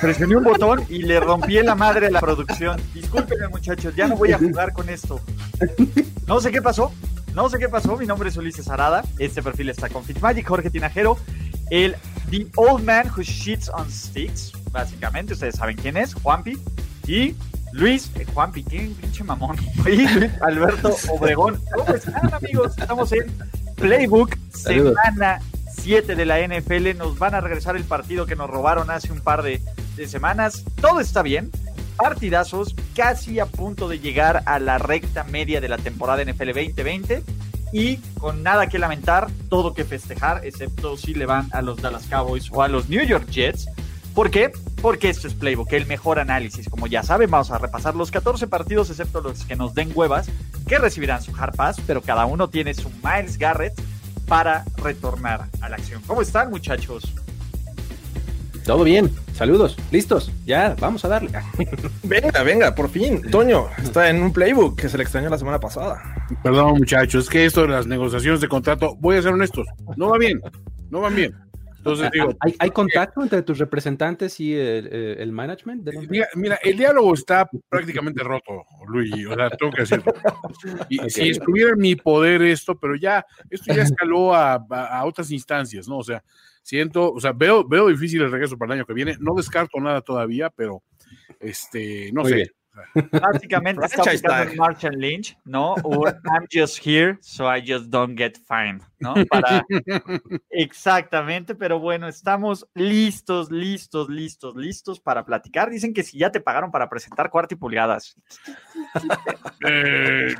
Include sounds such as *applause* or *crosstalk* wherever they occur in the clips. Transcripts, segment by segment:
presioné un botón y le rompí la madre a la producción. Discúlpenme, muchachos, ya no voy a *laughs* jugar con esto. No sé qué pasó, no sé qué pasó. Mi nombre es Ulises Arada. Este perfil está con Fitzmagic, Jorge Tinajero, el The Old Man Who Shits on Sticks, básicamente. Ustedes saben quién es, Juanpi. Y Luis, eh, Juanpi, qué pinche mamón. *laughs* Y Luis Alberto Obregón. ¿Cómo están, amigos? Estamos en Playbook, semana 7 de la NFL. Nos van a regresar el partido que nos robaron hace un par de, de semanas. Todo está bien. Partidazos, casi a punto de llegar a la recta media de la temporada NFL 2020 y con nada que lamentar, todo que festejar, excepto si le van a los Dallas Cowboys o a los New York Jets. ¿Por qué? Porque esto es Playbook, el mejor análisis. Como ya saben, vamos a repasar los 14 partidos, excepto los que nos den huevas, que recibirán su hard pass, pero cada uno tiene su Miles Garrett para retornar a la acción. ¿Cómo están, muchachos? Todo bien, saludos, listos, ya, vamos a darle. *laughs* venga, venga, por fin. Toño está en un playbook que se le extrañó la semana pasada. Perdón, muchachos, es que esto de las negociaciones de contrato, voy a ser honestos, no va bien, no van bien. Entonces digo, ¿Hay, hay contacto entre tus representantes y el, el management? De mira, mira, el diálogo está *laughs* prácticamente roto, Luigi, o sea, tengo que decirlo. Y Ok. si estuviera en mi poder esto, pero ya, esto ya *laughs* escaló a, a, a otras instancias, ¿no? O sea, siento, o sea, veo, veo difícil el regreso para el año que viene, no descarto nada todavía, pero este, no Muy sé. bien. Básicamente está Marshall Lynch, ¿no? O I'm just here, so I just don't get fined, ¿no? Para... *laughs* Exactamente, pero bueno, estamos listos, listos, listos, listos para platicar. Dicen que si ya te pagaron para presentar cuarta y pulgadas. *laughs* Eh,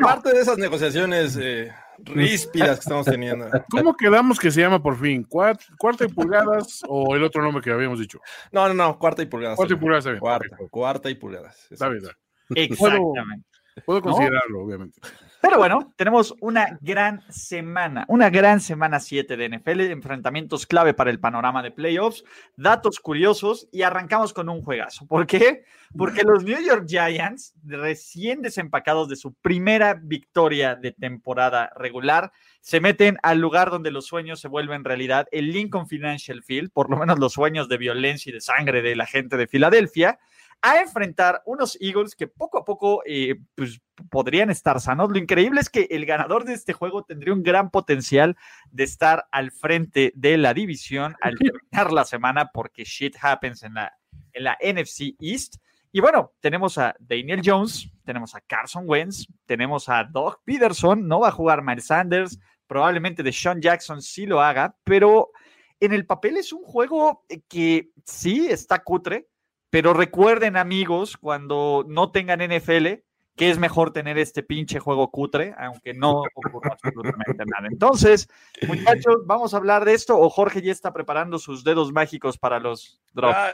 Parte de esas negociaciones eh, ríspidas que estamos teniendo. *laughs* ¿Cómo quedamos que se llama por fin? ¿Cuart- ¿Cuarta y pulgadas o el otro nombre que habíamos dicho? No, no, no, cuarta y pulgadas. Cuarta y pulgadas está bien. Cuarta, cuarta y pulgadas. Está bien, está Exactamente. Puedo considerarlo, obviamente. Pero bueno, tenemos una gran semana, una gran semana 7 de NFL, enfrentamientos clave para el panorama de playoffs, datos curiosos y arrancamos con un juegazo. ¿Por qué? Porque los New York Giants, recién desempacados de su primera victoria de temporada regular, se meten al lugar donde los sueños se vuelven realidad, el Lincoln Financial Field, por lo menos los sueños de violencia y de sangre de la gente de Filadelfia, a enfrentar unos Eagles que poco a poco eh, pues, podrían estar sanos. Lo increíble es que el ganador de este juego tendría un gran potencial de estar al frente de la división al terminar la semana porque shit happens en la, en la NFC East. Y bueno, tenemos a Daniel Jones, tenemos a Carson Wentz, tenemos a Doug Peterson, no va a jugar Miles Sanders, probablemente de Sean Jackson sí lo haga, pero en el papel es un juego que sí está cutre, pero recuerden, amigos, cuando no tengan NFL, que es mejor tener este pinche juego cutre, aunque no ocurra absolutamente nada. Entonces, muchachos, vamos a hablar de esto, o Jorge ya está preparando sus dedos mágicos para los drops. Ah,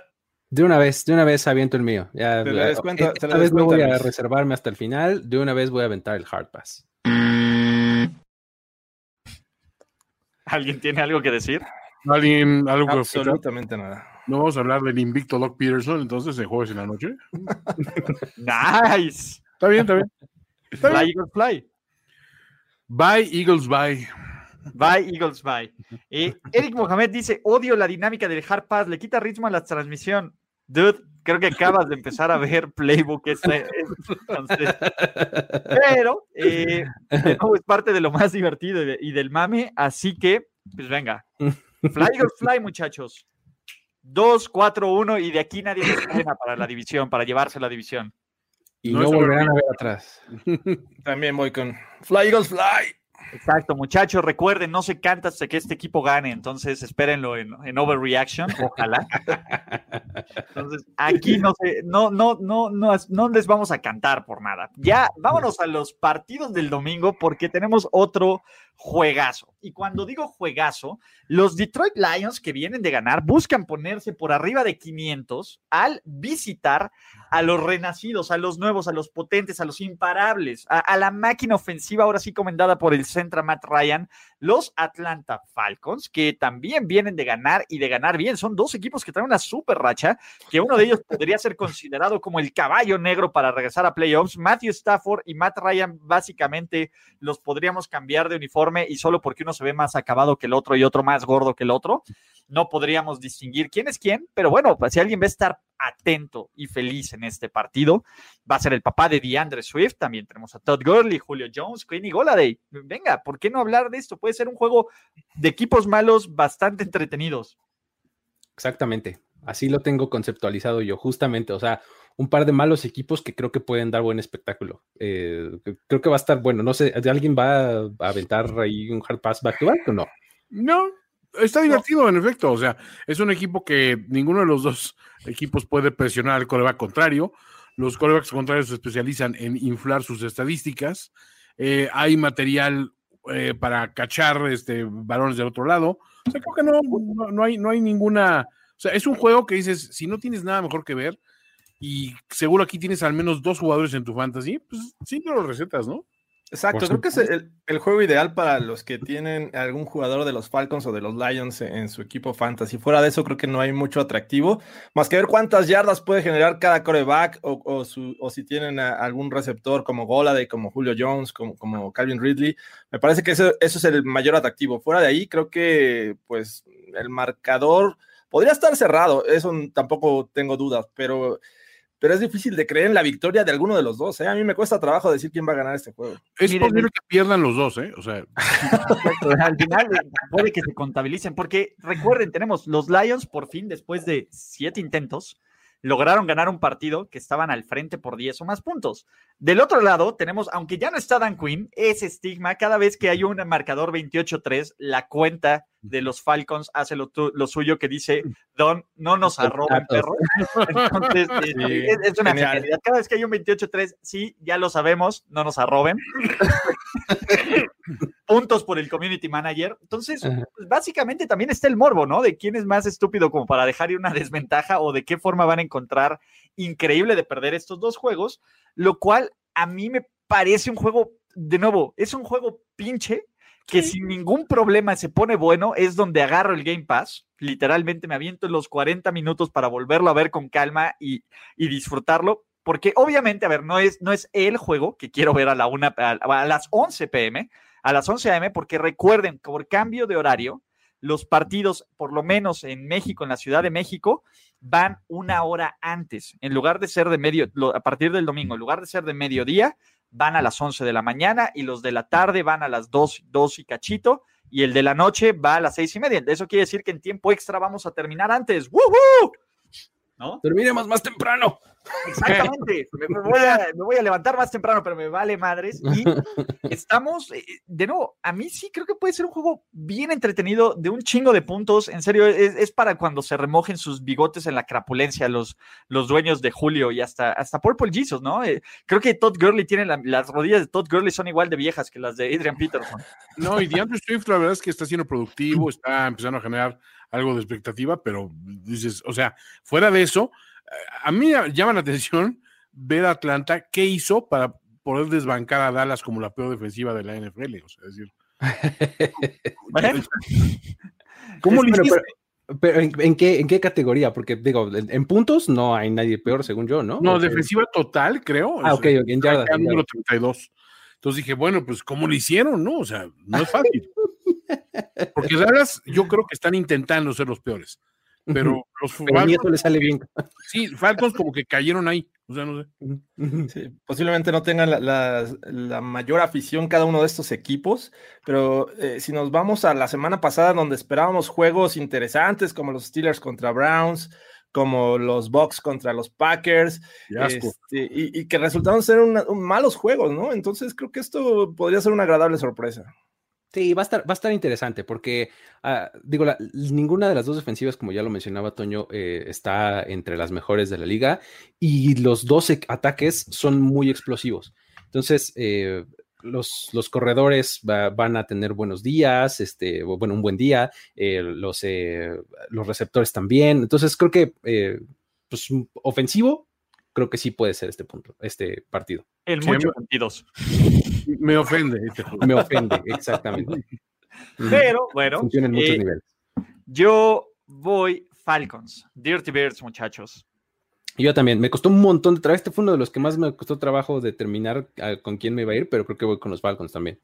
De una vez, de una vez aviento el mío. Ya, esta le vez no voy a reservarme hasta el final. De una vez voy a aventar el hard pass. ¿Alguien tiene algo que decir? ¿Alguien algo absolutamente nada. No vamos a hablar del invicto Doc Peterson, entonces, en jueves en la noche. *laughs* Nice. Está bien, está bien. Está bien. Fly Eagles Fly. Bye, Eagles, bye. Bye, Eagles, bye. Eh, Eric Mohamed dice: Odio la dinámica del hard pass, le quita ritmo a la transmisión. Dude, creo que acabas de empezar a ver Playbook. Entonces, pero eh, de es parte de lo más divertido y, de- y del mame, así que, pues venga. Fly Eagles Fly, muchachos. 2, 4, 1 y de aquí nadie se frena para la división, para llevarse la división. Y No, no, volverán a ver atrás. *laughs* También voy con Fly Eagles Fly. Exacto, muchachos, recuerden, no se canta hasta que este equipo gane, entonces espérenlo en, en Overreaction, ojalá. *laughs* Entonces, aquí no sé, no, no, no, no, no les vamos a cantar por nada. Ya, vámonos a los partidos del domingo porque tenemos otro juegazo. Y cuando digo juegazo, los Detroit Lions que vienen de ganar buscan ponerse por arriba de 500 al visitar a los renacidos, a los nuevos, a los potentes, a los imparables, a, a la máquina ofensiva, ahora sí comandada por el centra Matt Ryan, los Atlanta Falcons, que también vienen de ganar y de ganar bien. Son dos equipos que traen una super racha, que uno de ellos podría ser considerado como el caballo negro para regresar a playoffs. Matthew Stafford y Matt Ryan básicamente los podríamos cambiar de uniforme y solo porque uno se ve más acabado que el otro y otro más gordo que el otro, no podríamos distinguir quién es quién, pero bueno, pues, si alguien a estar atento y feliz en este partido, va a ser el papá de DeAndre Swift, también tenemos a Todd Gurley, Julio Jones, Quinn Goladay. Venga, ¿por qué no hablar de esto? Puede ser un juego de equipos malos bastante entretenidos. Exactamente. Así lo tengo conceptualizado yo, justamente. O sea, un par de malos equipos que creo que pueden dar buen espectáculo. Eh, creo que va a estar bueno. No sé, ¿alguien va a aventar ahí un hard pass back to back o no? No, está divertido en efecto. O sea, es un equipo que ninguno de los dos equipos puede presionar al coreback contrario. Los corebacks contrarios se especializan en inflar sus estadísticas. Eh, hay material eh, para cachar este, balones del otro lado. O sea, creo que no, no, no hay, no hay ninguna. O sea, es un juego que dices, si no tienes nada mejor que ver, y seguro aquí tienes al menos dos jugadores en tu fantasy, pues sí te lo recetas, ¿no? Exacto, creo que es el, el juego ideal para los que tienen algún jugador de los Falcons o de los Lions en, en su equipo fantasy. Fuera de eso, creo que no hay mucho atractivo, más que ver cuántas yardas puede generar cada coreback o, o, su- o si tienen a- algún receptor como Goladay, como Julio Jones, como, como Calvin Ridley. Me parece que eso, eso es el mayor atractivo. Fuera de ahí, creo que pues el marcador podría estar cerrado, eso tampoco tengo dudas, pero... Pero es difícil de creer en la victoria de alguno de los dos. ¿eh? A mí me cuesta trabajo decir quién va a ganar este juego. Es Miren, posible que pierdan los dos, ¿eh? O sea, *laughs* Al final puede que se contabilicen, porque recuerden, tenemos los Lions por fin, después de siete intentos, lograron ganar un partido que estaban al frente por 10 o más puntos. Del otro lado, tenemos, aunque ya no está Dan Quinn, ese estigma, cada vez que hay un marcador 28-3, la cuenta de los Falcons hace lo, tu- lo suyo que dice, Don, no nos arroben, perro. Entonces, *laughs* Sí, es, es una genial. genialidad. Cada vez que hay un 28-3, sí, ya lo sabemos, no nos arroben. *laughs* Puntos por el community manager. Entonces, pues, básicamente también está el morbo, ¿no? De quién es más estúpido como para dejar ir una desventaja o de qué forma van a encontrar increíble de perder estos dos juegos, lo cual a mí me parece un juego, de nuevo, es un juego pinche que sin ningún problema se pone bueno, es donde agarro el Game Pass, literalmente me aviento en los 40 minutos para volverlo a ver con calma y, y disfrutarlo, porque obviamente, a ver, no es, no es el juego que quiero ver a, la una, a, a las 11 pm, a las 11 am, porque recuerden, por cambio de horario, los partidos, por lo menos en México, en la Ciudad de México, van una hora antes. En lugar de ser de medio, a partir del domingo, en lugar de ser de mediodía, van a las 11 de la mañana y los de la tarde van a las 2, 2 y cachito y el de la noche va a las 6 y media. Eso quiere decir que en tiempo extra vamos a terminar antes. ¡Woohoo! ¿No? Terminemos más temprano. Exactamente. Me, voy a, me voy a levantar más temprano, pero me vale madres. Y *laughs* estamos, eh, de nuevo, a mí sí creo que puede ser un juego bien entretenido, de un chingo de puntos. En serio, es, es para cuando se remojen sus bigotes en la crapulencia los, los dueños de Julio y hasta, hasta Purple Jesus, ¿no? Eh, creo que Todd Gurley tiene la- las rodillas de Todd Gurley son igual de viejas que las de Adrian Peterson. no, y DeAndre Swift, la verdad es que está siendo productivo, está empezando a generar algo de expectativa, pero dices, o sea, fuera de eso, a mí llama la atención ver a Atlanta qué hizo para poder desbancar a Dallas como la peor defensiva de la NFL. O sea, es decir, *laughs* ¿cómo le hiciste? pero, ¿en, en qué, ¿en qué categoría? Porque digo, en, en puntos no hay nadie peor, según yo, ¿no? No, defensiva total, creo. Ah, ok, ok, en yardas. número yardas. 32. Entonces dije, bueno, pues ¿cómo lo hicieron? No, o sea, no es fácil. *laughs* Porque Dallas, yo creo que están intentando ser los peores. Pero los Pero eso Falcons, le sale bien. sí, Falcons como que cayeron ahí. O sea, no sé. Sí, posiblemente no tengan la, la- la mayor afición cada uno de estos equipos, pero eh, si nos vamos a la semana pasada donde esperábamos juegos interesantes como los Steelers contra Browns, como los Bucks contra los Packers, este, y, y que resultaron ser una- un malos juegos, ¿no? Entonces creo que esto podría ser una agradable sorpresa. Sí, va a estar, va a estar interesante porque, ah, digo, la- ninguna de las dos defensivas, como ya lo mencionaba Toño, eh, está entre las mejores de la liga y los dos e- ataques son muy explosivos. Entonces, eh, los, los corredores va- van a tener buenos días, este, bueno, un buen día, eh, los, eh, los receptores también. Entonces, creo que, eh, pues, ofensivo, creo que sí puede ser este punto, este partido. Me- sentidos. Me ofende este. Me ofende, exactamente. Pero bueno, Funciona en muchos eh, niveles. yo voy Falcons. Dirty Bears, muchachos. Yo también, me costó un montón de trabajo. Este fue uno de los que más me costó trabajo determinar ah, con quién me iba a ir, pero creo que voy con los Falcons también.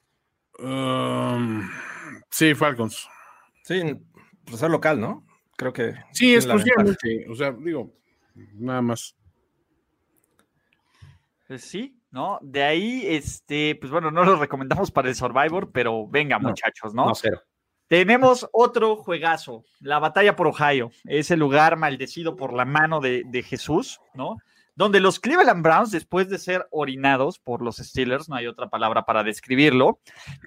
Um, sí, Falcons. Sí, por ser local, ¿no? Creo que. Sí, ventaja. exclusivamente. O sea, digo, nada más. Pues sí, ¿no? De ahí, este, pues bueno, no lo recomendamos para el Survivor, pero venga, No, muchachos, ¿no? No, cero. Tenemos otro juegazo, la batalla por Ohio, ese lugar maldecido por la mano de, de Jesús, ¿no? Donde los Cleveland Browns, después de ser orinados por los Steelers, no hay otra palabra para describirlo,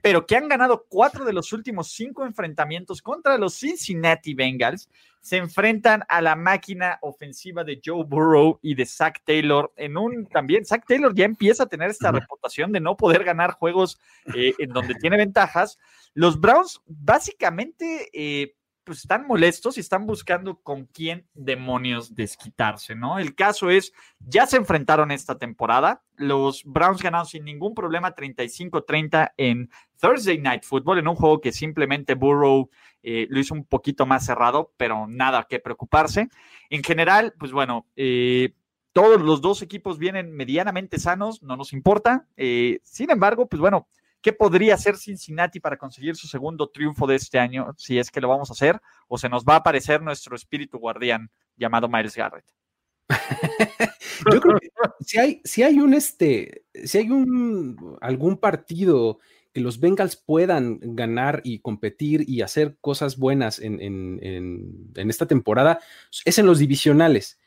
pero que han ganado cuatro de los últimos cinco enfrentamientos contra los Cincinnati Bengals, se enfrentan a la máquina ofensiva de Joe Burrow y de Zach Taylor en un también, Zach Taylor ya empieza a tener esta reputación de no poder ganar juegos eh, en donde tiene ventajas. Los Browns básicamente eh, pues están molestos y están buscando con quién demonios desquitarse, ¿no? El caso es, ya se enfrentaron esta temporada, los Browns ganaron sin ningún problema 35-30 en Thursday Night Football, en un juego que simplemente Burrow eh, lo hizo un poquito más cerrado, pero nada que preocuparse. En general, pues bueno, eh, todos los dos equipos vienen medianamente sanos, no nos importa. Eh, sin embargo, pues bueno, ¿qué podría hacer Cincinnati para conseguir su segundo triunfo de este año? Si es que lo vamos a hacer, o se nos va a aparecer nuestro espíritu guardián llamado Miles Garrett. *laughs* Yo creo que si hay, si hay un este, si hay un algún partido que los Bengals puedan ganar y competir y hacer cosas buenas en, en- en- en esta temporada, es en los divisionales.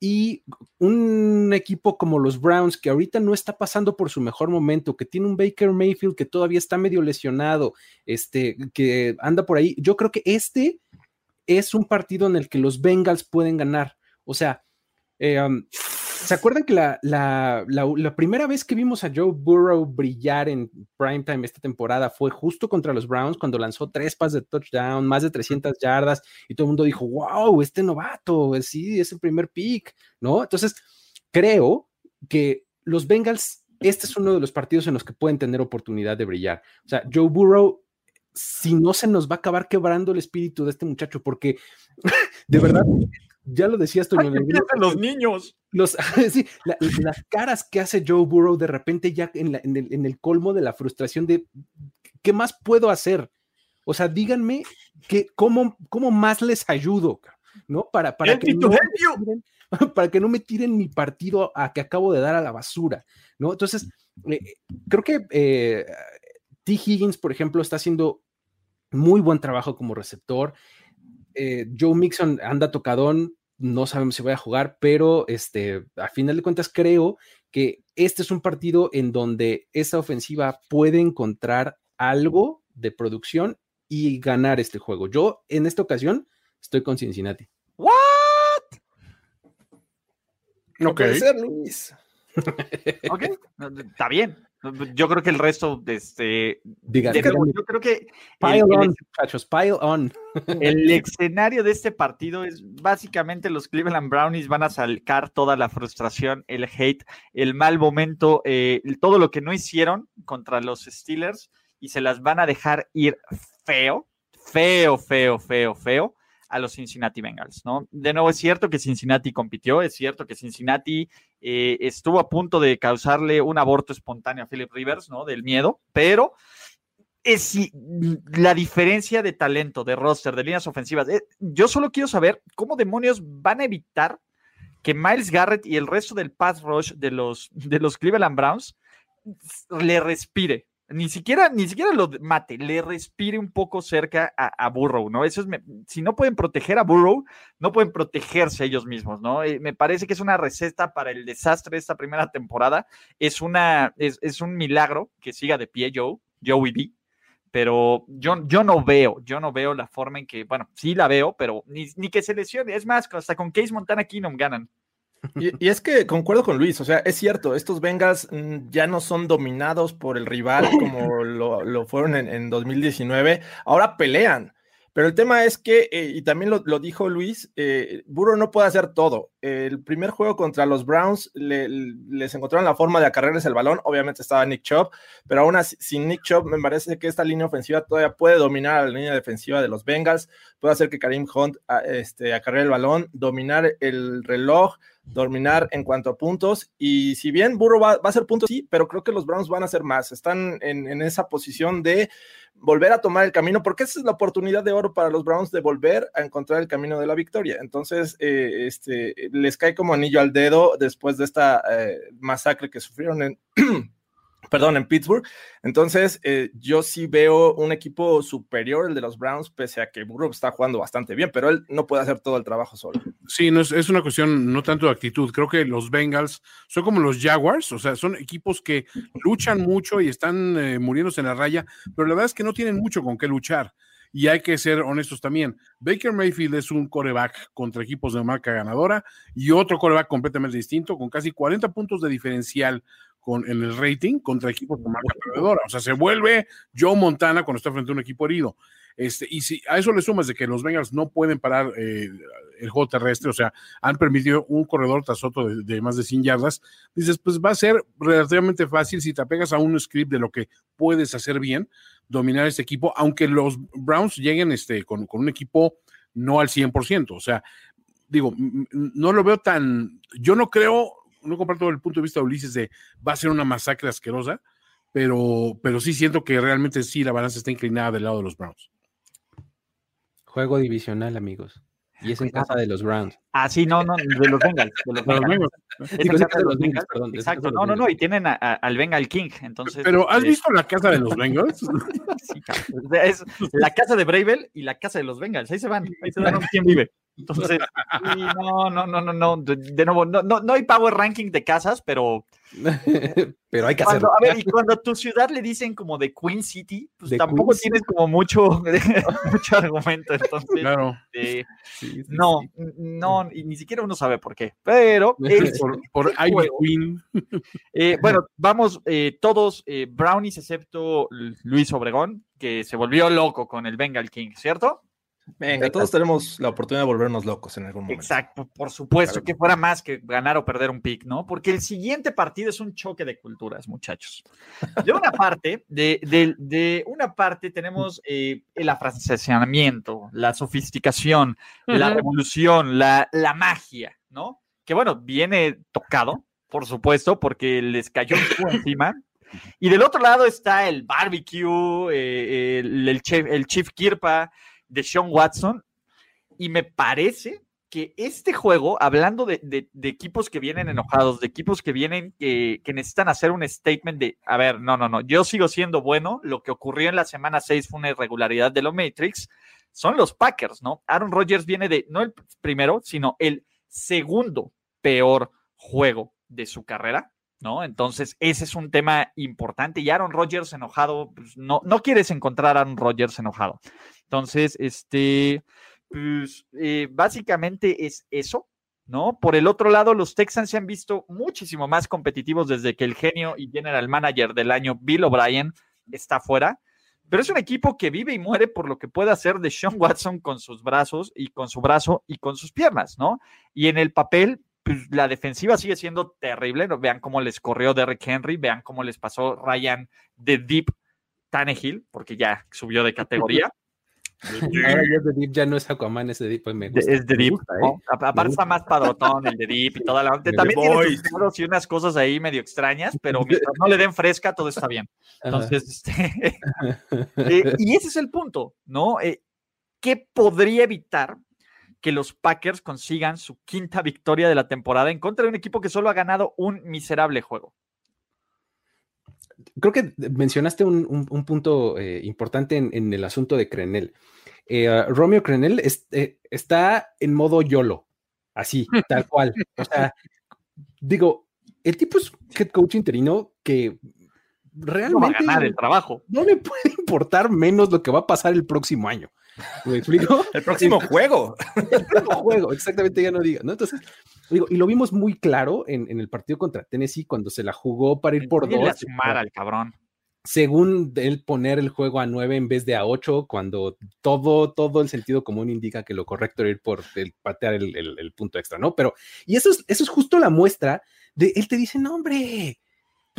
Y un equipo como los Browns, que ahorita no está pasando por su mejor momento, que tiene un Baker Mayfield que todavía está medio lesionado, este, que anda por ahí, yo creo que este es un partido en el que los Bengals pueden ganar. O sea, eh, um, ¿se acuerdan que la, la- la- primera vez que vimos a Joe Burrow brillar en primetime esta temporada fue justo contra los Browns cuando lanzó tres pases de touchdown, más de 300 yardas y todo el mundo dijo, wow, este novato, sí, es el primer pick, ¿no? Entonces, creo que los Bengals, este es uno de los partidos en los que pueden tener oportunidad de brillar. O sea, Joe Burrow, si no se nos va a acabar quebrando el espíritu de este muchacho, porque *laughs* de verdad, ya lo decías, Empiezan los niños! los, *laughs* sí, la- las caras que hace Joe Burrow de repente ya en, la- en el, en el colmo de la frustración de ¿qué más puedo hacer? O sea, díganme que, cómo, cómo más les ayudo, ¿no? Para, para, que no tiren- *laughs* para que no me tiren mi partido a que acabo de dar a la basura, ¿no? Entonces, eh, creo que eh, T. Higgins, por ejemplo, está haciendo muy buen trabajo como receptor. Eh, Joe Mixon anda tocadón, no sabemos si va a jugar, pero este, a final de cuentas creo que este es un partido en donde esa ofensiva puede encontrar algo de producción y ganar este juego. Yo en esta ocasión estoy con Cincinnati. ¿What? No Ok. puede ser, Luis. *laughs* Ok, está bien. Yo creo que el resto, este, Digan, de nuevo, díganme, yo creo que pile el- on, muchachos, pile on. El *laughs* escenario de este partido es básicamente los Cleveland Brownies van a sacar toda la frustración, el hate, el mal momento, eh, todo lo que no hicieron contra los Steelers y se las van a dejar ir feo, feo, feo, feo, feo a los Cincinnati Bengals, ¿no? De nuevo, es cierto que Cincinnati compitió, es cierto que Cincinnati eh, estuvo a punto de causarle un aborto espontáneo a Philip Rivers, ¿no? Del miedo, pero es la diferencia de talento, de roster, de líneas ofensivas. eh, yo solo quiero saber cómo demonios van a evitar que Miles Garrett y el resto del pass rush de los, de los Cleveland Browns le respire. Ni siquiera, ni siquiera lo mate, le respire un poco cerca a, Burrow, ¿no? Eso es, si no pueden proteger a Burrow, no pueden protegerse ellos mismos, ¿no? Eh, me parece que es una receta para el desastre de esta primera temporada. Es una, es, es un milagro que siga de pie Joe, Joey B, pero yo, yo no veo, yo no veo la forma en que, bueno, sí la veo, pero ni, ni que se lesione. Es más, hasta con Case Montana Keenum ganan. Y, es que concuerdo con Luis, o sea, es cierto, estos Bengals mm, ya no son dominados por el rival como lo, fueron en, en, 2019, ahora pelean. Pero el tema es que, eh, y también lo, dijo Luis, eh, Burrow no puede hacer todo. el primer juego contra los Browns les encontraron la forma de acarrearles el balón. Obviamente estaba Nick Chubb, pero aún así, sin Nick Chubb, me parece que esta línea ofensiva todavía puede dominar a la línea defensiva de los Bengals. Puede hacer que Karim Hunt ah, este, acarree el balón, dominar el reloj, dominar en cuanto a puntos. Y si bien Burrow va, a hacer puntos, sí, pero creo que los Browns van a hacer más. Están en, en esa posición de volver a tomar el camino, porque esa es la oportunidad de oro para los Browns de volver a encontrar el camino de la victoria. Entonces, eh, este, les cae como anillo al dedo después de esta eh, masacre que sufrieron en, *clears throat* perdón, en Pittsburgh. Entonces, eh, yo sí veo un equipo superior, el de los Browns, pese a que Burrow está jugando bastante bien, pero él no puede hacer todo el trabajo solo. Sí, no es, es, una cuestión no tanto de actitud. Creo que los Bengals son como los Jaguars, o sea, son equipos que luchan mucho y están eh, muriéndose en la raya, pero la verdad es que no tienen mucho con qué luchar. Y hay que ser honestos también. Baker Mayfield es un coreback contra equipos de marca ganadora y otro coreback completamente distinto, con casi 40 puntos de diferencial con, en el rating contra equipos de marca perdedora. O sea, se vuelve Joe Montana cuando está frente a un equipo herido. Este, y si a eso le sumas de que los Bengals no pueden parar eh, el juego terrestre, o sea, han permitido un corredor tras otro de, más de 100 yardas, dices, pues va a ser relativamente fácil si te apegas a un script de lo que puedes hacer bien, dominar este equipo, aunque los Browns lleguen este, con, con un equipo no al 100%, o sea, digo, no lo veo tan, yo no creo, no comparto el punto de vista de Ulises de va a ser una masacre asquerosa, pero, pero sí siento que realmente sí la balanza está inclinada del lado de los Browns. Juego divisional, amigos. Y es en casa de los Browns. Ah, sí, no, no, de los Bengals. De los Bengals. *laughs* de los Bengals, perdón. Exacto, no, no, no, y tienen al Bengal King, entonces. Pero, ¿has este visto la casa de los Bengals? *laughs* sí, es la casa de Bravel y la casa de los Bengals, ahí se van, ahí se van *laughs* quién vive. Entonces, no, no, no, no, no, de, nuevo, no, no, no hay power ranking de casas, pero *laughs* pero hay que hacerlo. A ver, y cuando a tu ciudad le dicen como de Queen City, pues tampoco tienes como mucho, *laughs* mucho argumento. Entonces, claro. no, no, y ni siquiera uno sabe por qué. Pero *laughs* por, Ivy Queen. Eh, bueno, vamos eh, todos eh, brownies, excepto Luis Obregón, que se volvió loco con el Bengal King, ¿cierto? Venga, todos tenemos la oportunidad de volvernos locos en algún momento. Exacto, por supuesto, que fuera más que ganar o perder un pick, ¿no? Porque el siguiente partido es un choque de culturas, muchachos. De una parte, de, de, una parte tenemos eh, el afrancesamiento, la sofisticación, la revolución, la, la magia, ¿no? Que bueno, viene tocado, por supuesto, porque les cayó un encima. Y del otro lado está el barbecue, eh, el, el, chef, el Chief Kirpa, de Sean Watson. Y me parece que este juego, hablando de, equipos que vienen enojados, de equipos que vienen que, necesitan hacer un statement de, a ver, no, no, no, yo sigo siendo bueno, lo que ocurrió en la semana 6 fue una irregularidad de los Matrix, son los Packers, ¿no? Aaron Rodgers viene de, no el primero, sino el segundo peor juego de su carrera, ¿no? Entonces, ese es un tema importante. Y Aaron Rodgers enojado, pues, no, no quieres encontrar a Aaron Rodgers enojado. Entonces, este, pues, eh, básicamente es eso, ¿no? Por el otro lado, los Texans se han visto muchísimo más competitivos desde que el genio y general manager del año, Bill O'Brien, está fuera. Pero es un equipo que vive y muere por lo que puede hacer de Sean Watson con sus brazos y con su brazo y con sus piernas, ¿no? Y en el papel, pues, la defensiva sigue siendo terrible. Vean cómo les corrió Derrick Henry, vean cómo les pasó Ryan de Deep Tannehill, porque ya subió de categoría. *laughs* Ahora ya de Deep ya no es Aquaman, es de Deep, pues me gusta. Es de Deep, Aparte está más padrotón el de Deep y toda la... *laughs* También tiene sus y unas cosas ahí medio extrañas, pero *laughs* mientras no le den fresca, todo está bien. Entonces, este... Eh, y ese es el punto, ¿no? Eh, ¿Qué podría evitar que los Packers consigan su quinta victoria de la temporada en contra de un equipo que solo ha ganado un miserable juego? creo que mencionaste un, punto eh, importante en, el asunto de Crenel. Eh, Romeo Crenel eh, está en modo YOLO, así, *laughs* tal cual. O sea, digo, el tipo es head coach interino que realmente no el trabajo. No le puede importar menos lo que va a pasar el próximo año. ¿Me explico? *laughs* el próximo juego. el próximo juego, exactamente, ya no diga, ¿no? Entonces, digo, y lo vimos muy claro en, el partido contra Tennessee cuando se la jugó para ir por dos. al cabrón. Según él poner el juego a nueve en vez de a ocho, cuando todo, todo el sentido común indica que lo correcto era ir por el, patear el, el, punto extra, ¿no? Pero, y eso es, eso es justo la muestra de él te dice, no, hombre,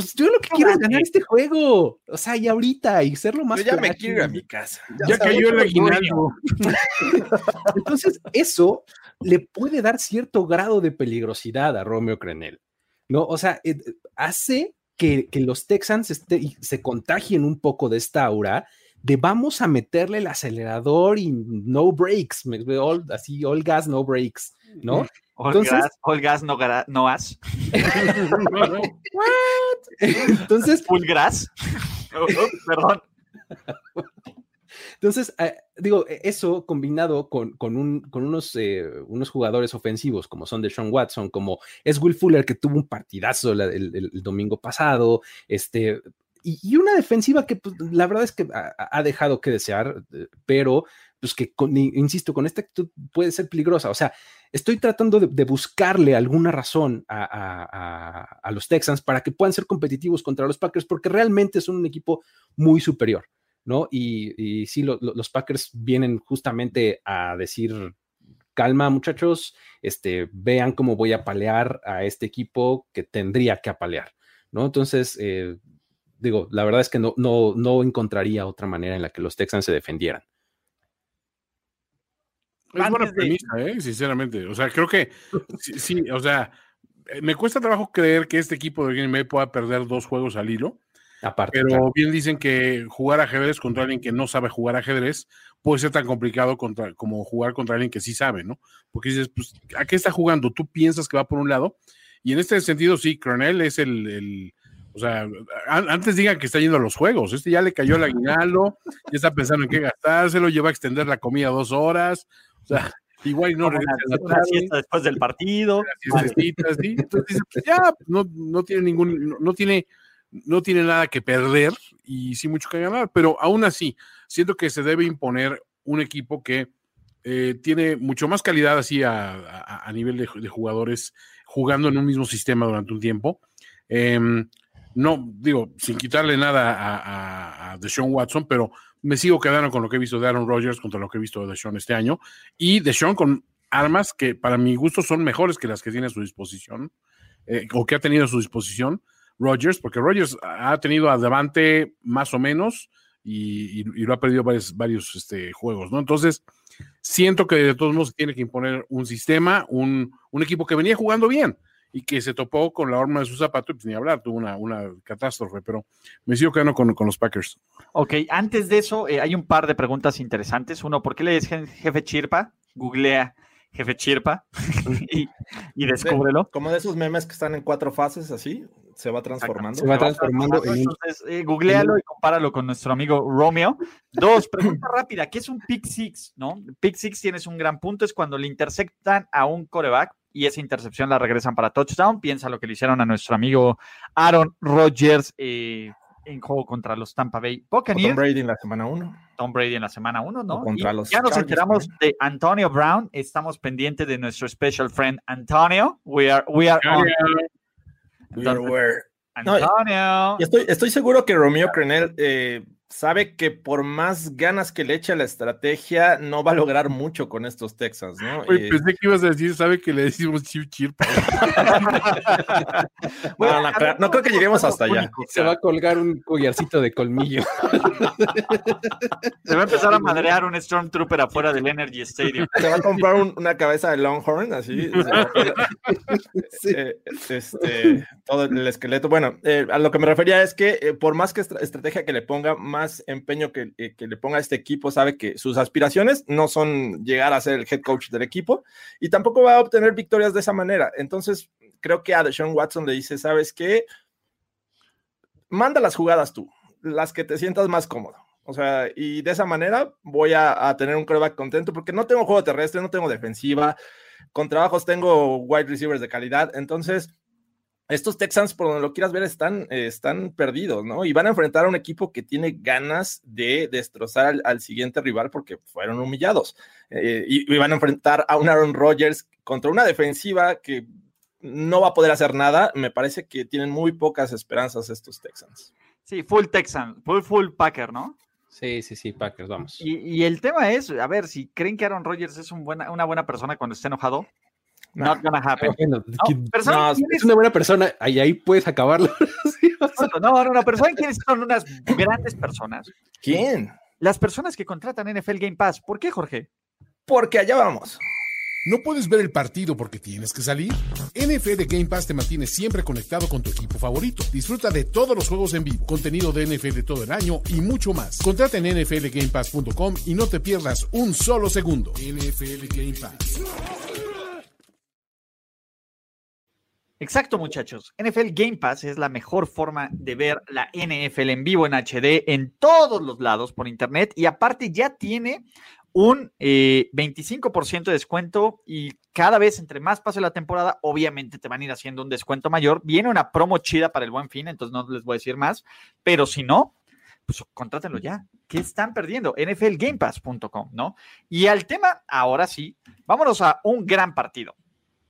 pues yo lo que quiero es ganar este juego. O sea, y ahorita, y ser lo más. Yo ya me quiero ir a mi casa. Ya, cayó el aguinaldo. *laughs* Entonces, eso le puede dar cierto grado de peligrosidad a Romeo Crenel. ¿No? O sea, eh, hace que, los Texans este, se contagien un poco de esta aura de vamos a meterle el acelerador y no breaks, así all gas, no breaks, ¿no? All gas, no, no as. *laughs* Entonces. Full grass. Oh, oh, perdón. Entonces, eh, digo, e, eso combinado con, con, un, con unos, eh, unos jugadores ofensivos como son de Sean Watson, como es Will Fuller, que tuvo un partidazo el, domingo pasado, este, y, una defensiva que pues, la verdad es que ha, dejado que desear, eh, pero pues que, insisto, con esta actitud puede ser peligrosa. O sea, estoy tratando de, buscarle alguna razón a, los Texans para que puedan ser competitivos contra los Packers, porque realmente son un equipo muy superior, ¿no? Y, sí, los Packers vienen justamente a decir, calma muchachos, este, vean cómo voy a palear a este equipo que tendría que apalear, ¿no? Entonces, eh, digo, la verdad es que no, no, no encontraría otra manera en la que los Texans se defendieran. Es buena premisa, ¿eh? sinceramente. O sea, creo que *laughs* sí, o sea, eh, me cuesta trabajo creer que este equipo de Green Bay pueda perder dos juegos al hilo. Aparte, pero bien dicen que jugar ajedrez contra alguien que no sabe jugar ajedrez puede ser tan complicado contra, como jugar contra alguien que sí sabe, ¿no? Porque dices, pues, ¿a qué está jugando? Tú piensas que va por un lado. Y en este sentido, sí, Cronel es el, o sea, antes digan que está yendo a los juegos. Este ya le cayó el aguinaldo, ya está pensando en qué gastárselo, lleva a extender la comida dos horas. O sea, igual no regresa una, siesta después del partido. Entonces pues ya, no, no tiene ningún, no, tiene, no tiene nada que perder y sí mucho que ganar, pero aún así, siento que se debe imponer un equipo que eh, tiene mucho más calidad así a, nivel de, jugadores jugando en un mismo sistema durante un tiempo. Em, no, digo, sin quitarle nada a, a, Deshaun Watson, pero me sigo quedando con lo que he visto de Aaron Rodgers contra lo que he visto de Deshaun este año. Y Deshaun con armas que para mi gusto son mejores que las que tiene a su disposición, eh, o que ha tenido a su disposición Rodgers, porque Rodgers ha tenido adelante más o menos y, lo ha perdido varios, varios este, juegos, ¿no? Entonces, siento que de todos modos tiene que imponer un sistema, un, un equipo que venía jugando bien y que se topó con la horma de su zapato y pues ni hablar, tuvo una, una catástrofe, pero me sigo quedando con, con los Packers. Ok, antes de eso, eh, hay un par de preguntas interesantes. Uno, ¿por qué le dices jefe Chirpa? Googlea jefe Chirpa *laughs* y, y descúbrelo. Como de esos memes que están en cuatro fases, así, se va transformando. Se va transformando. Entonces, eh, googlealo y compáralo con nuestro amigo Romeo. Dos, pregunta *laughs* rápida, ¿qué es un pick six? ¿No? Pick six tienes un gran punto, es cuando le intersectan a un coreback y esa intercepción la regresan para touchdown. Piensa lo que le hicieron a nuestro amigo Aaron Rodgers eh, en juego contra los Tampa Bay Buccaneers. Tom Brady en la semana 1. Tom Brady en la semana 1, ¿no? ya nos enteramos de Antonio Brown. Estamos pendientes de nuestro special friend Antonio. We are, we are on. Antonio. estoy, estoy seguro que Romeo Crenel eh, sabe que por más ganas que le eche a la estrategia, no va a lograr mucho con estos Texans, ¿no? Eh, pensé que ibas a decir, sabe que le decimos chip chip. *laughs* no, creo que lleguemos hasta allá. Se va a colgar un collarcito de colmillo. *laughs* Se va a empezar a madrear un Stormtrooper afuera del Energy Stadium. Se va a comprar una cabeza de Longhorn, así. *laughs* Eh, este, todo el esqueleto. Bueno, eh, a lo que me refería es que por más que estrategia que le ponga, más empeño eh, que, le ponga a este equipo, sabe que sus aspiraciones no son llegar a ser el head coach del equipo y tampoco va a obtener victorias de esa manera. Entonces, creo que a Deshaun Watson le dice, ¿sabes qué? manda las jugadas tú, las que te sientas más cómodo. O sea, y de esa manera voy a, tener un coreback contento porque no tengo juego terrestre, no tengo defensiva, con trabajos tengo wide receivers de calidad. Entonces, estos Texans, por donde lo quieras ver, están, están perdidos, ¿no? Y van a enfrentar a un equipo que tiene ganas de destrozar al, siguiente rival porque fueron humillados. Eh, y, y, van a enfrentar a un Aaron Rodgers contra una defensiva que no va a poder hacer nada. Me parece que tienen muy pocas esperanzas estos Texans. Sí, full Texan, full, full Packer, ¿no? Sí, sí, sí, Packers, vamos. Y, el tema es, a ver, si creen que Aaron Rodgers es una buena persona cuando esté enojado, not gonna happen. no, es una buena persona, ahí, ahí puedes acabarlo. *laughs* no, no, no, pero ¿saben quiénes son unas grandes personas? ¿Quién? Las personas que contratan NFL Game Pass. ¿Por qué, Jorge? Porque allá vamos. ¿No puedes ver el partido porque tienes que salir? NFL Game Pass te mantiene siempre conectado con tu equipo favorito. Disfruta de todos los juegos en vivo, contenido de NFL todo el año y mucho más. Contrata en nflgamepass.com y no te pierdas un solo segundo. NFL Game Pass. Exacto, muchachos. NFL Game Pass es la mejor forma de ver la NFL en vivo en HD en todos los lados por internet y aparte ya tiene un 25% eh, de descuento y cada vez entre más pase la temporada, obviamente te van a ir haciendo un descuento mayor. Viene una promo chida para el buen fin, entonces no les voy a decir más, pero si no, pues contrátenlo ya. ¿Qué están perdiendo? NFLGamePass.com, ¿no? Y al tema, ahora sí, vámonos a un gran partido.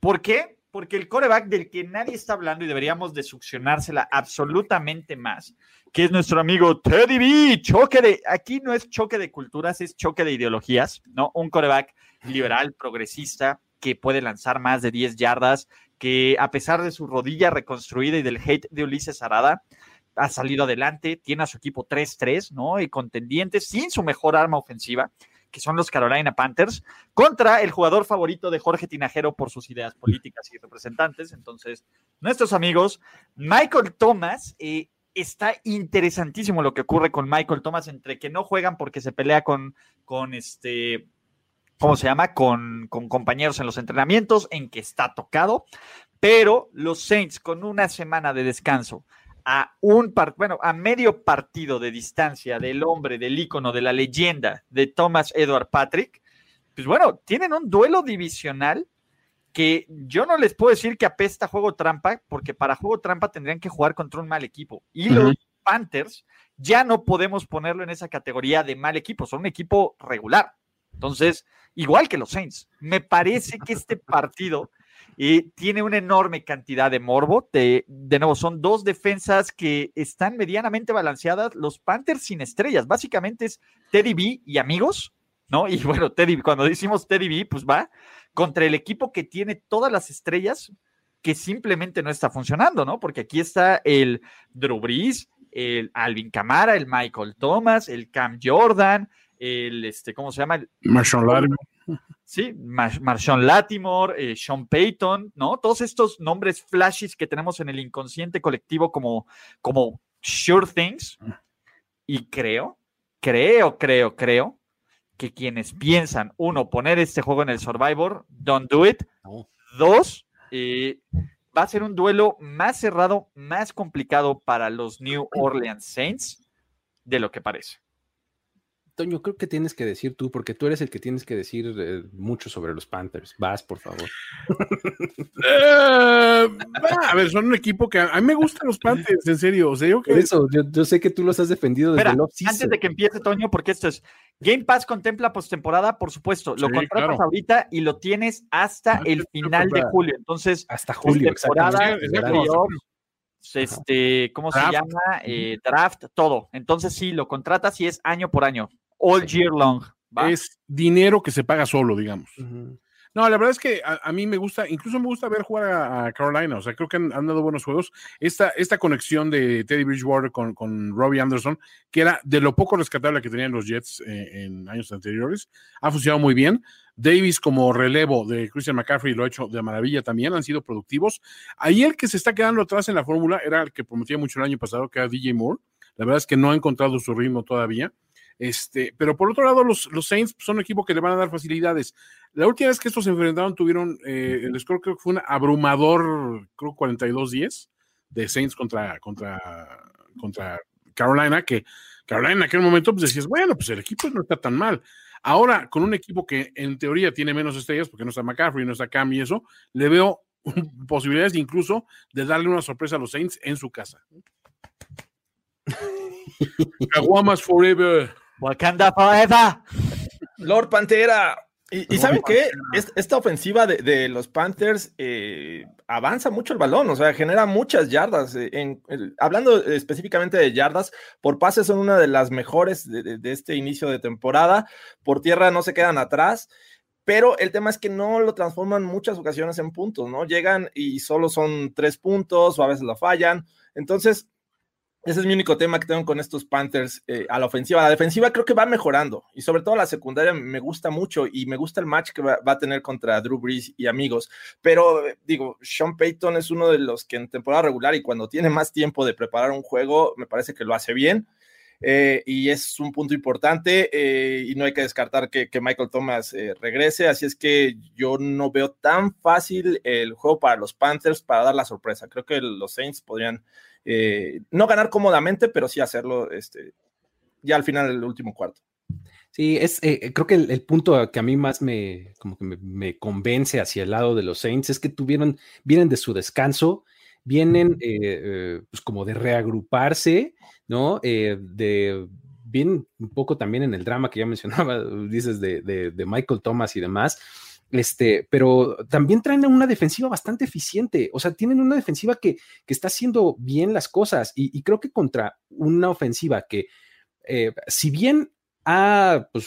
¿Por qué? Porque el coreback del que nadie está hablando y deberíamos de succionársela absolutamente más que es nuestro amigo Teddy B. Choque de, aquí no es choque de culturas, es choque de ideologías, ¿no? Un coreback liberal, progresista, que puede lanzar más de 10 yardas, que a pesar de su rodilla reconstruida y del hate de Ulises Arada, ha salido adelante, tiene a su equipo 3-3, ¿no? Y contendientes sin su mejor arma ofensiva, que son los Carolina Panthers, contra el jugador favorito de Jorge Tinajero por sus ideas políticas y representantes. Entonces, nuestros amigos, Michael Thomas, eh, está interesantísimo lo que ocurre con Michael Thomas entre que no juegan porque se pelea con, con este, ¿cómo se llama? Con, con compañeros en los entrenamientos, en que está tocado, pero los Saints con una semana de descanso a un bueno, a medio partido de distancia del hombre, del ícono, de la leyenda de Thomas Edward Patrick, pues bueno, tienen un duelo divisional que yo no les puedo decir que apesta juego trampa, porque para juego trampa tendrían que jugar contra un mal equipo. Y los Panthers ya no podemos ponerlo en esa categoría de mal equipo, son un equipo regular. Entonces, igual que los Saints, me parece que este partido eh, tiene una enorme cantidad de morbo. De, de nuevo, son dos defensas que están medianamente balanceadas. Los Panthers sin estrellas, básicamente es Teddy B y amigos, ¿no? Y *laughs* bueno, Teddy, cuando decimos Teddy B, pues va contra el equipo que tiene todas las estrellas que simplemente no está funcionando, ¿no? Porque aquí está el Drew Brees, el Alvin Camara, el Michael Thomas, el Cam Jordan, el, este, ¿cómo se llama? El, Marshawn Latimore. Sí, Marshawn Latimore, eh, Sean Payton, ¿no? Todos estos nombres flashes que tenemos en el inconsciente colectivo como, como sure things. Y creo, creo, creo, creo que quienes piensan, uno, poner este juego en el Survivor, don't do it. Dos, eh, va a ser un duelo más cerrado, más complicado para los New Orleans Saints de lo que parece. Toño, creo que tienes que decir tú, porque tú eres el que tienes que decir eh, mucho sobre los Panthers. Vas, por favor. *laughs* Eh, a ver, son un equipo que a, mí me gustan los Panthers, en serio. O sea, yo que... eso, yo, sé que tú los has defendido desde Espera, Antes de que empiece, Toño, porque esto es Game Pass contempla postemporada, por supuesto. Lo contratas ahorita y lo tienes hasta el final de julio. Entonces, hasta julio, temporada, este, ¿cómo se llama? Eh, draft, todo. Entonces sí, lo contratas y es año por año all year long. Es dinero que se paga solo, digamos. No, la verdad es que a, mí me gusta, incluso me gusta ver jugar a, Carolina, o sea, creo que han, dado buenos juegos. Esta, esta conexión de Teddy Bridgewater con, con Robbie Anderson, que era de lo poco rescatable que tenían los Jets eh, en años anteriores, ha funcionado muy bien. Davis como relevo de Christian McCaffrey lo ha hecho de maravilla también, han sido productivos. Ahí el que se está quedando atrás en la fórmula era el que prometía mucho el año pasado, que era DJ Moore. La verdad es que no ha encontrado su ritmo todavía. Este, pero por otro lado, los, los Saints son un equipo que le van a dar facilidades. La última vez que estos se enfrentaron, tuvieron eh, el score, creo que fue un abrumador, creo 42-10 de Saints contra, contra contra Carolina, que Carolina en aquel momento pues decías, bueno, pues el equipo no está tan mal. Ahora, con un equipo que en teoría tiene menos estrellas, porque no está McCaffrey, no está Cam y eso, le veo *laughs* posibilidades incluso de darle una sorpresa a los Saints en su casa. *laughs* Caguamas forever. Wakanda forever. Lord Pantera. Y, ¿saben qué? Esta ofensiva de, los Panthers eh, avanza mucho el balón, o sea, genera muchas yardas. Eh, en, hablando específicamente de yardas, por pases son una de las mejores de, este inicio de temporada. Por tierra no se quedan atrás, pero el tema es que no lo transforman muchas ocasiones en puntos, ¿no? Llegan y solo son tres puntos o a veces lo fallan. Entonces, ese es mi único tema que tengo con estos Panthers eh, a la ofensiva. La defensiva creo que va mejorando y sobre todo la secundaria me gusta mucho y me gusta el match que va, a tener contra Drew Brees y amigos. Pero eh, digo, Sean Payton es uno de los que en temporada regular y cuando tiene más tiempo de preparar un juego, me parece que lo hace bien. Eh, y es un punto importante y no hay que descartar que, que Michael Thomas regrese, así es que yo no veo tan fácil el juego para los Panthers para dar la sorpresa. Creo que los Saints podrían eh, no ganar cómodamente, pero sí hacerlo este, ya al final del último cuarto. Sí, es, eh, creo que el, punto que a mí más me, como que me, convence hacia el lado de los Saints es que tuvieron, vienen de su descanso, vienen eh, pues como de reagruparse, ¿no? de bien un poco también en el drama que ya mencionaba, *laughs* dices de, de Michael Thomas y demás, este, pero también traen una defensiva bastante eficiente. O sea, tienen una defensiva que, está haciendo bien las cosas. Y, creo que contra una ofensiva que, eh, si bien ha, pues,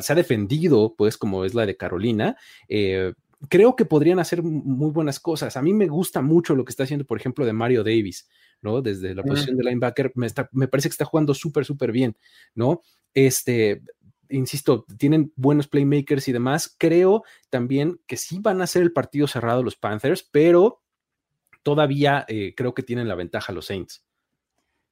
se ha defendido, pues, como es la de Carolina, eh, creo que podrían hacer muy buenas cosas. A mí me gusta mucho lo que está haciendo, por ejemplo, de Mario Davis, ¿no? Desde la posición de linebacker, me, me parece que está jugando súper, súper bien, ¿no? Este, insisto, tienen buenos playmakers y demás. Creo también que sí van a ser el partido cerrado los Panthers, pero todavía eh, creo que tienen la ventaja los Saints.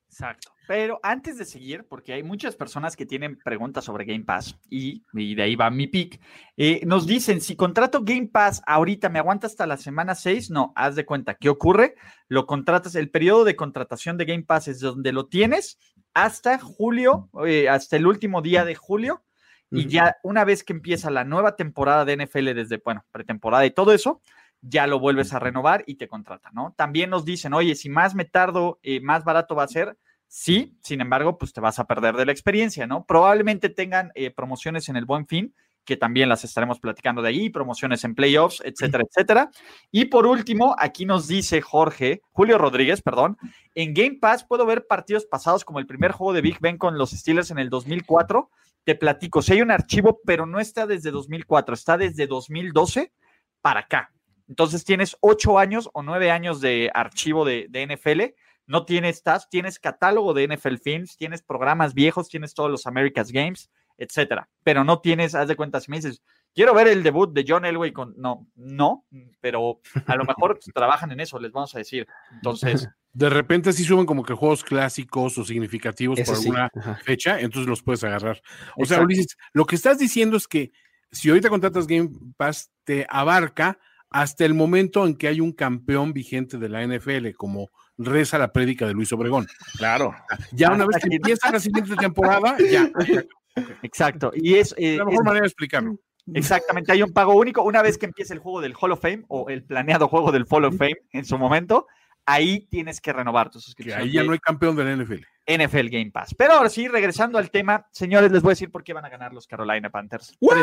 Exacto. Pero antes de seguir, porque hay muchas personas que tienen preguntas sobre Game Pass y, de ahí va mi pick, eh, nos dicen, si contrato Game Pass ahorita, ¿me aguanta hasta la semana 6? No, haz de cuenta, ¿qué ocurre? Lo contratas, el periodo de contratación de Game Pass es donde lo tienes hasta julio, eh, hasta el último día de julio, y ya una vez que empieza la nueva temporada de NFL desde, bueno, pretemporada y todo eso, ya lo vuelves a renovar y te contratan, ¿no? También nos dicen, oye, si más me tardo, eh, más barato va a ser. Sí, sin embargo, pues te vas a perder de la experiencia, ¿no? Probablemente tengan eh, promociones en el buen fin, que también las estaremos platicando de ahí, promociones en playoffs, etcétera, etcétera. Y por último, aquí nos dice Jorge, Julio Rodríguez, perdón, en Game Pass puedo ver partidos pasados como el primer juego de Big Ben con los Steelers en el 2004 te platico, si hay un archivo, pero no está desde 2004, está desde 2012 para acá. Entonces tienes ocho años o nueve años de archivo de, NFL, no tienes TAS, tienes catálogo de NFL Films, tienes programas viejos, tienes todos los America's Games, etcétera. Pero no tienes, haz de cuenta, si me dices, quiero ver el debut de John Elway con. No, no, pero a lo mejor *laughs* trabajan en eso, les vamos a decir. Entonces, *laughs* de repente sí suben como que juegos clásicos o significativos por alguna fecha, entonces los puedes agarrar. O sea, Ulises, lo que estás diciendo es que si ahorita contratas Game Pass, te abarca hasta el momento en que hay un campeón vigente de la NFL, como reza la prédica de Luis Obregón. Claro. Ya una vez que empieza la siguiente temporada, ya. *laughs* Exacto. Y es eh, la mejor manera de explicarlo. Exactamente, hay un pago único una vez que empiece el juego del Hall of Fame o el planeado juego del Hall of Fame en su momento ahí tienes que renovar tu suscripción. ahí ya no hay campeón del NFL. NFL Game Pass. Pero ahora sí, regresando al tema, señores, les voy a decir por qué van a ganar los Carolina Panthers. ¿What?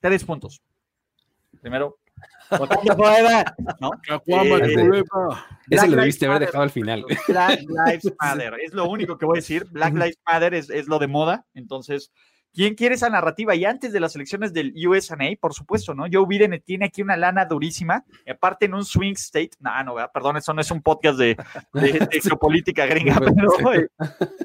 Tres, puntos. Primero, ¿no? Eh, Ese lo debiste haber dejado al final. Black *laughs* Lives Matter. Es lo único que voy a decir. Black Lives Matter es, es lo de moda. Entonces, ¿Quién quiere esa narrativa? Y antes de las elecciones del USA, por supuesto, ¿no? Joe Biden tiene aquí una lana durísima, aparte en un swing state, no, no, perdón, eso no es un podcast de, *laughs* geopolítica gringa, pero eh,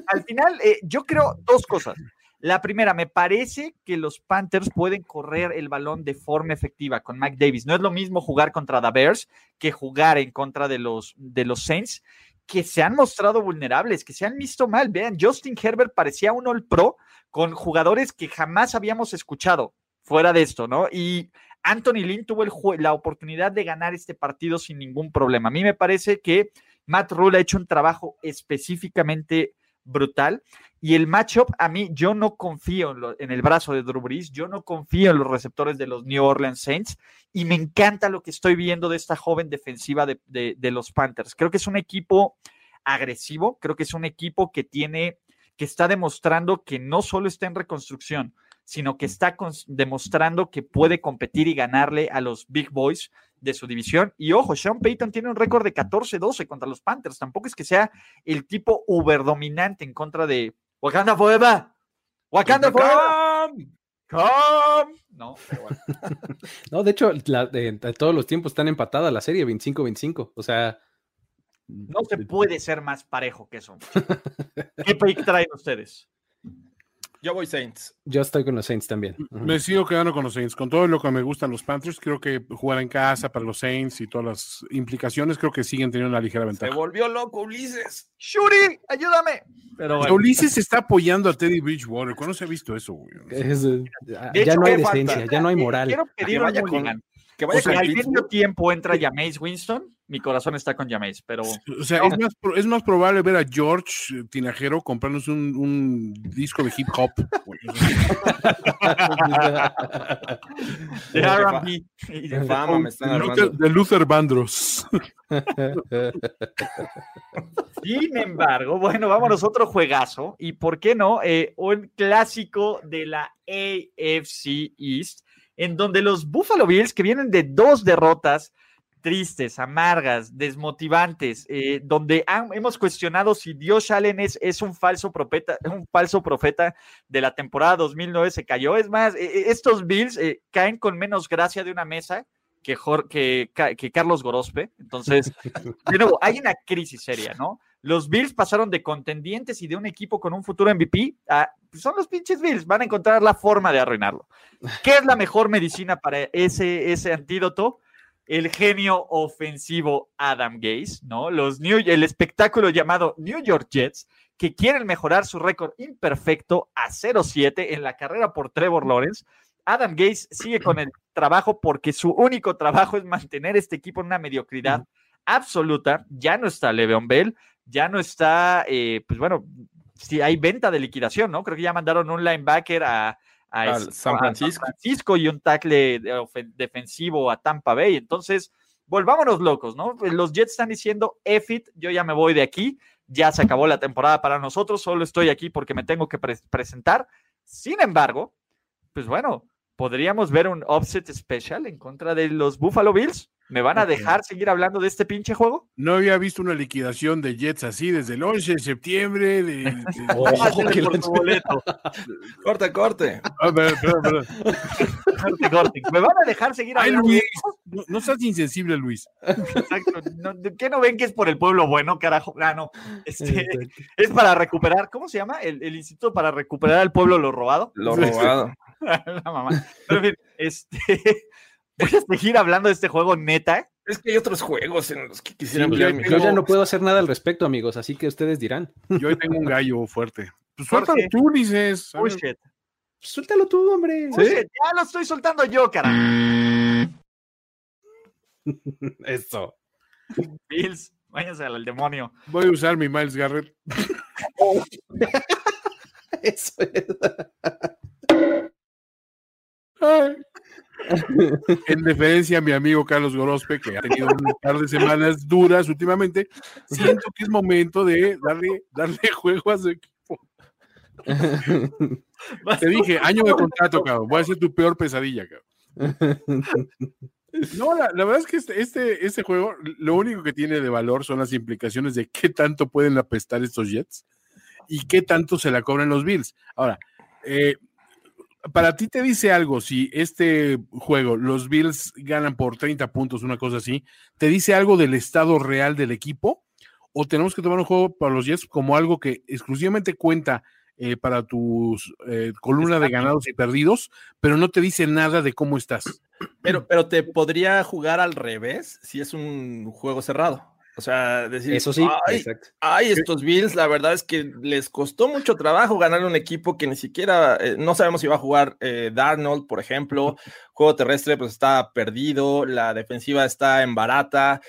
al final eh, yo creo dos cosas. La primera, me parece que los Panthers pueden correr el balón de forma efectiva con Mike Davis. No es lo mismo jugar contra the Bears que jugar en contra de los, de los Saints, que se han mostrado vulnerables, que se han visto mal. Vean, Justin Herbert parecía un All Pro, con jugadores que jamás habíamos escuchado fuera de esto, ¿no? Y Anthony Lynn tuvo la oportunidad de ganar este partido sin ningún problema. A mí me parece que Matt Rule ha hecho un trabajo específicamente brutal. Y el matchup, a mí, yo no confío en, el brazo de Drew Brees, yo no confío en los receptores de los New Orleans Saints, y me encanta lo que estoy viendo de esta joven defensiva de, de los Panthers. Creo que es un equipo agresivo, creo que es un equipo que tiene, que está demostrando que no solo está en reconstrucción, sino que está demostrando que puede competir y ganarle a los Big Boys de su división. Y ojo, Sean Payton tiene un récord de 14-12 contra los Panthers. Tampoco es que sea el tipo uber dominante en contra de Wakanda Forever. Wakanda Forever. Come. No, *laughs* no, de hecho, de, todos los tiempos están empatadas la serie 25-25. O sea, no se puede ser más parejo que eso. *laughs* ¿Qué pick traen ustedes? Yo voy Saints. Yo estoy con los Saints también. Me sigo quedando con los Saints. Con todo lo que me gustan los Panthers, creo que jugar en casa para los Saints y todas las implicaciones, creo que siguen teniendo una ligera ventaja. Se volvió loco Ulises. ¡Shuri! ¡Ayúdame! Pero Ulises está apoyando a Teddy Bridgewater. ¿Cuándo se ha visto eso, güey? *laughs* ya no hay decencia, ya no hay moral. Quiero pedir que vaya con, que vaya al mismo tiempo entra Jameis Winston mi corazón está con Jameis, pero. O sea, es, más, es, más, probable ver a George Tinajero comprarnos un, un disco de hip hop. *laughs* de RB. De fama, me están Luther, de Luther Bandros. *laughs* Sin embargo, bueno, vámonos a otro juegazo. Y por qué no, eh, un clásico de la AFC East, en donde los Buffalo Bills, que vienen de dos derrotas, tristes, amargas, desmotivantes, eh, donde hemos cuestionado si Dios Allen es, es, un, falso profeta, un falso profeta de la temporada 2009, se cayó. Es más, e, e, estos Bills eh, caen con menos gracia de una mesa que, que, que Carlos Gorospe. Entonces, *laughs* de nuevo, hay una crisis seria, ¿no? Los Bills pasaron de contendientes y de un equipo con un futuro MVP a pues, son los pinches Bills, van a encontrar la forma de arruinarlo. ¿Qué es la mejor medicina para ese, ese antídoto? El genio ofensivo Adam Gase, ¿no? Los New, el espectáculo llamado New York Jets, que quieren mejorar su récord imperfecto a 0-7 en la carrera por Trevor Lawrence. Adam Gase sigue con el trabajo porque su único trabajo es mantener este equipo en una mediocridad absoluta. Ya no está Le'Veon Bell, ya no está, eh, pues bueno, si hay venta de liquidación, ¿no? Creo que ya mandaron un linebacker a, a, San Francisco. y un tackle defensivo a Tampa Bay. Entonces, volvámonos locos, ¿no? Los Jets están diciendo, EFIT, yo ya me voy de aquí, ya se acabó la temporada para nosotros, solo estoy aquí porque me tengo que presentar. Sin embargo, pues bueno, podríamos ver un offset special en contra de los Buffalo Bills. ¿Me van a dejar seguir hablando de este pinche juego? No había visto una liquidación de Jets así desde el 11 de septiembre. De, corte, corte. Ah, corte, corte. ¿Me van a dejar seguir hablando? Luis, no, seas insensible, Luis. Exacto. ¿Qué no ven que es por el pueblo bueno, carajo? Ah, no. Este, es para recuperar, ¿cómo se llama? El, el, instituto para recuperar al pueblo lo robado. Lo robado. *laughs* La mamá. Pero en fin, este voy a seguir hablando de este juego neta. Es que hay otros juegos en los que quisiera sí, yo, yo, ya no puedo hacer nada al respecto, amigos, así que ustedes dirán. Yo tengo un gallo fuerte. Pues suéltalo tú, dices. Bullshit. Suéltalo tú, hombre. Ya lo estoy soltando yo, cara. *laughs* Eso. Bills, váyanse al demonio. Voy a usar mi Miles Garrett. *laughs* Eso es. Ay en deferencia a mi amigo Carlos Gorospe, que ha tenido un par de semanas duras últimamente, siento que es momento de darle, darle *laughs* juego a su equipo. Te dije, año de contrato, cabrón. Voy a ser tu peor pesadilla, cabrón. No, la, verdad es que este, este, este, juego, lo único que tiene de valor son las implicaciones de qué tanto pueden apestar estos Jets y qué tanto se la cobran los Bills. Ahora, eh, para ti te dice algo si este juego, los Bills ganan por 30 puntos, una cosa así, ¿te dice algo del estado real del equipo? ¿O tenemos que tomar un juego para los Jets como algo que exclusivamente cuenta eh, para tus eh, columna de ganados y perdidos, pero no te dice nada de cómo estás? Pero, pero te podría jugar al revés si es un juego cerrado. O sea, decir, eso sí, ay, estos Bills, la verdad es que les costó mucho trabajo ganar un equipo que ni siquiera, eh, no sabemos si va a jugar eh, Darnold, por ejemplo, juego terrestre pues está perdido, la defensiva está en barata,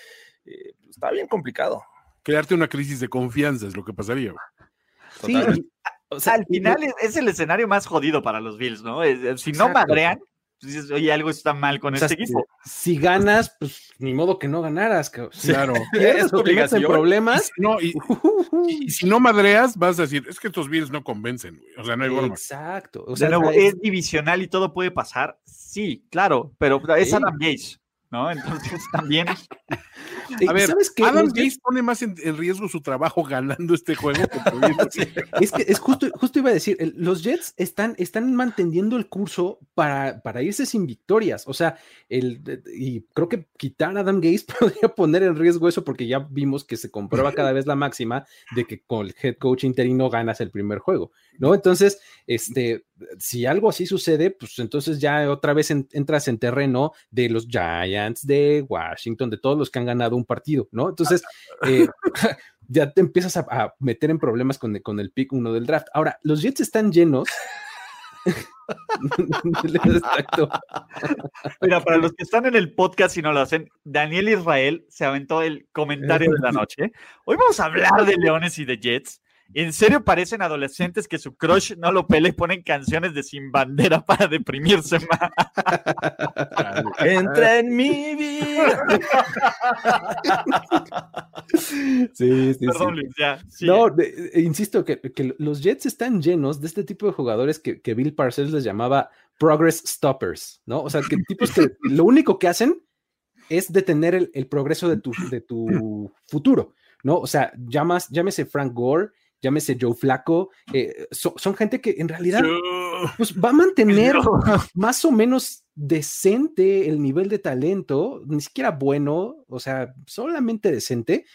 eh, está bien complicado. crearte una crisis de confianza, es lo que pasaría. Sí, o sea, Al final es, es el escenario más jodido para los Bills, ¿no? Es- si no madrean, pues dices, oye, algo está mal con o sea, este equipo. Si si ganas, pues ni modo que no ganaras. cabrón. Si Claro. *laughs* pierdes Es o te metes en problemas. No, y, y si no madreas, vas a decir, es que estos Bills no convencen, güey. O sea, no hay forma. Exacto. O sea, nuevo, es- ¿es divisional y todo puede pasar? Sí, claro, pero es. Adam Gaze, ¿no? Entonces *laughs* también. eh, A ver, ¿sabes qué? Adam Gates pone más en, en riesgo su trabajo ganando este juego que perdiendo. *laughs* Es que es justo, justo iba a decir, el- los Jets están, están manteniendo el curso para, para irse sin victorias. O sea, el, y creo que quitar a Adam Gaze *laughs* podría poner en riesgo eso porque ya vimos que se comprueba cada vez la máxima de que con el head coach interino ganas el primer juego, ¿no? Entonces, este, si algo así sucede, pues entonces ya otra vez en- entras en terreno de los Giants, de Washington, de todos los que han ganado un partido, ¿no? Entonces, eh, *laughs* ya te empiezas a, a meter en problemas con, el- con el pick uno del draft. Ahora, los Jets están llenos. *laughs* Mira, para los que están en el podcast y no lo hacen, Daniel Israel se aventó el comentario de la noche. Hoy vamos a hablar de Leones y de Jets. En serio parecen adolescentes que su crush no lo pele y ponen canciones de sin bandera *laughs* para deprimirse más. Entra en mi vida. Sí, sí, Perdón, sí. Luis, ya. sigue. No, de- eh, insisto que, que los Jets están llenos de este tipo de jugadores que, que Bill Parcells les llamaba progress stoppers, ¿no? O sea, que tipos que lo único que hacen es detener el, el progreso de tu, de tu futuro, ¿no? O sea, llamas, llámese Frank Gore, llámese Joe Flacco, eh, so- son gente que en realidad pues va a mantener *laughs* más o menos decente el nivel de talento, ni siquiera bueno, o sea, solamente decente,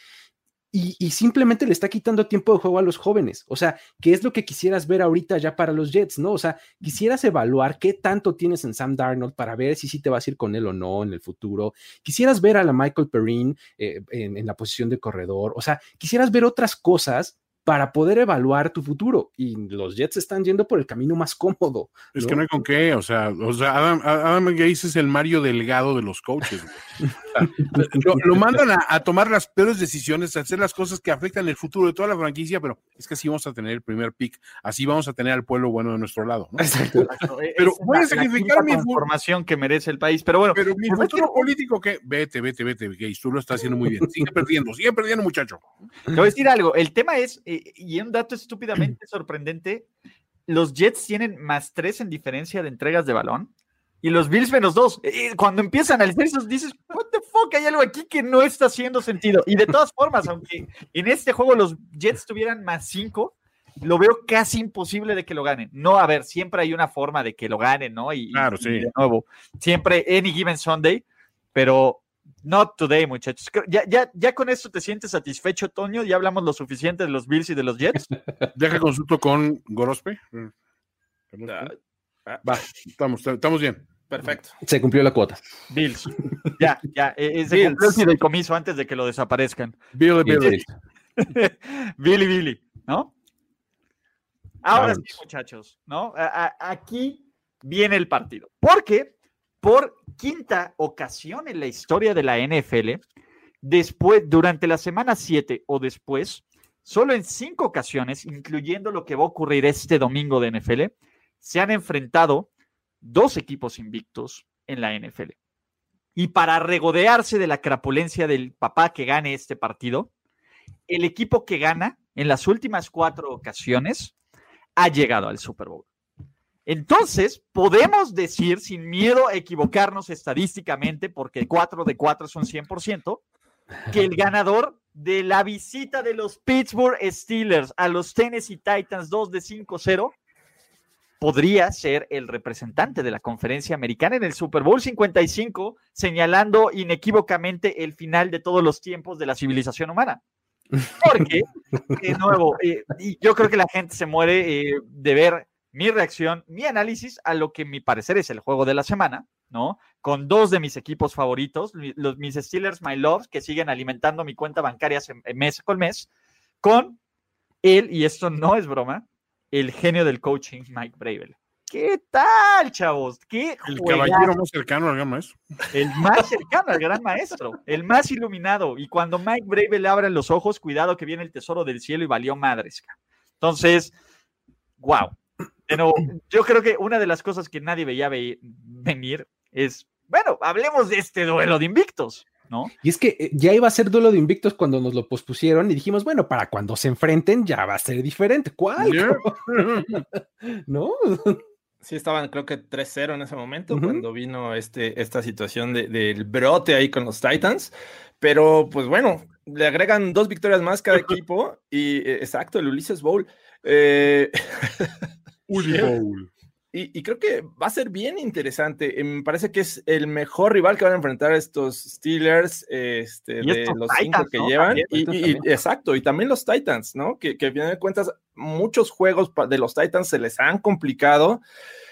y, y simplemente le está quitando tiempo de juego a los jóvenes. O sea, ¿qué es lo que quisieras ver ahorita ya para los Jets, no? O sea, quisieras evaluar qué tanto tienes en Sam Darnold para ver si sí te vas a ir con él o no en el futuro. Quisieras ver a la Michael Perrine eh, en, en la posición de corredor. O sea, quisieras ver otras cosas para poder evaluar tu futuro. Y los Jets están yendo por el camino más cómodo. Es que no hay con qué, o sea, o sea Adam, Adam Gates es el Mario Delgado de los coaches. güey. O sea, *laughs* lo, lo mandan a, a tomar las peores decisiones, a hacer las cosas que afectan el futuro de toda la franquicia, pero es que así vamos a tener el primer pick, así vamos a tener al pueblo bueno de nuestro lado. ¿no? Exacto. Pero Es voy a sacrificar mi transformación que merece el país. Pero bueno, Pero mi Pues es futuro que- político, que vete, vete, vete, Gates, tú lo estás haciendo muy bien. Sigue perdiendo, sigue perdiendo, muchacho. Te voy a decir algo. El tema es, eh, y un dato estúpidamente sorprendente, los Jets tienen más tres en diferencia de entregas de balón y los Bills menos dos. Eh, cuando empiezas a analizar eso, dices, what the fuck, hay algo aquí que no está haciendo sentido. Y de todas formas, aunque en este juego los Jets tuvieran más cinco, lo veo casi imposible de que lo ganen. No, a ver, siempre hay una forma de que lo ganen, ¿no? Y, y- Claro, y sí. de nuevo, siempre any given Sunday, pero not today, muchachos. Ya, ya, ya con esto te sientes satisfecho, Toño. Ya hablamos lo suficiente de los Bills y de los Jets. *laughs* Deja consulto con Gorospe. Ah, Va, estamos, estamos bien. Perfecto. Se cumplió la cuota. Bills. Ya, ya. eh, eh, se Bills. cumplió el fideicomiso antes de que lo desaparezcan. Billy, Billy. *laughs* Billy, Billy, ¿no? Ahora sí, muchachos, ¿no? A- a- aquí viene el partido. Porque por quinta ocasión en la historia de la NFL, después, durante la semana 7 o después, solo en cinco ocasiones, incluyendo lo que va a ocurrir este domingo de NFL, se han enfrentado dos equipos invictos en la NFL. Y para regodearse de la crapulencia del papá que gane este partido, el equipo que gana en las últimas cuatro ocasiones ha llegado al Super Bowl. Entonces, podemos decir, sin miedo a equivocarnos estadísticamente, porque 4 de 4 son 100%, que el ganador de la visita de los Pittsburgh Steelers a los Tennessee Titans 2 de 5-0 podría ser el representante de la conferencia americana en el Super Bowl 55, señalando inequívocamente el final de todos los tiempos de la civilización humana. Porque, de nuevo, eh, y yo creo que la gente se muere eh, de ver mi reacción, mi análisis a lo que mi parecer es el juego de la semana, ¿no? Con dos de mis equipos favoritos, los, mis Steelers My Love, que siguen alimentando mi cuenta bancaria sem- mes con mes, con él, y esto no es broma, el genio del coaching, Mike Bravel. ¿Qué tal, chavos? ¿Qué El juegazo. caballero más cercano al gran maestro. El más cercano al gran maestro, el más iluminado. Y cuando Mike Brave le abre los ojos, cuidado que viene el tesoro del cielo y valió madres. Entonces, wow. Pero yo creo que una de las cosas que nadie veía ve- venir es, bueno, hablemos de este duelo de invictos, ¿no? Y es que eh, ya iba a ser duelo de invictos cuando nos lo pospusieron y dijimos, bueno, para cuando se enfrenten ya va a ser diferente. ¿Cuál? Yeah. *laughs* ¿No? Sí, estaban creo que 3-0 en ese momento cuando vino este, esta situación de- del brote ahí con los Titans. Pero pues bueno, le agregan dos victorias más cada *laughs* equipo y eh, exacto, el Ulises Bowl. Eh, *laughs* Uli Bowl. y, y creo que va a ser bien interesante. Eh, Me parece que es el mejor rival que van a enfrentar estos Steelers este, de estos los cinco que ¿no? llevan. También, Y- exacto, y también los Titans, ¿no? Que, que a final de cuentas muchos juegos de los Titans se les han complicado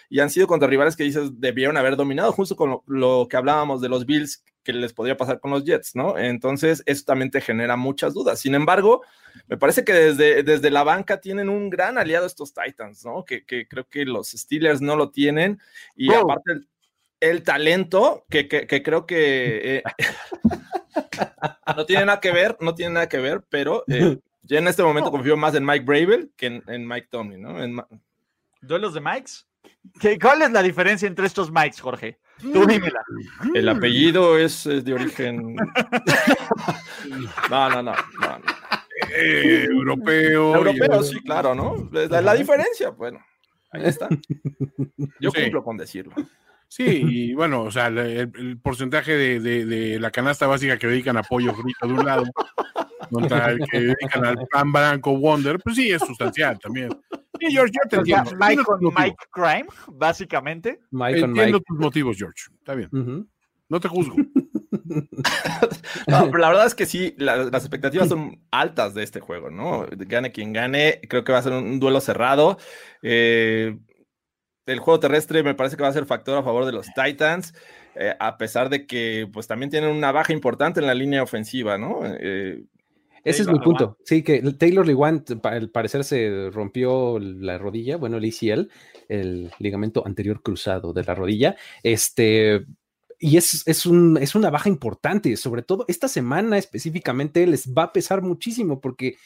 y han sido contra rivales que dices debieron haber dominado, justo con lo, lo que hablábamos de los Bills que les podría pasar con los Jets, ¿no? Entonces, eso también te genera muchas dudas. Sin embargo, me parece que desde, desde la banca tienen un gran aliado estos Titans, ¿no? Que, que creo que los Steelers no lo tienen y Oh. aparte el, el talento que, que- que creo que eh, *laughs* no tiene nada que ver, no tiene nada que ver, pero eh, yo en este momento confío más en Mike Bravel que en, en Mike Tomlin, ¿no? En ¿Duelos de Mikes? ¿Qué- ¿Cuál es la diferencia entre estos Mikes, Jorge? Tú dímela. el apellido es, es de origen. No, no, no. no, no. Eh, europeo. y- Europeo, sí, claro, ¿no? La, la diferencia, bueno, ahí está. Yo Sí. cumplo con decirlo. Sí, y bueno, o sea, el, el porcentaje de, de- de la canasta básica que dedican a pollo frito de un lado contra el que dedican al pan blanco Wonder, pues sí, es sustancial también. Sí, George, yo te sea. Mike con Crime, básicamente. Mike Entiendo Mike. tus motivos, George. Está bien. No te juzgo. *laughs* No, pero la verdad es que sí, la- las expectativas son altas de este juego, ¿no? Gane quien gane, creo que va a ser un, un duelo cerrado. Eh, el juego terrestre me parece que va a ser factor a favor de los Titans, eh, a pesar de que pues también tienen una baja importante en la línea ofensiva, ¿no? Eh, Ese es mi punto. Sí, que Taylor Lewan, al parecer, se rompió la rodilla, bueno, el ACL, el ligamento anterior cruzado de la rodilla. Este. Y es, es, un, es una baja importante, sobre todo esta semana específicamente les va a pesar muchísimo porque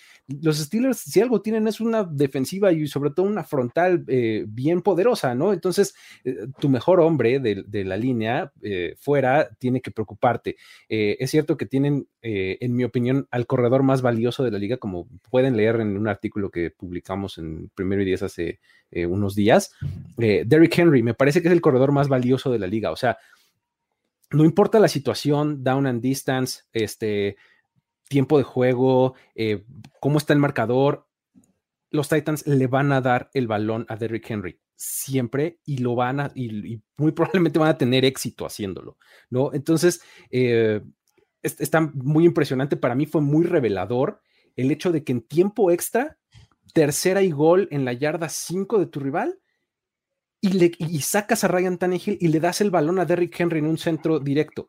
los Steelers, si algo tienen, es una defensiva y sobre todo una frontal eh, bien poderosa, ¿no? Entonces, eh, tu mejor hombre de, de la línea eh, fuera tiene que preocuparte. Es cierto que tienen, en mi opinión, al corredor más valioso de la liga, como pueden leer en un artículo que publicamos en Primero y Diez hace unos días. Derrick Henry me parece que es el corredor más valioso de la liga. O sea, no importa la situación, down and distance, este tiempo de juego, eh, cómo está el marcador, los Titans le van a dar el balón a Derrick Henry siempre y lo van a, y, muy *laughs* probablemente van a tener éxito haciéndolo, ¿no? Entonces, eh, es- está muy impresionante. Para mí fue muy revelador el hecho de que en tiempo extra, tercera y gol en la yarda 5 de tu rival, y, le, y sacas a Ryan Tannehill y le das el balón a Derrick Henry en un centro directo,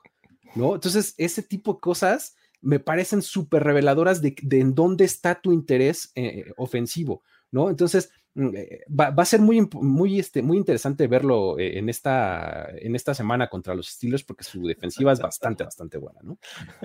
¿no? Entonces, ese tipo de cosas me parecen súper reveladoras de, en dónde está tu interés eh, ofensivo, ¿no? Entonces, eh, va, va a ser muy, muy, este, muy interesante verlo eh, en, esta, en esta semana contra los Steelers porque su defensiva es bastante, bastante buena, ¿no?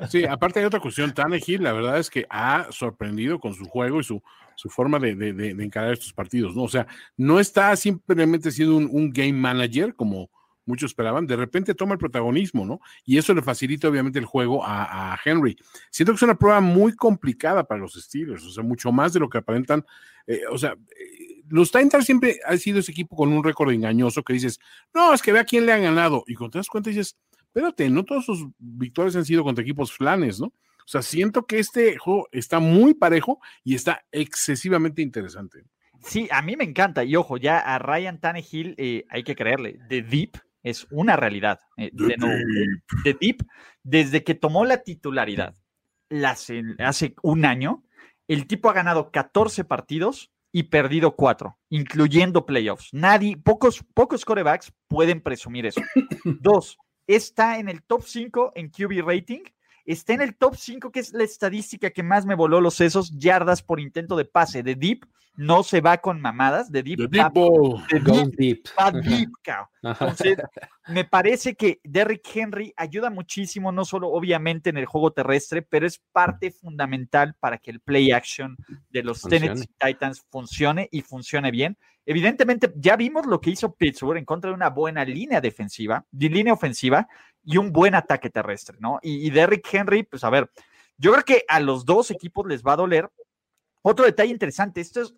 Sí, aparte hay otra cuestión. Tannehill, la verdad es que ha sorprendido con su juego y su, su forma de, de- encarar estos partidos, ¿no? O sea, no está simplemente siendo un, game manager como muchos esperaban, de repente toma el protagonismo, ¿no? Y eso le facilita obviamente el juego a, Henry. Siento que es una prueba muy complicada para los Steelers, o sea, mucho más de lo que aparentan. eh, o sea, eh, los Titans siempre han sido ese equipo con un récord engañoso que dices, no, es que ve a quién le han ganado. Y cuando te das cuenta dices, espérate, no todas sus victorias han sido contra equipos flanes, ¿no? O sea, siento que este juego está muy parejo y está excesivamente interesante. Sí, a mí me encanta. Y ojo, ya a Ryan Tannehill eh, hay que creerle. The Deep es una realidad. eh, de nuevo, The Deep, desde que tomó la titularidad la hace, hace un año, el tipo ha ganado 14 partidos y perdido 4, incluyendo playoffs. Nadie, pocos, pocos corebacks pueden presumir eso. *laughs* Dos, está en el top 5 en QB rating está en el top 5, que es la estadística que más me voló los sesos, yardas por intento de pase. De Deep no se va con mamadas, de Deep, The deep ball. de Go deep deep. va deep. Entonces, me parece que Derrick Henry ayuda muchísimo, no solo obviamente en el juego terrestre, pero es parte fundamental para que el play action de los Funcione. Tennessee Titans funcione y funcione bien. Evidentemente, ya vimos lo que hizo Pittsburgh en contra de una buena línea defensiva, de línea ofensiva y un buen ataque terrestre, ¿no? Y, Derrick Henry, pues a ver, yo creo que a los dos equipos les va a doler. Otro detalle interesante, esto es,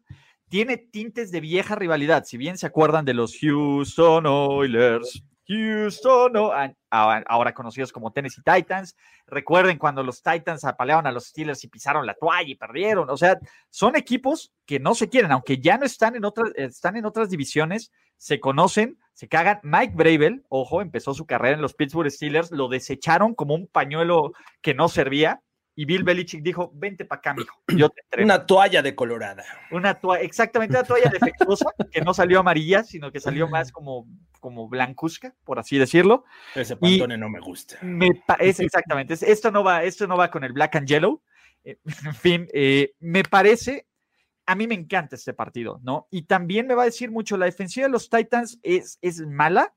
tiene tintes de vieja rivalidad. Si bien se acuerdan de los Houston Oilers, Houston, o- a- a- ahora conocidos como Tennessee Titans. Recuerden cuando los Titans apalearon a los Steelers y pisaron la toalla y perdieron. O sea, son equipos que no se quieren, aunque ya no están en otras, están en otras divisiones, se conocen, se cagan. Mike Bravel, ojo, empezó su carrera en los Pittsburgh Steelers, lo desecharon como un pañuelo que no servía. Y Bill Belichick dijo, vente para acá, mijo, yo te entreno. Una toalla de colorada. Una toalla, exactamente una toalla defectuosa, *laughs* que no salió amarilla, sino que salió más como, como blancuzca, por así decirlo. Ese pantone no me gusta. Me parece, exactamente, es- esto no va, esto no va con el black and yellow. Eh, *laughs* en fin, eh, me parece, a mí me encanta este partido, ¿no? Y también me va a decir mucho, la defensiva de los Titans es, es mala,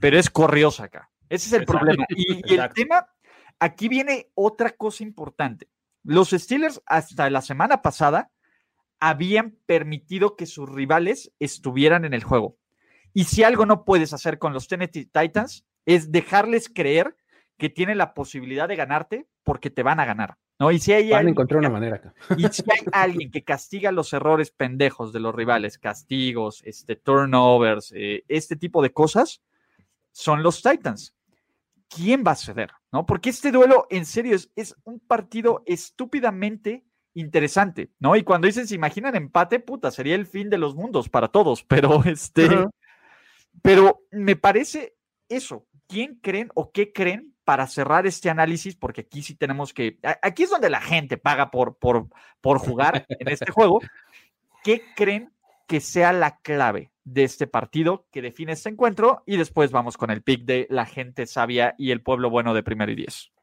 pero es corriosa acá. Ese es el Exacto. problema. Y, y el tema, aquí viene otra cosa importante. Los Steelers hasta la semana pasada habían permitido que sus rivales estuvieran en el juego. Y si algo no puedes hacer con los Tennessee Titans es dejarles creer que tienen la posibilidad de ganarte porque te van a ganar. ¿No? Y si hay Van a alguien encontrar que una manera acá. y si hay alguien que castiga los errores pendejos de los rivales, castigos, este, turnovers, eh, este tipo de cosas, son los Titans. ¿Quién va a ceder? ¿No? Porque este duelo, en serio, es, es un partido estúpidamente interesante, ¿no? Y cuando dicen, se imaginan empate, puta, sería el fin de los mundos para todos, *laughs* pero este, pero me parece eso. ¿Quién creen o qué creen para cerrar este análisis? Porque aquí sí tenemos que. Aquí es donde la gente paga por, por, por jugar en este juego. ¿Qué creen que sea la clave de este partido que define este encuentro? Y después vamos con el pick de la gente sabia y el pueblo bueno de primero y diez.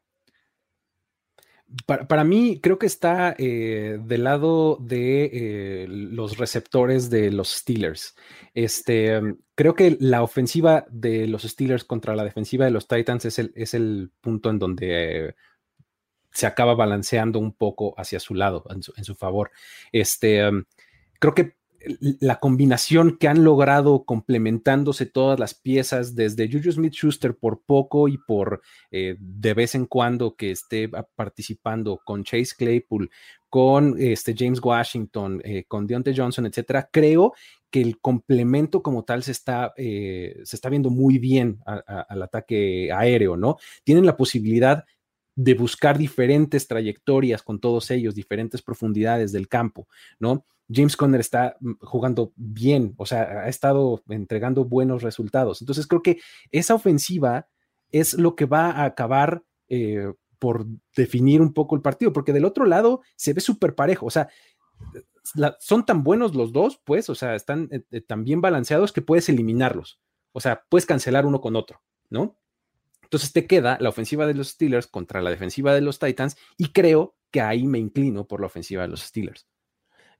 Para, mí, creo que está eh, del lado de eh, los receptores de los Steelers. Este, um, creo que la ofensiva de los Steelers contra la defensiva de los Titans es el, es el punto en donde se acaba balanceando un poco hacia su lado, en su, en su favor. Este, um, creo que la combinación que han logrado complementándose todas las piezas, desde Juju Smith Schuster por poco y por eh, de vez en cuando que esté a- participando con Chase Claypool, con este James Washington, eh, con Deontay Johnson, etcétera, creo que el complemento como tal se está, eh, se está viendo muy bien al ataque aéreo, ¿no? Tienen la posibilidad de buscar diferentes trayectorias con todos ellos, diferentes profundidades del campo, ¿no? James Conner está mm, jugando bien, o sea, ha estado entregando buenos resultados. Entonces creo que esa ofensiva es lo que va a acabar eh, por definir un poco el partido, porque del otro lado se ve súper parejo, o sea, son tan buenos los dos, pues, o sea, están eh, eh, tan bien balanceados que puedes eliminarlos, o sea, puedes cancelar uno con otro, ¿no? Entonces te queda la ofensiva de los Steelers contra la defensiva de los Titans y creo que ahí me inclino por la ofensiva de los Steelers.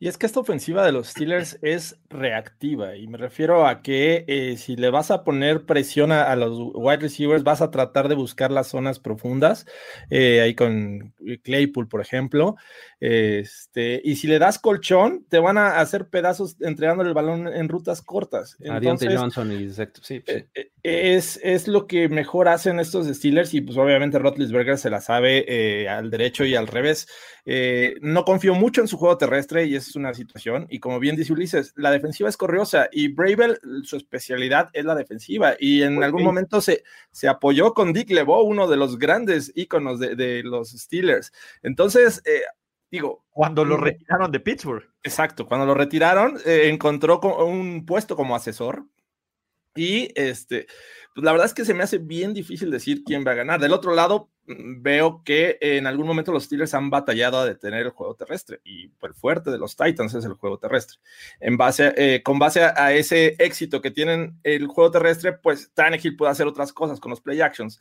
Y es que esta ofensiva de los Steelers es reactiva y me refiero a que eh, si le vas a poner presión a, a los wide receivers, vas a tratar de buscar las zonas profundas, eh, ahí con Claypool, por ejemplo, este, y si le das colchón, te van a hacer pedazos entregándole el balón en rutas cortas. Entonces, Johnson y exacto, sí, sí. eh, eh, es, es lo que mejor hacen estos Steelers y pues obviamente Rotlisberger se la sabe eh, al derecho y al revés. Eh, no confío mucho en su juego terrestre y esa es una situación. Y como bien dice Ulises, la defensiva es corriosa y Bravel, su especialidad es la defensiva. Y en algún momento se, se apoyó con Dick LeBeau, uno de los grandes íconos de, de los Steelers. Entonces, eh, digo, Cuando lo Mm. retiraron de Pittsburgh. Exacto, cuando lo retiraron, eh, encontró co- un puesto como asesor. Y este, pues la verdad es que se me hace bien difícil decir quién va a ganar. Del otro lado, veo que en algún momento los Steelers han batallado a detener el juego terrestre y el fuerte de los Titans es el juego terrestre. En base a- eh, con base a, a ese éxito que tienen el juego terrestre, pues Tannehill puede hacer otras cosas con los play actions.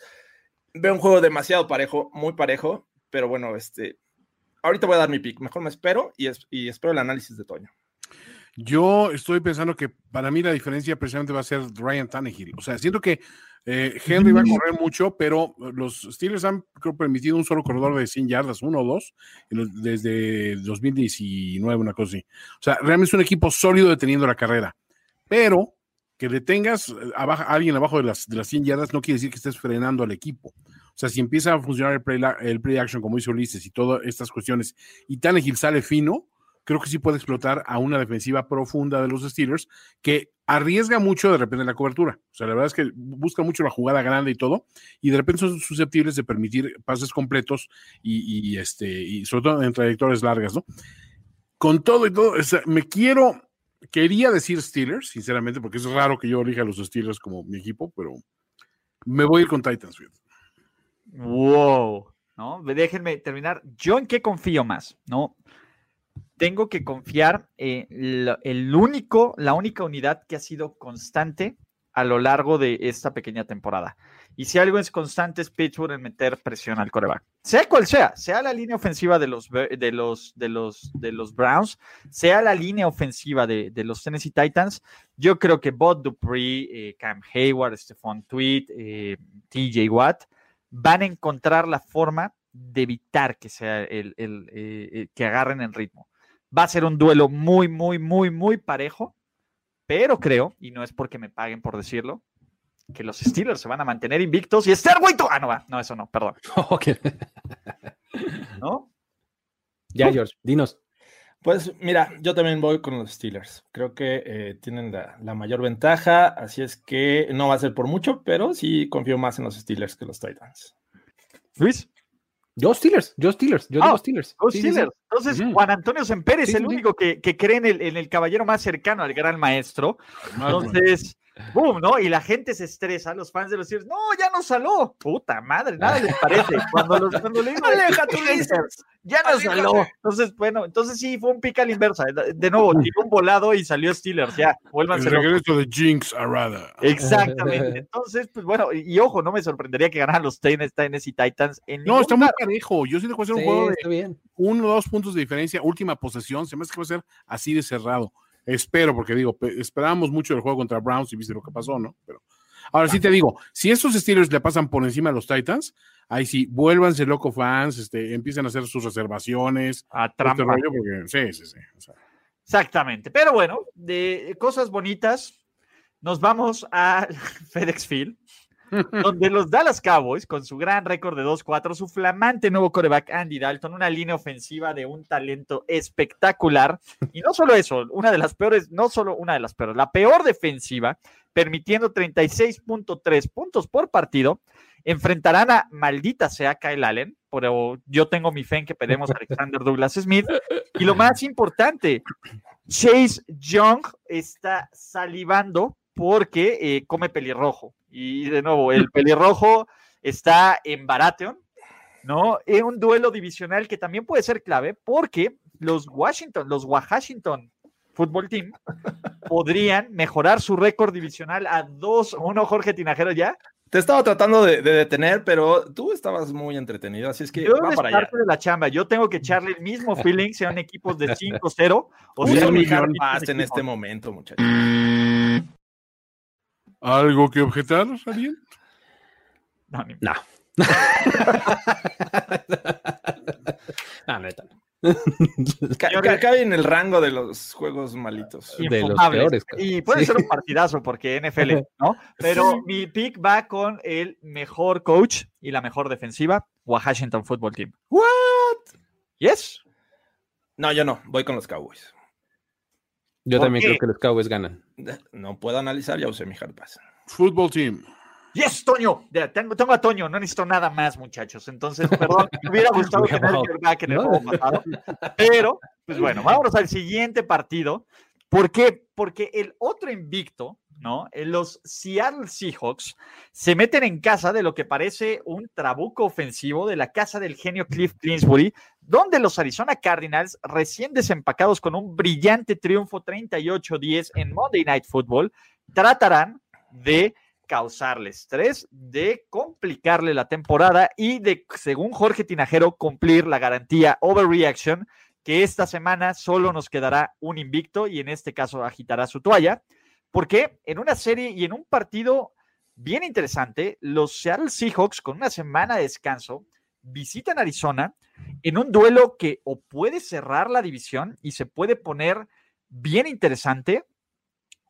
Veo un juego demasiado parejo, muy parejo, pero bueno, este, ahorita voy a dar mi pick. Mejor me espero y, y espero el análisis de Toño. Yo estoy pensando que para mí la diferencia precisamente va a ser Ryan Tannehill. O sea, siento que eh, Henry va a correr mucho, pero los Steelers han permitido un solo corredor de 100 yardas, uno o dos, desde 2019, una cosa así. O sea, realmente es un equipo sólido deteniendo la carrera. Pero que detengas eh, a, alguien abajo de las, de las 100 yardas no quiere decir que estés frenando al equipo. O sea, si empieza a funcionar el play, el play action como hizo Ulises y todas estas cuestiones, y Tannehill sale fino, creo que sí puede explotar a una defensiva profunda de los Steelers que arriesga mucho de repente la cobertura. O sea, la verdad es que busca mucho la jugada grande y todo, y de repente son susceptibles de permitir pases completos y, este, y sobre todo en trayectorias largas, ¿no? Con todo y todo, me quiero, quería decir Steelers, sinceramente, porque es raro que yo elija a los Steelers como mi equipo, pero me voy a ir con Titans. Wow, ¿no? Déjenme terminar. ¿Yo en qué confío más? ¿No? Tengo que confiar en el único, la única unidad que ha sido constante a lo largo de esta pequeña temporada. Y si algo es constante es Pittsburgh en meter presión al coreback. Sea cual sea, sea la línea ofensiva de los, de los, de los, de los Browns, sea la línea ofensiva de, los Tennessee Titans, yo creo que Bob Dupree, eh, Cam Hayward, Stephon Tweet, eh, TJ Watt van a encontrar la forma de evitar que sea el, eh, que agarren el ritmo. Va a ser un duelo muy, muy, muy, muy parejo, pero creo, y no es porque me paguen por decirlo, que los Steelers se van a mantener invictos y estar güey. Ah, no va, no, eso no, perdón. *laughs* ¿No? Ya, George, dinos. Pues mira, yo también voy con los Steelers. Creo que eh, tienen la, la, mayor ventaja, así es que no va a ser por mucho, pero sí confío más en los Steelers que los Titans. Luis. Yo Steelers, yo Steelers, yo digo ah, Steelers. Entonces, Juan Antonio Semper es el único que, que cree en el, en el, caballero más cercano al gran maestro. Entonces, boom, ¿no? Y la gente se estresa, los fans de los Steelers, no, ya no saló. Puta madre, nada les parece. Cuando, los, cuando le digo, aleja tu ya no salió. Entonces, bueno, entonces sí, fue un pica a la inversa. De nuevo, tiró un volado y salió Steelers, ya, vuélvanse. El regreso de Jinx Arada. Exactamente. Entonces, pues bueno, y, ojo, no me sorprendería que ganaran los Tennessee Titans. En no, está muy parejo. Yo siento que va a ser un juego de uno o dos puntos de diferencia, última posesión. Se me hace que va a ser así de cerrado. Espero, porque digo, esperábamos mucho el juego contra Browns y viste lo que pasó, ¿no? Pero ahora sí te digo, si estos Steelers le pasan por encima a los Titans, ahí sí, vuélvanse loco fans, este, empiezan a hacer sus reservaciones. A trampa. sí, sí, sí. Exactamente. Pero bueno, de cosas bonitas, nos vamos a *laughs* FedEx Field, donde los Dallas Cowboys, con su gran récord de 2-4, su flamante nuevo coreback Andy Dalton, una línea ofensiva de un talento espectacular. Y no solo eso, una de las peores, no solo una de las peores, la peor defensiva, permitiendo 36.3 puntos por partido enfrentarán a maldita sea Kyle Allen, pero yo tengo mi fe en que perdemos a Alexander Douglas Smith. Y lo más importante, Chase Young está salivando porque eh, come pelirrojo. Y de nuevo, el pelirrojo está en Baratheon, ¿no? Es un duelo divisional que también puede ser clave porque los Washington, los Washington Football Team *laughs* podrían mejorar su récord divisional a 2-1, Jorge Tinajero ya, te estaba tratando de, detener, pero tú estabas muy entretenido, así es que Yo va para allá. de la chamba. Yo tengo que echarle el mismo feeling, sean equipos de *laughs* 5-0 o sea mi más en este momento, muchachos. ¿Algo que objetar, alguien? No, ni... no. *laughs* no, neta. *laughs* Cabe en el rango de los juegos malitos. De los peores. Y puede ser un partidazo porque NFL, *laughs* ¿no? Pero mi pick va con el mejor coach y la mejor defensiva, Washington Football Team. ¿What? ¿Yes? No, yo no, voy con los Cowboys. Yo también creo que los Cowboys ganan. No puedo analizar, ya usé mi hard pass. Football Team. Yes, Toño. Tengo, tengo, a Toño, no necesito nada más, muchachos. Entonces, perdón, me hubiera *laughs* gustado tener el back en el juego pasado. Pero, pues bueno, *laughs* vámonos al siguiente partido. ¿Por qué? Porque el otro invicto, ¿no? Los Seattle Seahawks se meten en casa de lo que parece un trabuco ofensivo de la casa del genio Cliff Clinsbury, donde los Arizona Cardinals, recién desempacados con un brillante triunfo 38-10 en Monday Night Football, tratarán de causarle estrés, de complicarle la temporada y de, según Jorge Tinajero, cumplir la garantía overreaction, que esta semana solo nos quedará un invicto y en este caso agitará su toalla, porque en una serie y en un partido bien interesante, los Seattle Seahawks con una semana de descanso visitan Arizona en un duelo que o puede cerrar la división y se puede poner bien interesante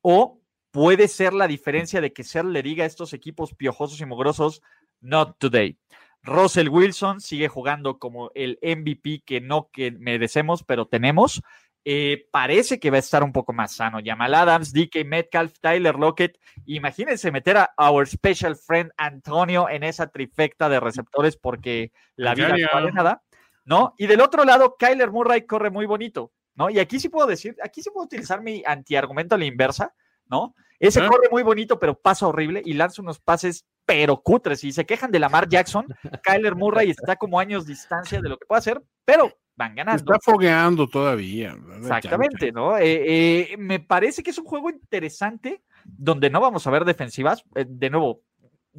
o puede ser la diferencia de que ser le diga a estos equipos piojosos y mugrosos, not today. Russell Wilson sigue jugando como el MVP que no que merecemos, pero tenemos. Eh, parece que va a estar un poco más sano. Jamal Adams, DK Metcalf, Tyler Lockett. Imagínense meter a our special friend Antonio en esa trifecta de receptores porque la vida no vale nada, ¿no? Y del otro lado, Kyler Murray corre muy bonito, ¿no? Y aquí sí puedo decir, aquí sí puedo utilizar mi antiargumento a la inversa, ¿no? Ese corre muy bonito, pero pasa horrible y lanza unos pases pero cutres. Y se quejan de Lamar Jackson, *laughs* Kyler Murray está como años distancia de lo que puede hacer, pero van ganando. Está fogueando todavía. Exactamente, ¿no? Eh, eh, me parece que es un juego interesante donde no vamos a ver defensivas. Eh, de nuevo,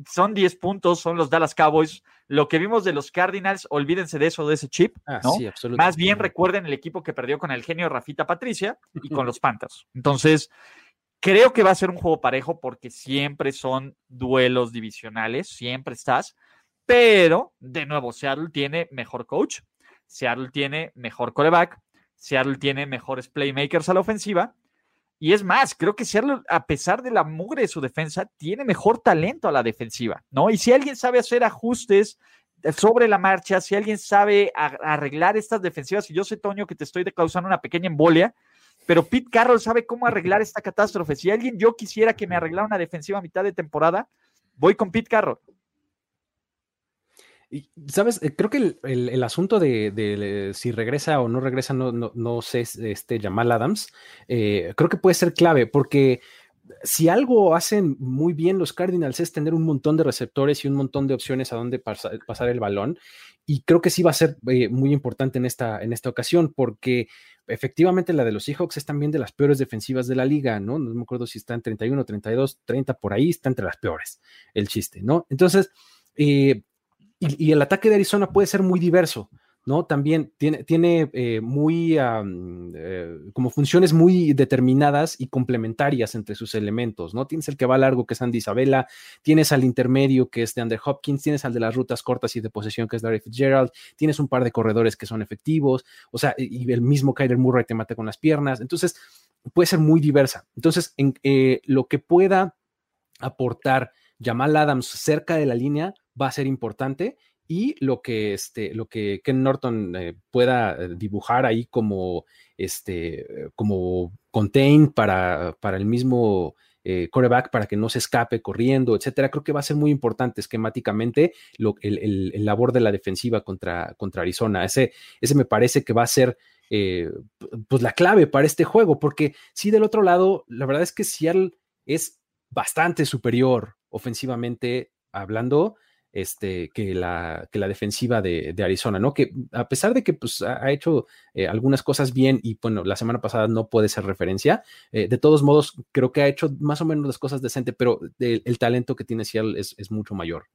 son 10 puntos, son los Dallas Cowboys. Lo que vimos de los Cardinals, olvídense de eso, de ese chip. Ah, ¿no? Más bien recuerden el equipo que perdió con el genio Rafita Patricia y con los Panthers. Entonces, Creo que va a ser un juego parejo porque siempre son duelos divisionales, siempre estás. Pero, de nuevo, Seattle tiene mejor coach, Seattle tiene mejor coreback, Seattle tiene mejores playmakers a la ofensiva. Y es más, creo que Seattle, a pesar de la mugre de su defensa, tiene mejor talento a la defensiva, ¿no? Y si alguien sabe hacer ajustes sobre la marcha, si alguien sabe arreglar estas defensivas, y yo sé, Toño, que te estoy causando una pequeña embolia, pero Pete Carroll sabe cómo *laughs* arreglar esta catástrofe. Si alguien yo quisiera que me arreglara una defensiva a mitad de temporada, voy con Pete Carroll. Y, ¿Sabes? Eh, creo que el, asunto de, si regresa o no regresa, no, no, sé, este Jamal Adams, eh, creo que puede ser clave porque si algo hacen muy bien los Cardinals es tener un montón de receptores y un montón de opciones a dónde pasar el balón. Y creo que sí va a ser eh, muy importante en esta, en esta ocasión, porque efectivamente la de los Seahawks es también de las peores defensivas de la liga, ¿no? No me acuerdo si está en 31, 32, 30, por ahí está entre las peores, el chiste, ¿no? Entonces, eh, y, el ataque de Arizona puede ser muy diverso. ¿No? También tiene, tiene eh, muy, eh, como funciones muy determinadas y complementarias entre sus elementos, ¿no? Tienes el que va largo, que es Andy Isabella, tienes al intermedio, que es de Under Hopkins, tienes al de las rutas cortas y de posesión, que es Larry Fitzgerald, tienes un par de corredores que son efectivos, o sea, y el mismo Kyler Murray te mata con las piernas, entonces puede ser muy diversa. Entonces, en, eh, lo que pueda aportar Jamal Adams cerca de la línea va a ser importante y lo que, este, lo que Ken Norton eh, pueda eh, dibujar ahí como, este, como contain para, para el mismo eh, coreback para que no se escape corriendo, etcétera. Creo que va a ser muy importante esquemáticamente lo, el, labor de la defensiva contra, contra Arizona. Ese, ese me parece que va a ser pues la clave para este juego, porque si del otro lado, la verdad es que Seattle es bastante superior ofensivamente hablando este, que, la, que la defensiva de, Arizona, ¿no? Que a pesar de que pues, ha hecho eh, algunas cosas bien y bueno, la semana pasada no puede ser referencia, eh, de todos modos creo que ha hecho más o menos las cosas decentes, pero el talento que tiene Seattle es, es mucho mayor.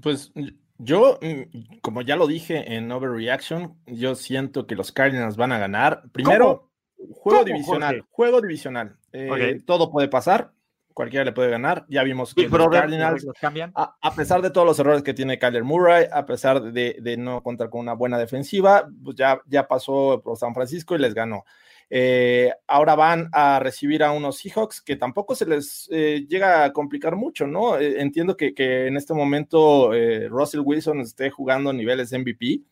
Pues yo, mm, como ya lo dije en Overreaction, yo siento que los Cardinals van a ganar. Primero, juego divisional, juego divisional. Eh, todo puede pasar cualquiera le puede ganar. Ya vimos que los Cardinals, a, pesar de todos los errores que tiene Kyler Murray, a pesar de, no contar con una buena defensiva, pues ya, ya pasó por San Francisco y les ganó. Eh, ahora van a recibir a unos Seahawks que tampoco se les eh, llega a complicar mucho, ¿no? Eh, entiendo que, que, en este momento Russell Wilson esté jugando a niveles MVP,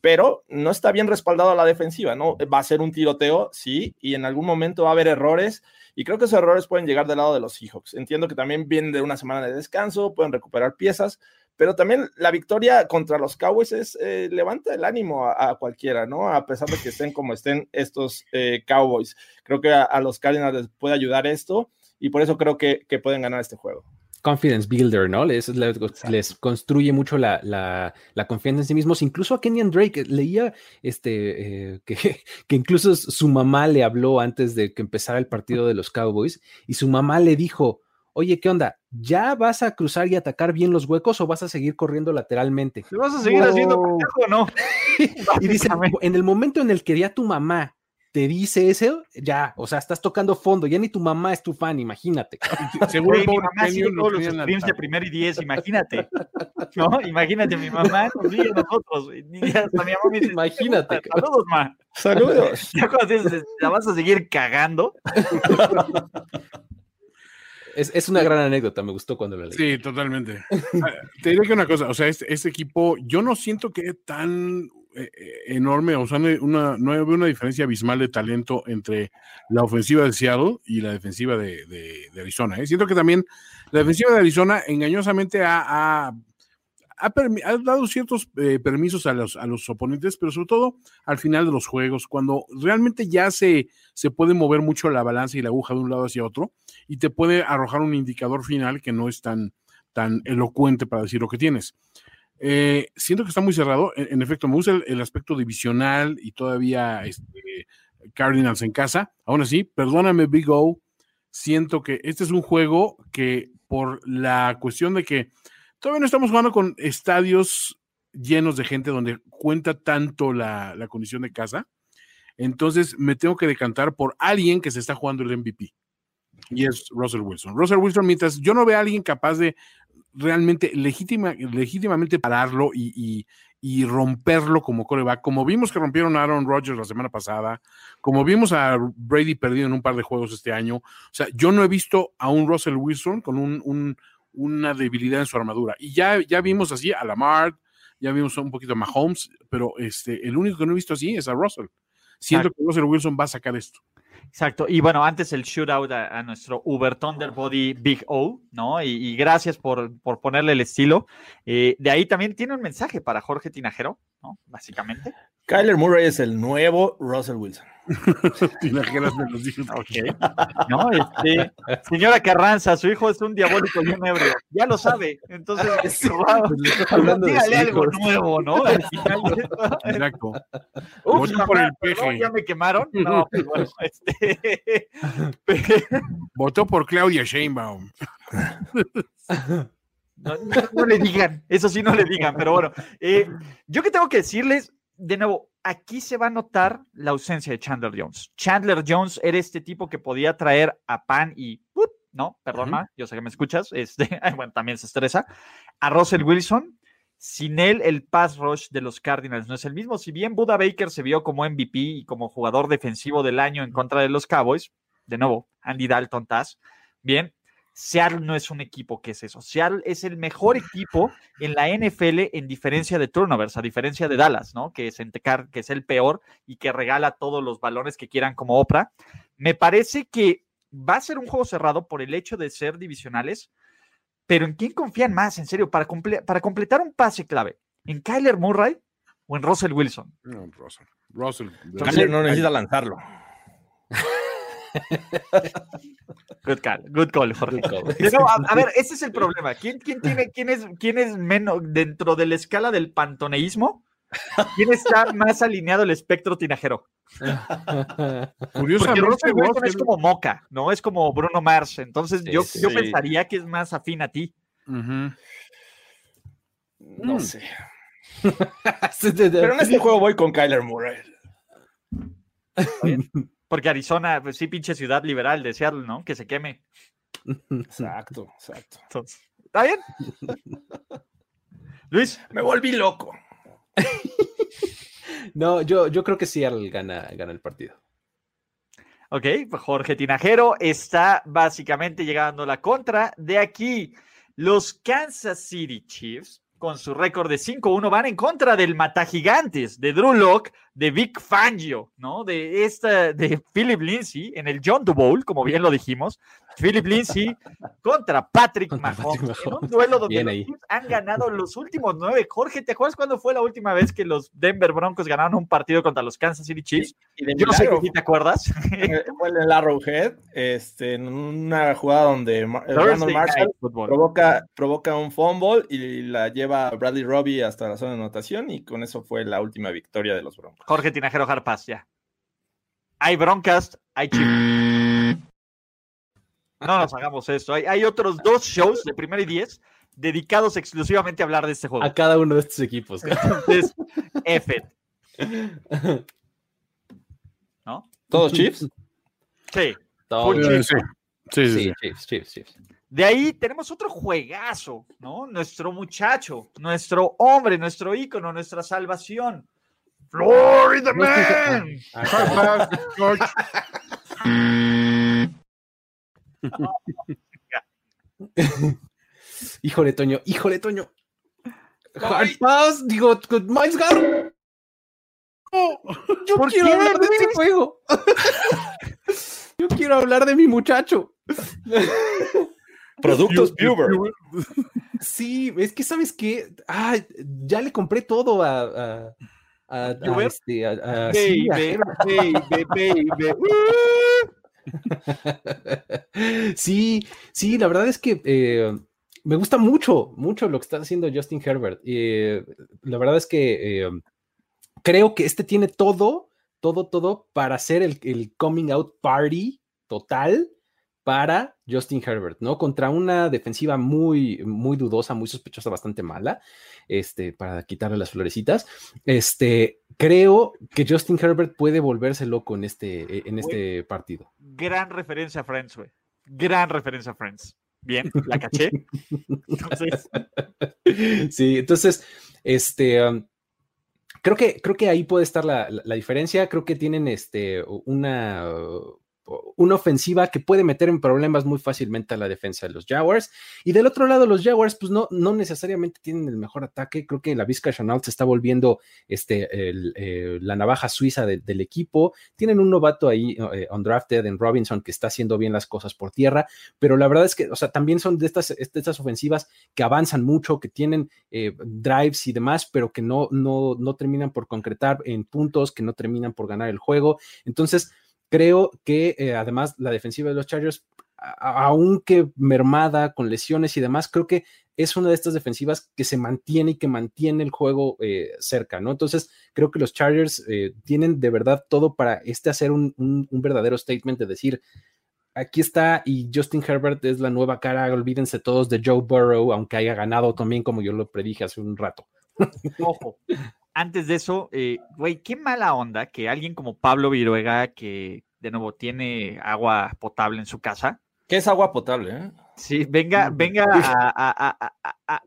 pero no está bien respaldado a la defensiva, ¿no? Va a ser un tiroteo, sí, y en algún momento va a haber errores y creo que esos errores pueden llegar del lado de los Seahawks. Entiendo que también vienen de una semana de descanso, pueden recuperar piezas, pero también la victoria contra los Cowboys es, eh, levanta el ánimo a, cualquiera, ¿no? A pesar de que estén como estén estos eh, Cowboys. Creo que a, los Cardinals les puede ayudar esto y por eso creo que pueden ganar este juego confidence builder, ¿no? Les, les, construye mucho la, la, confianza en sí mismos. Incluso a Kenyan Drake leía este, eh, que, *laughs* que, incluso su mamá le habló antes de que empezara el partido de los Cowboys y su mamá le dijo, oye, ¿qué onda? ¿Ya vas a cruzar y atacar bien los huecos o vas a seguir corriendo lateralmente? ¿Te vas a seguir haciendo pendejo o no? *laughs* Y dice, en el momento en el que ya tu mamá te dice eso, ya, o sea, estás tocando fondo, ya ni tu mamá es tu fan, imagínate. *laughs* *laughs* Seguro mi mamá sigue todos los streams de primer y diez, *laughs* imagínate. ¿No? Imagínate, mi mamá nos sigue a nosotros. Y hasta mi mamá me dice, Imagínate. Saludos, ma. Saludos. Ya cuando dices, la vas a seguir cagando. Es, es una gran anécdota, me gustó cuando la leí. Sí, totalmente. Ah, Te diré que una cosa, o sea, este, este equipo, yo no siento que tan enorme, o sea, una, no hay una diferencia abismal de talento entre la ofensiva de Seattle y la defensiva de, de- de Arizona. ¿eh? Siento que también la defensiva de Arizona engañosamente ha, ha- ha dado ciertos eh, permisos a los, a los oponentes, pero sobre todo al final de los juegos, cuando realmente ya se, se puede mover mucho la balanza y la aguja de un lado hacia otro y te puede arrojar un indicador final que no es tan, tan elocuente para decir lo que tienes. Eh, siento que está muy cerrado. En, en efecto, me gusta el, el aspecto divisional y todavía este, Cardinals en casa. Aún así, perdóname, Big O. Siento que este es un juego que, por la cuestión de que todavía no estamos jugando con estadios llenos de gente donde cuenta tanto la, la condición de casa, entonces me tengo que decantar por alguien que se está jugando el MVP. Y es Russell Wilson. Russell Wilson, mientras yo no vea a alguien capaz de realmente legítima, legítimamente pararlo y, y- y romperlo como coreback, como vimos que rompieron a Aaron Rodgers la semana pasada, como vimos a Brady perdido en un par de juegos este año. O sea, yo no he visto a un Russell Wilson con un- un- una debilidad en su armadura. Y ya, ya vimos así a Lamar, ya vimos un poquito a Mahomes, pero este, el único que no he visto así es a Russell. Siento que Russell Wilson va a sacar esto. Exacto. Y bueno, antes el shootout a, a nuestro Uber Thunder Body Big O, ¿no? Y, y gracias por, por ponerle el estilo. Eh, de ahí también tiene un mensaje para Jorge Tinajero, ¿no? Básicamente. Kyler Murray es el nuevo Russell Wilson. *laughs* Tinajeras me los dijo. *laughs* ¿No? Este, señora Carranza, su hijo es un diabólico y un ebrio. Ya lo sabe. Entonces, *laughs* wow, Pues hablando de dígale algo nuevo, ¿no? Al final de esto. Exacto. Por el peje. ya me quemaron. No, pues bueno, este. Votó por Claudia Sheinbaum. No, no- no le digan, eso sí no le digan, pero bueno. eh, yo que tengo que decirles, de nuevo, aquí se va a notar la ausencia de Chandler Jones. Chandler Jones era este tipo que podía traer a Pan y, no, perdón. Ma, yo sé que me escuchas, este, *laughs* bueno, también se estresa, a Russell Wilson. Sin él, el pass rush de los Cardinals no es el mismo. Si bien Buda Baker se vio como MVP y como jugador defensivo del año en contra de los Cowboys, de nuevo, Andy Dalton Taz, bien, Seattle no es un equipo que es eso. Seattle es el mejor equipo en la NFL en diferencia de turnovers, a diferencia de Dallas, ¿no? Que es, entecar- que es el peor y que regala todos los balones que quieran como Oprah. Me parece que va a ser un juego cerrado por el hecho de ser divisionales, pero ¿en quién confían más? En serio, para, comple- para completar un pase clave, ¿en Kyler Murray o en Russell Wilson? No, Russell. Russell. Kyler no necesita lanzarlo. *laughs* Good call, good call, Jorge. Good call. A, a ver, ese es el problema. ¿Quién, quién tiene, quién es, quién es menos dentro de la escala del pantoneísmo? ¿Quién está más alineado al espectro tinajero? Porque Curiosamente, Russell Wilson es como Moca, ¿no? Es como Bruno Mars. Entonces yo, Sí, yo pensaría que es más afín a ti. No Mm. sé. *laughs* Pero Pero en este juego voy con Kyler Murray. *laughs* Porque Arizona, pues sí, pinche ciudad liberal de Seattle, ¿no? Que se queme. Exacto, exacto. Entonces, ¿está bien? *laughs* Luis, Me volví loco. *laughs* No, yo, yo creo que Seattle gana, gana el partido. ok, Jorge Tinajero está básicamente llegando a la contra. De aquí, los Kansas City Chiefs, con su récord de 5-1, van en contra del Matagigantes, de Drew Locke, de Vic Fangio, ¿no? De esta, de Philip Lindsay en el John Bowl, como bien lo dijimos. Philip Lindsay contra Patrick Contra Mahomes, Patrick en un duelo donde Bien los ahí. Chiefs han ganado los últimos nueve. Jorge, ¿te acuerdas cuándo fue la última vez que los Denver Broncos ganaron un partido contra los Kansas City Chiefs? Y de Yo no sé milagro, si te acuerdas. *laughs* fue en el Arrowhead, este, en una jugada donde eh, Brandon Marshall provoca, provoca un fumble y la lleva Bradley Robbie hasta la zona de anotación y con eso fue la última victoria de los Broncos. Jorge Tinajero Harpas, ya. Hay broncas, hay Chiefs. No nos hagamos esto. Hay, hay otros dos shows de primero y diez dedicados exclusivamente a hablar de este juego. A cada uno de estos equipos. Entonces, F. ¿No? ¿Todos Chiefs? Sí. Todo- Full Sí, Chiefs. sí, sí, sí, Sí, sí. Chiefs, Chiefs, Chiefs. De ahí tenemos otro juegazo, ¿no? Nuestro muchacho, nuestro hombre, nuestro ícono, nuestra salvación. Florida Man. *laughs* Ah. *laughs* Híjole, Toño, híjole, Toño. Hard pass, digo, Miles Garrett. Yo ¿Por quiero hablar de este Luis? juego. *laughs* Yo quiero hablar de mi muchacho. Productos Puber. Sí, es que sabes que ya le compré todo a, a, a, a ¿Puber? este, a- a- sí, a Baby, baby, baby. *laughs* *laughs* sí, sí, la verdad es que eh, me gusta mucho, mucho lo que está haciendo Justin Herbert. Eh, la verdad es que eh, creo que este tiene todo, todo, todo para hacer el, el coming out party total para Justin Herbert, ¿no? Contra una defensiva muy, muy dudosa, muy sospechosa, bastante mala, este, para quitarle las florecitas. Este, creo que Justin Herbert puede volverse loco en este, en este partido. Gran referencia a Friends, güey. Gran referencia a Friends. Bien, la caché. *laughs* Entonces, Sí, entonces, este, um, creo que, creo que ahí puede estar la, la- la diferencia. Creo que tienen este, una, una ofensiva que puede meter en problemas muy fácilmente a la defensa de los Jaguars. Y del otro lado, los Jaguars, pues no, no necesariamente tienen el mejor ataque. Creo que la Vizca Chanel se está volviendo este, eh, la navaja suiza de- del equipo. Tienen un novato ahí, eh, undrafted en Robinson, que está haciendo bien las cosas por tierra. Pero la verdad es que, o sea, también son de estas, de estas ofensivas que avanzan mucho, que tienen eh, drives y demás, pero que no, no, no terminan por concretar en puntos, que no terminan por ganar el juego. Entonces, creo que eh, además la defensiva de los Chargers, aunque mermada con lesiones y demás, creo que es una de estas defensivas que se mantiene y que mantiene el juego eh, cerca, ¿no? Entonces, creo que los Chargers eh, tienen de verdad todo para este hacer un, un- un verdadero statement de decir, aquí está y Justin Herbert es la nueva cara, olvídense todos de Joe Burrow, aunque haya ganado también como yo lo predije hace un rato. ojo. Antes de eso, eh, güey, qué mala onda que alguien como Pablo Viruega, que de nuevo tiene agua potable en su casa, ¿Qué es agua potable? eh? sí, venga, venga a,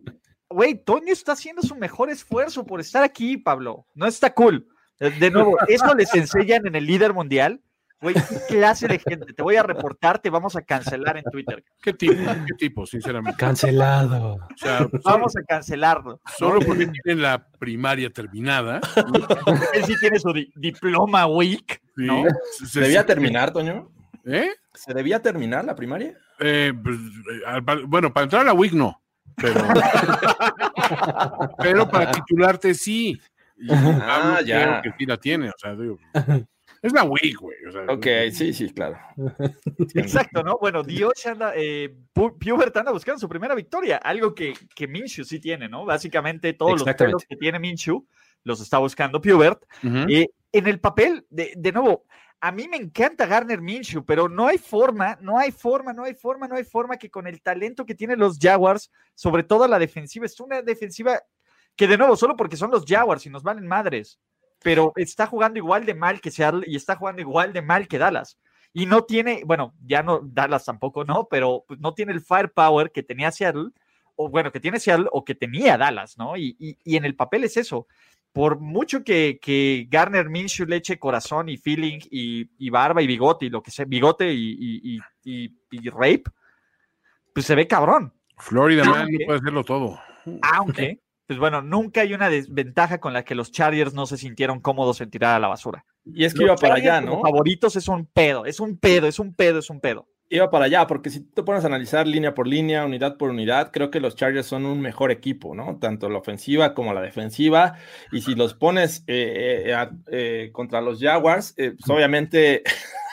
Güey, Toño está haciendo su mejor esfuerzo por estar aquí, Pablo. No está cool. De de nuevo, eso les enseñan en el líder mundial. Güey, qué clase de gente. Te voy a reportar, te vamos a cancelar en Twitter. ¿Qué tipo? ¿Qué tipo, sinceramente? Cancelado. O sea, solo, Vamos a cancelarlo. solo porque tienen la primaria terminada. Él sí tiene su di- diploma week, sí, ¿no? se- ¿Se se- debía terminar, Toño? ¿Eh? ¿Se debía terminar la primaria? Eh, pues, eh, bueno, para entrar a la WIC no, pero, *laughs* pero para titularte sí. Y Ah, ya. creo que sí la tiene, o sea, digo, es la WIC, güey. O sea, Ok, sí, sí, claro. *laughs* Exacto, ¿no? Bueno, Dios anda, eh, Pu- Pubert anda buscando su primera victoria, algo que, que Minshew sí tiene, ¿no? Básicamente todos los pelos que tiene Minshew los está buscando Pubert. Eh, en el papel, de, de nuevo, a mí me encanta Garner Minshew, pero no hay forma, no hay forma, no hay forma, no hay forma que con el talento que tienen los Jaguars, sobre todo la defensiva, es una defensiva que de nuevo, solo porque son los Jaguars y nos valen madres, pero está jugando igual de mal que Seattle y está jugando igual de mal que Dallas. Y no tiene, bueno, ya no, Dallas tampoco, ¿no? Pero pues, no tiene el firepower que tenía Seattle, o bueno, que tiene Seattle o que tenía Dallas, ¿no? Y, y- y en el papel es eso. Por mucho que, que Garner Minshew le eche corazón y feeling y, y barba y bigote y lo que sea, bigote y, rape, pues se ve cabrón. Florida Man puede hacerlo todo. Aunque, pues bueno, nunca hay una desventaja con la que los Chargers no se sintieron cómodos en tirar a la basura. Y es que Los iba para Chargers allá, como ¿no? Favoritos es un pedo, es un pedo, es un pedo, es un pedo. Iba para allá, porque si te pones a analizar línea por línea, unidad por unidad, creo que los Chargers son un mejor equipo, ¿no? Tanto la ofensiva como la defensiva. Y si los pones eh, eh, a- eh, contra los Jaguars, eh, pues obviamente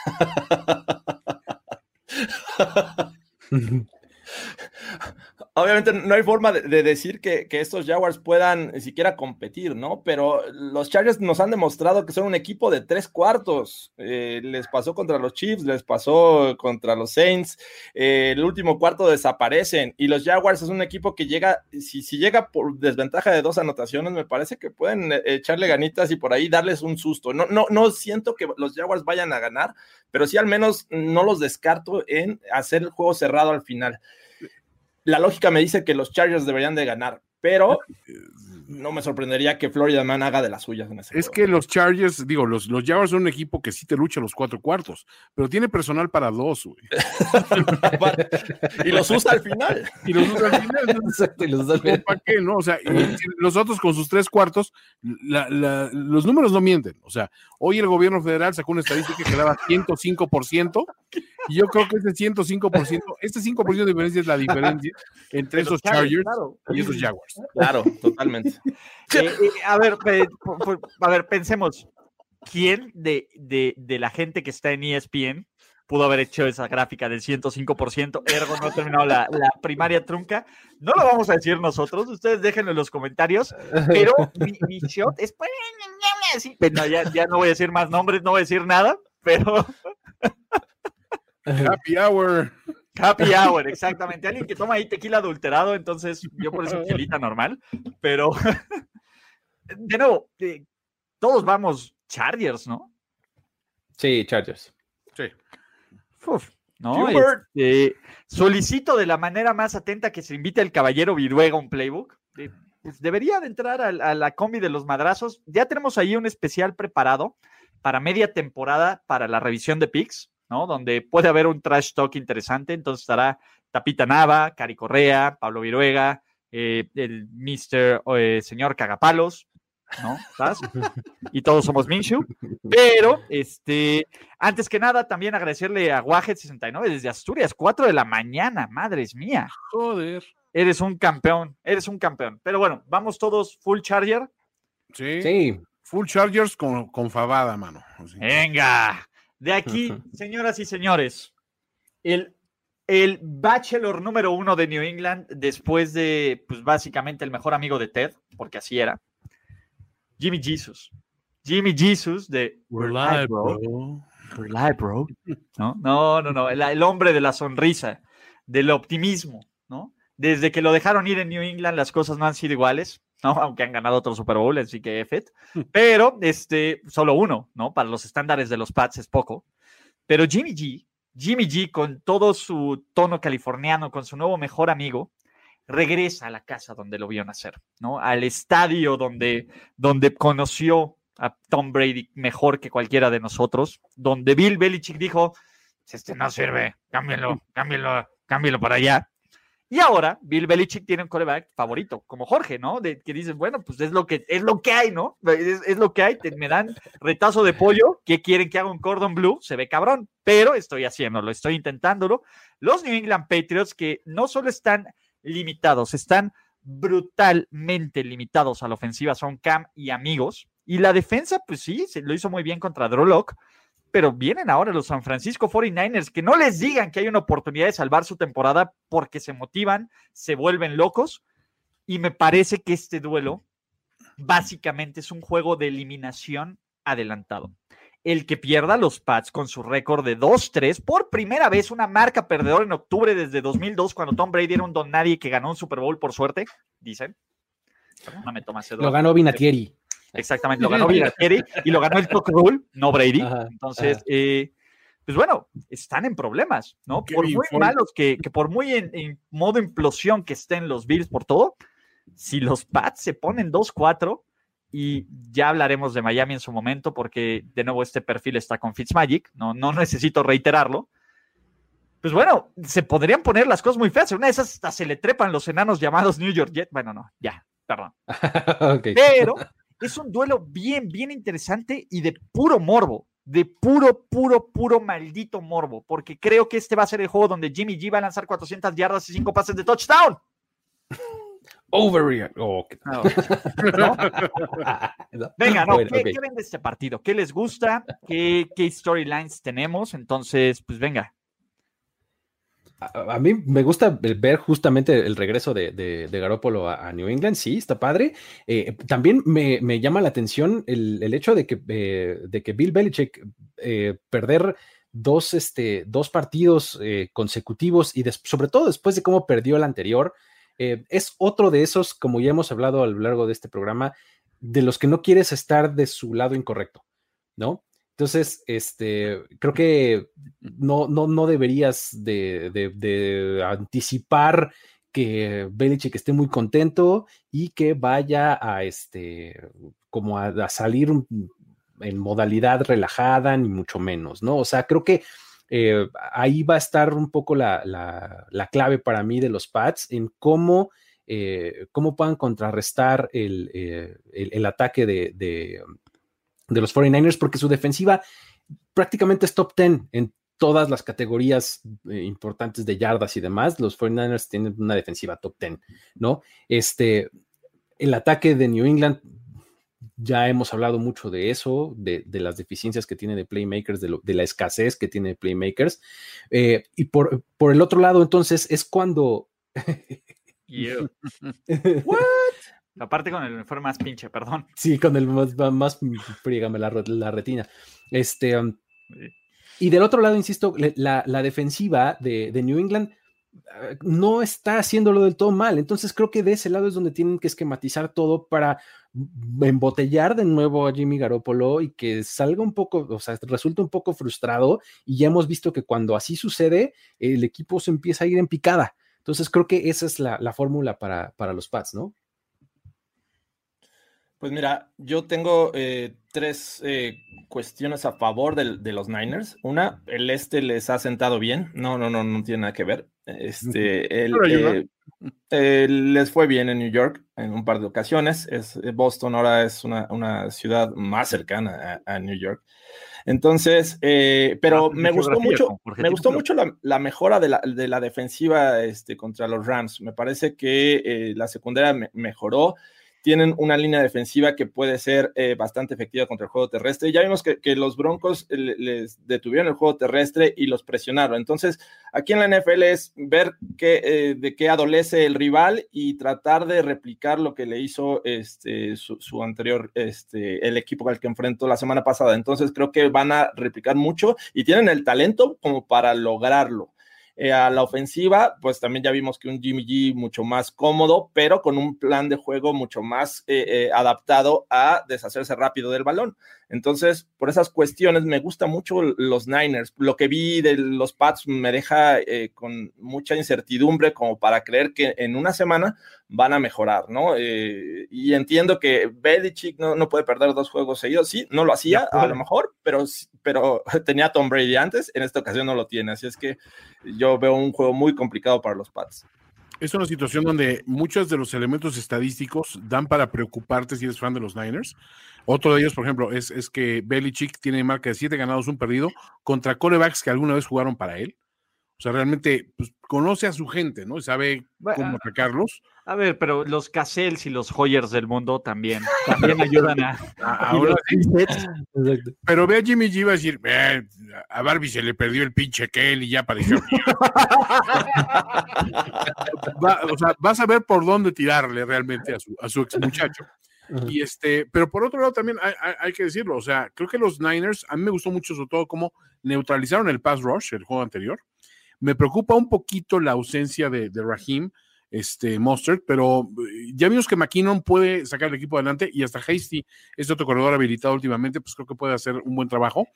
*laughs* Obviamente no hay forma de, decir que, estos Jaguars puedan siquiera competir, ¿no? Pero los Chargers nos han demostrado que son un equipo de tres cuartos. Eh, les pasó contra los Chiefs, les pasó contra los Saints. Eh, el último cuarto desaparecen y los Jaguars es un equipo que llega, si, si llega por desventaja de dos anotaciones, me parece que pueden eh, echarle ganitas y por ahí darles un susto. No, no, no siento que los Jaguars vayan a ganar, pero sí al menos no los descarto en hacer el juego cerrado al final la lógica me dice que los Chargers deberían de ganar, pero no me sorprendería que Florida Man haga de las suyas en ese Es que los Chargers, digo, los, los Jaguars son un equipo que sí te lucha los cuatro cuartos, pero tiene personal para dos, güey. *laughs* y los usa al final. Y los usa al final. *laughs* Exacto, y los usa al final. ¿Para qué, no? O sea, los otros con sus tres cuartos, los números no mienten. O sea, hoy el gobierno federal sacó una estadística que daba 105%, y yo creo que ese 105%, este 5% de diferencia es la diferencia entre esos Chargers y esos Jaguars. Claro, totalmente. *laughs* Eh, eh, a ver, a ver, pensemos, ¿quién de, de, la gente que está en ESPN pudo haber hecho esa gráfica del 105%, ergo no ha terminado la, primaria trunca. No lo vamos a decir nosotros, ustedes déjenlo en los comentarios, pero mi, shot es... *laughs* ya, ya no voy a decir más nombres, no voy a decir nada, pero... Happy Hour. Happy hour, exactamente. Alguien que toma ahí tequila adulterado, entonces yo por eso tequilita normal, pero *laughs* de nuevo, eh, todos vamos Chargers, ¿no? Sí, Chargers. Sí. ¿no? Este, solicito de la manera más atenta que se invite al caballero Viruega un playbook. Pues debería de entrar a, a, la combi de los madrazos. Ya tenemos ahí un especial preparado para media temporada para la revisión de picks. ¿No? Donde puede haber un trash talk interesante. Entonces estará Tapita Nava, Cari Correa, Pablo Viruega, eh, el Mr. Eh, señor Cagapalos, ¿no? ¿Estás? *laughs* Y todos somos Minshu. Pero, este, antes que nada, también agradecerle a Wahed69 desde Asturias, 4 de la mañana, madres mía. Joder. Eres un campeón, eres un campeón. Pero bueno, vamos todos full charger. Sí. Sí. Full chargers con, con fabada, mano. Venga. De aquí, señoras y señores, el, el bachelor número uno de New England, después de, pues básicamente el mejor amigo de Ted, porque así era, Jimmy Jesus. Jimmy Jesus de We're live, bro. We're live, bro. No, no, no, no. El, hombre de la sonrisa, del optimismo, ¿no? Desde que lo dejaron ir en New England, las cosas no han sido iguales. *laughs* ¿no? Aunque han ganado otro Super Bowl, así que F Pero este, solo uno, ¿no? Para los estándares de los Pats es poco. Pero Jimmy G, Jimmy G, con todo su tono californiano, con su nuevo mejor amigo, regresa a la casa donde lo vio nacer, ¿no? Al estadio donde, donde conoció a Tom Brady mejor que cualquiera de nosotros, donde Bill Belichick dijo, este no sirve, cámbialo, cámbialo, cámbialo para allá. Y ahora Bill Belichick tiene un coreback favorito, como Jorge, ¿no? De, que dices, bueno, pues es lo que, es lo que hay, ¿no? Es, lo que hay, me dan retazo de pollo, ¿qué quieren que haga un cordon blue? Se ve cabrón, pero estoy haciéndolo, estoy intentándolo. Los New England Patriots que no solo están limitados, están brutalmente limitados a la ofensiva, son Cam y amigos. Y la defensa, pues sí, se lo hizo muy bien contra Drew Locke, pero vienen ahora los San Francisco 49ers, que no les digan que hay una oportunidad de salvar su temporada porque se motivan, se vuelven locos, y me parece que este duelo básicamente es un juego de eliminación adelantado. El que pierda los Pats con su récord de 2-3, por primera vez una marca perdedora en octubre desde 2002, cuando Tom Brady era un don nadie que ganó un Super Bowl por suerte, dicen. Lo ganó Vinatieri. Exactamente, *laughs* lo ganó Vinatieri y lo ganó el Tuck Rule, no Brady. Entonces, eh, pues bueno, están en problemas, ¿no? por muy malos que, que, por muy en, modo implosión que estén los Bills por todo, si los Pats se ponen 2-4, y ya hablaremos de Miami en su momento, porque de nuevo este perfil está con Fitzmagic, no, no necesito reiterarlo. Pues bueno, se podrían poner las cosas muy feas. Una de esas hasta se le trepan los enanos llamados New York Jet. Bueno, no, ya, perdón. *laughs* Pero es un duelo bien, bien interesante y de puro morbo, de puro, puro, puro maldito morbo, porque creo que este va a ser el juego donde Jimmy G va a lanzar 400 yardas y 5 pases de touchdown. Overreact. Oh, Venga, no, ¿qué, ven de este partido? ¿Qué les gusta? ¿Qué, qué storylines tenemos? Entonces, pues venga. A, mí me gusta ver justamente el regreso de, de, Garópolo a, New England, sí, está padre. Eh, también me, llama la atención el, hecho de que, eh, de que Bill Belichick eh, perder dos, este, dos partidos consecutivos y sobre todo después de cómo perdió el anterior, es otro de esos, como ya hemos hablado a lo largo de este programa, de los que no quieres estar de su lado incorrecto, ¿no? Entonces, este, creo que no, no, no deberías de, anticipar que Belichick esté muy contento y que vaya a este, como a, salir en modalidad relajada, ni mucho menos, ¿no? O sea, creo que eh, ahí va a estar un poco la, clave para mí de los Pats en cómo, eh, cómo puedan contrarrestar el, eh, ataque de, de los 49ers porque su defensiva prácticamente es top 10 en todas las categorías eh, importantes de yardas y demás. Los 49ers tienen una defensiva top 10, ¿no? Este, el ataque de New England, ya hemos hablado mucho de eso, de, las deficiencias que tiene de playmakers, de, la escasez que tiene de playmakers. Eh, y por, por, el otro lado, entonces, es cuando... *laughs* *laughs* Aparte con el uniforme más pinche, perdón. *laughs* Sí, con el más, más frígame la, la, retina. Este, um, y del otro lado, insisto, la, defensiva de, New England ah, no está haciéndolo del todo mal. Entonces creo que de ese lado es donde tienen que esquematizar todo para embotellar de nuevo a Jimmy Garoppolo y que salga un poco, o sea, resulta un poco frustrado. Y ya hemos visto que cuando así sucede, el equipo se empieza a ir en picada. Entonces creo que esa es la, la fórmula para, para los Pats, ¿no? Pues mira, yo tengo eh, tres eh, cuestiones a favor de, los Niners. Una, el este les ha sentado bien. No, no, no, no tiene nada que ver. Este, eh, les fue bien en New York en un par de ocasiones. Es, Boston ahora es una, ciudad más cercana a, New York. Entonces, pero ah, me gustó mucho, me gustó mucho la, mejora de la, de la, defensiva este, contra los Rams. Me parece que la secundaria mejoró tienen una línea defensiva que puede ser eh, bastante efectiva contra el juego terrestre. Ya vimos que, los Broncos les detuvieron el juego terrestre y los presionaron. Entonces, aquí en la NFL es ver qué, eh, de qué adolece el rival y tratar de replicar lo que le hizo este, su, anterior, este, el equipo al que enfrentó la semana pasada. Entonces, creo que van a replicar mucho y tienen el talento como para lograrlo. Eh, a la ofensiva, pues también ya vimos que un Jimmy G mucho más cómodo, pero con un plan de juego mucho más eh, eh, adaptado a deshacerse rápido del balón. Entonces, por esas cuestiones me gusta mucho los Niners. Lo que vi de los Pats me deja eh, con mucha incertidumbre como para creer que en una semana van a mejorar, ¿no? Eh, y entiendo que Belichick no, no puede perder dos juegos seguidos. Sí, no lo hacía a lo mejor, pero, pero *laughs* tenía Tom Brady antes. En esta ocasión no lo tiene. Así es que yo veo un juego muy complicado para los Pats es una situación donde muchos de los elementos estadísticos dan para preocuparte si eres fan de los Niners. Otro de ellos, por ejemplo, es, es que Belichick tiene marca de siete ganados, un perdido, contra corebacks que alguna vez jugaron para él. O sea, realmente pues, conoce a su gente, ¿no? Y sabe cómo atacarlos. A ver, pero los Casells y los Hoyers del mundo también, también *laughs* ayudan a. *laughs* Ahora Pero ve a Jimmy G va a decir, a Barbie se le perdió el pinche Kel y ya apareció. *laughs* o sea, vas a ver por dónde tirarle realmente a su, a su ex muchacho. Y este, pero por otro lado también hay, que decirlo, o sea, creo que los Niners, a mí me gustó mucho sobre todo cómo neutralizaron el pass rush, el juego anterior. Me preocupa un poquito la ausencia de, de Raheem, este Mustard, pero eh, ya vimos que McKinnon puede sacar el equipo adelante y hasta Hasty, este otro corredor habilitado últimamente, pues creo que puede hacer un buen trabajo.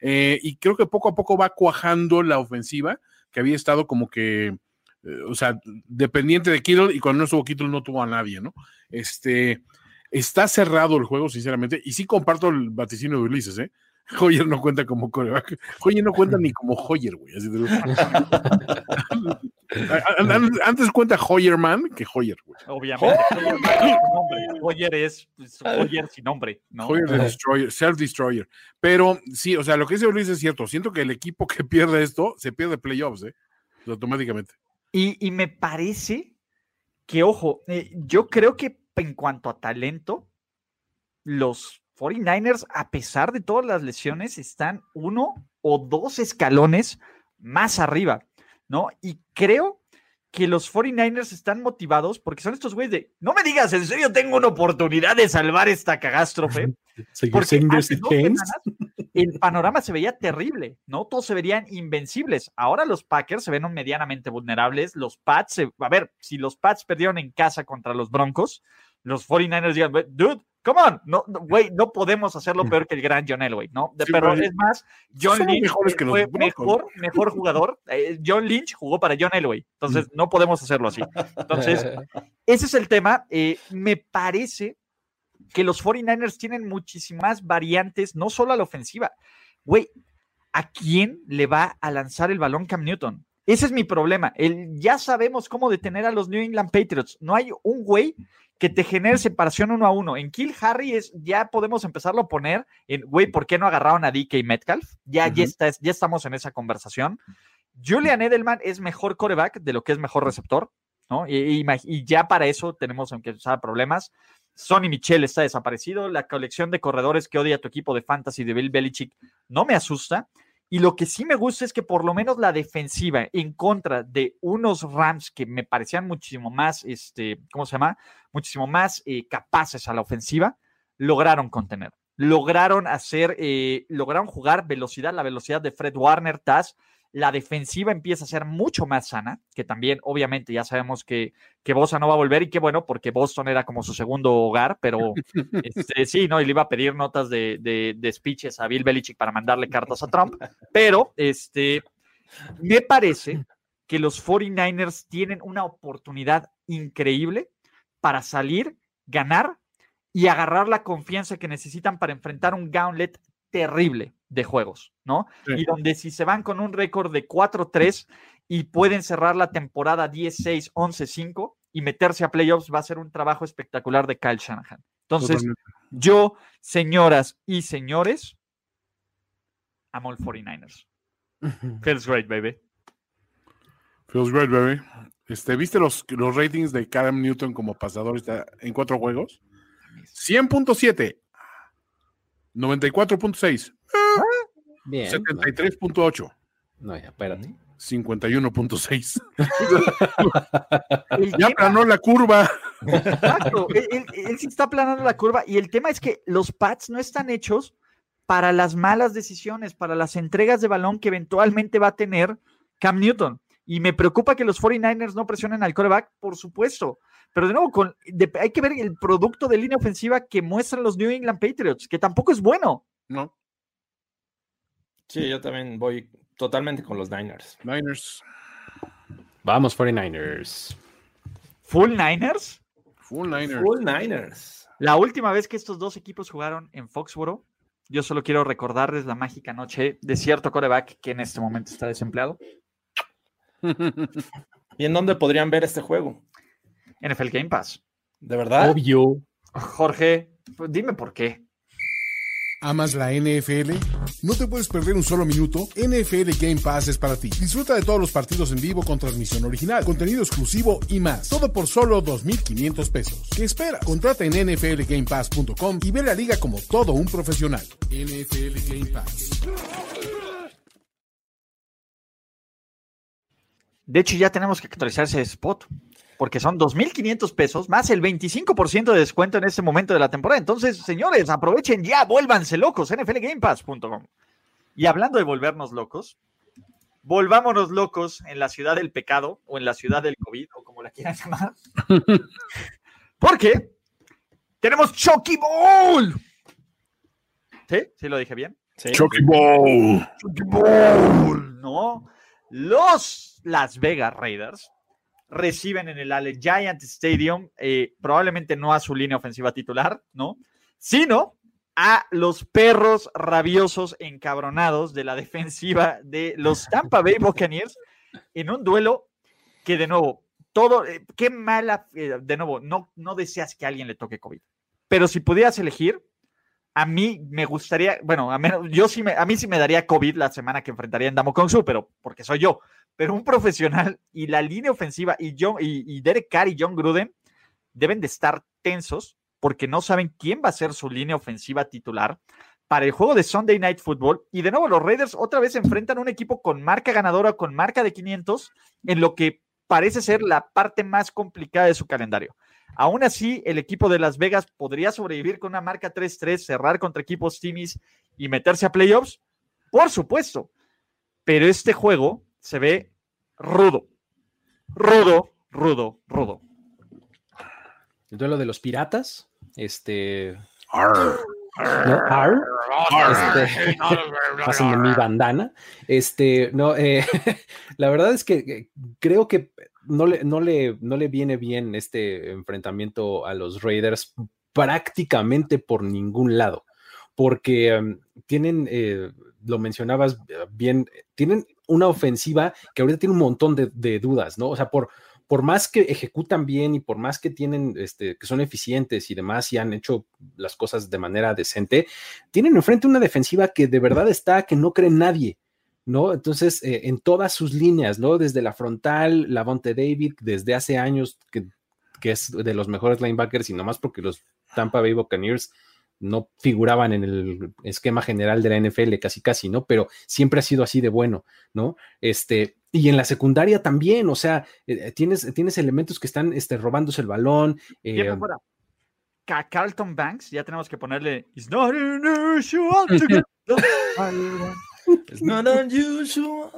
Eh, y creo que poco a poco va cuajando la ofensiva, que había estado como que, eh, o sea, dependiente de Kittle y cuando no estuvo Kittle no tuvo a nadie, ¿no? Este, está cerrado el juego, sinceramente, y sí comparto el vaticinio de Ulises, ¿eh? Hoyer no cuenta como coreback. Hoyer no cuenta ni como Hoyer, güey. *laughs* Antes cuenta Hoyerman que Hoyer, güey. Obviamente. Hoyer es Hoyer sin nombre, ¿no? Hoyer Destroyer, Self-Destroyer. Pero sí, o sea, lo que dice Luis es cierto. Siento que el equipo que pierde esto se pierde playoffs, ¿eh? Automáticamente. Y, y me parece que, ojo, eh, yo creo que en cuanto a talento, los 49ers, a pesar de todas las lesiones, están uno o dos escalones más arriba. ¿no? Y creo que los 49ers están motivados porque son estos güeyes de, no me digas, en serio tengo una oportunidad de salvar esta cagástrofe. Porque hace dos semanas el panorama se veía terrible, ¿no? Todos se verían invencibles. Ahora los Packers se ven medianamente vulnerables. Los Pats, a ver, si los Pats perdieron en casa contra los Broncos, los 49ers digan, dude, come on, no, güey, no, podemos hacerlo peor que el gran John Elway, ¿no? pero es más, John Lynch fue mejor, mejor jugador. Eh, John Lynch jugó para John Elway, entonces no podemos hacerlo así. Entonces, *laughs* ese es el tema. Eh, me parece que los 49ers tienen muchísimas variantes, no solo a la ofensiva. Güey, ¿a quién le va a lanzar el balón Cam Newton? Ese es mi problema. El, ya sabemos cómo detener a los New England Patriots. No hay un güey que te genere separación uno a uno. En Kill Harry es, ya podemos empezarlo a poner en, güey, ¿por qué no agarraron a DK Metcalf? Ya, ya, está, ya estamos en esa conversación. Julian Edelman es mejor coreback de lo que es mejor receptor, ¿no? Y, y ya para eso tenemos que empezar problemas. Sonny Michel está desaparecido. La colección de corredores que odia tu equipo de fantasy de Bill Belichick no me asusta. Y lo que sí me gusta es que por lo menos la defensiva en contra de unos Rams que me parecían muchísimo más, este, ¿cómo se llama? Muchísimo más eh, capaces a la ofensiva, lograron contener. Lograron hacer, eh, lograron jugar velocidad, la velocidad de Fred Warner, Taz, la defensiva empieza a ser mucho más sana, que también obviamente ya sabemos que, que Bosa no va a volver y qué bueno, porque Boston era como su segundo hogar, pero *laughs* este, sí, ¿no? Y le iba a pedir notas de, de, speeches a Bill Belichick para mandarle cartas a Trump, pero este, me parece que los 49ers tienen una oportunidad increíble para salir, ganar y agarrar la confianza que necesitan para enfrentar un gauntlet terrible de juegos, ¿no? Y donde si se van con un récord de 4-3 y pueden cerrar la temporada 10-6, 11-5 y meterse a playoffs, va a ser un trabajo espectacular de Kyle Shanahan. Entonces, yo, señoras y señores, amo el 49ers. Feels great, baby. Feels great, baby. Este, ¿Viste los, los ratings de Cam Newton como pasador en cuatro juegos? 100.7 94.6. Bien. 73.8. No, ya, espérate. 51.6. *laughs* ya planó la curva. Exacto, él, sí está planando la curva y el tema es que los pads no están hechos para las malas decisiones, para las entregas de balón que eventualmente va a tener Cam Newton. Y me preocupa que los 49ers no presionen al coreback, por supuesto. Pero de nuevo, con, hay que ver el producto de línea ofensiva que muestran los New England Patriots, que tampoco es bueno. No. Sí, yo también voy totalmente con los Niners. Niners. Vamos, 49ers. ¿Full Niners? Full Niners. Full Niners. La última vez que estos dos equipos jugaron en Foxboro, yo solo quiero recordarles la mágica noche de cierto coreback que en este momento está desempleado. *laughs* ¿Y en dónde podrían ver este juego? NFL Game Pass. ¿De verdad? Obvio. Jorge, dime por qué. ¿Amas la NFL? ¿No te puedes perder un solo minuto? NFL Game Pass es para ti. Disfruta de todos los partidos en vivo con transmisión original, contenido exclusivo y más. Todo por solo 2.500 pesos. ¿Qué espera? Contrata en nflgamepass.com y ve la liga como todo un profesional. NFL Game Pass. De hecho, ya tenemos que actualizar ese spot porque son 2.500 pesos más el 25% de descuento en este momento de la temporada. Entonces, señores, aprovechen ya, vuélvanse locos, nflgamepass.com. Y hablando de volvernos locos, volvámonos locos en la ciudad del pecado o en la ciudad del COVID o como la quieran llamar. *laughs* Porque tenemos Chucky Bowl. ¿Sí? ¿Sí lo dije bien? Sí. Chucky Bowl. Chucky Bowl, ¿no? Los Las Vegas Raiders reciben en el Ale Giant Stadium, eh, probablemente no a su línea ofensiva titular, ¿no? Sino a los perros rabiosos encabronados de la defensiva de los *laughs* Tampa Bay Buccaneers en un duelo que de nuevo, todo, eh, qué mala, eh, de nuevo, no, no deseas que a alguien le toque COVID, pero si pudieras elegir, a mí me gustaría, bueno, a, menos, yo sí me, a mí sí me daría COVID la semana que enfrentaría en Damo Su, pero porque soy yo, pero un profesional y la línea ofensiva y, John, y, Derek Carr y John Gruden deben de estar tensos porque no saben quién va a ser su línea ofensiva titular para el juego de Sunday Night Football. Y de nuevo, los Raiders otra vez enfrentan un equipo con marca ganadora, con marca de 500, en lo que parece ser la parte más complicada de su calendario. Aún así, el equipo de Las Vegas podría sobrevivir con una marca 3-3, cerrar contra equipos Timis y meterse a playoffs. Por supuesto. Pero este juego se ve rudo. Rudo, rudo, rudo. El duelo de los piratas. Este. Este, *laughs* mi bandana. Este, no, eh, *laughs* la verdad es que eh, creo que no le, no, le, no le viene bien este enfrentamiento a los Raiders prácticamente por ningún lado, porque em, tienen, eh, lo mencionabas bien, tienen una ofensiva que ahorita tiene un montón de, de dudas, ¿no? O sea, por, por más que ejecutan bien y por más que tienen, este, que son eficientes y demás y han hecho las cosas de manera decente, tienen enfrente una defensiva que de verdad está, que no cree nadie. ¿no? Entonces, eh, en todas sus líneas, ¿no? Desde la frontal, la Bonte David, desde hace años, que, que, es de los mejores linebackers, y nomás porque los Tampa Bay Buccaneers no figuraban en el esquema general de la NFL, casi casi, ¿no? Pero siempre ha sido así de bueno, ¿no? Este, y en la secundaria también, o sea, eh, tienes, tienes elementos que están este, robándose el balón. Eh, Carlton Banks, ya tenemos que ponerle. It's not unusual to get *laughs* It's not unusual.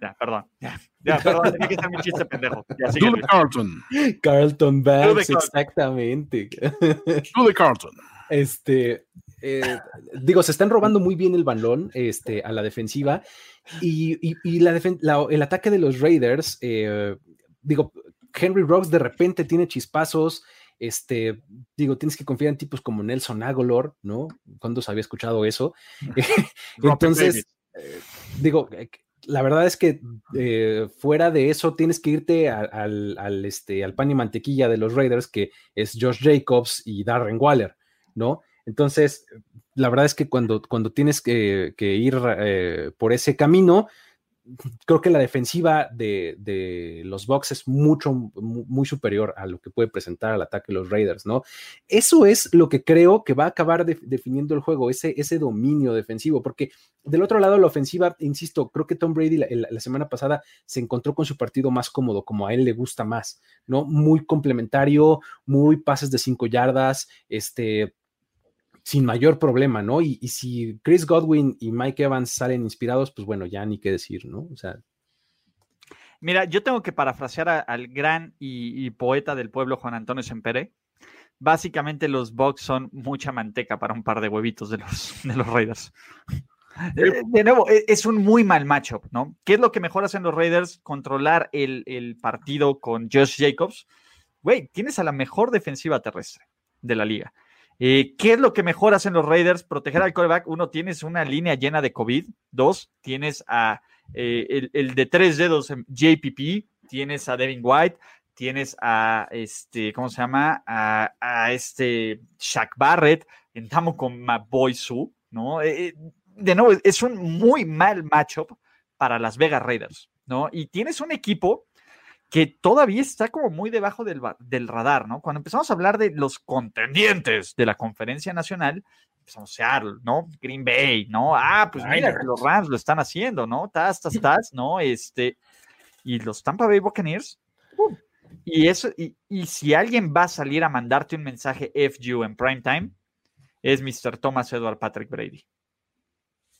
Ya, perdón. Ya, ya perdón. Tenía que ser mi chiste pendejo. Ya, Carlton. Carlton Banks, exactamente. Julie Carlton. Este, eh, digo, se están robando muy bien el balón este, a la defensiva y, el ataque de los Raiders, eh, digo, Henry Rocks de repente tiene chispazos, este, digo, tienes que confiar en tipos como Nelson Agolor, ¿no? ¿Cuándo se había escuchado eso? *laughs* Entonces, eh, digo, la verdad es que fuera de eso tienes que irte al, este, al pan y mantequilla de los Raiders, que es Josh Jacobs y Darren Waller, ¿no? Entonces, la verdad es que cuando, cuando tienes que, ir eh, por ese camino, creo que la defensiva de, los Bucks es mucho, muy superior a lo que puede presentar al ataque de los Raiders, ¿no? Eso es lo que creo que va a acabar definiendo el juego, ese, ese dominio defensivo, porque del otro lado, la ofensiva, insisto, creo que Tom Brady la, semana pasada se encontró con su partido más cómodo, como a él le gusta más, ¿no? Muy complementario, muy pases de cinco yardas, este sin mayor problema, ¿no? Y, si Chris Godwin y Mike Evans salen inspirados, pues bueno, ya ni qué decir, ¿no? O sea. Mira, yo tengo que parafrasear al gran y, poeta del pueblo, Juan Antonio Sempere. Básicamente los Bucks son mucha manteca para un par de huevitos de los, de los Raiders. *laughs* Eh, de nuevo, e, es un muy mal matchup, ¿no? ¿Qué es lo que mejor hacen los Raiders? Controlar el, el partido con Josh Jacobs. Güey, tienes a la mejor defensiva terrestre de la liga. Eh, ¿Qué es lo que mejor hacen los Raiders? Proteger al quarterback. Uno, tienes una línea llena de COVID. Dos, tienes a eh, el, de tres dedos JPP. Tienes a Devin White. Tienes a este, ¿cómo se llama? A, este Shaq Barrett. Entramos con Boy Su, ¿no? Eh, de nuevo, es un muy mal matchup para las Vegas Raiders, ¿no? Y tienes un equipo que todavía está como muy debajo del, radar, ¿no? Cuando empezamos a hablar de los contendientes de la conferencia nacional, empezamos a Seattle, ¿no? Green Bay, ¿no? Ah, pues mira, los Rams lo están haciendo, ¿no? Tas, tas, tas, ¿no? Este, y los Tampa Bay Buccaneers. y eso, y, y, si alguien va a salir a mandarte un mensaje FU en prime time, es Mr. Thomas Edward Patrick Brady.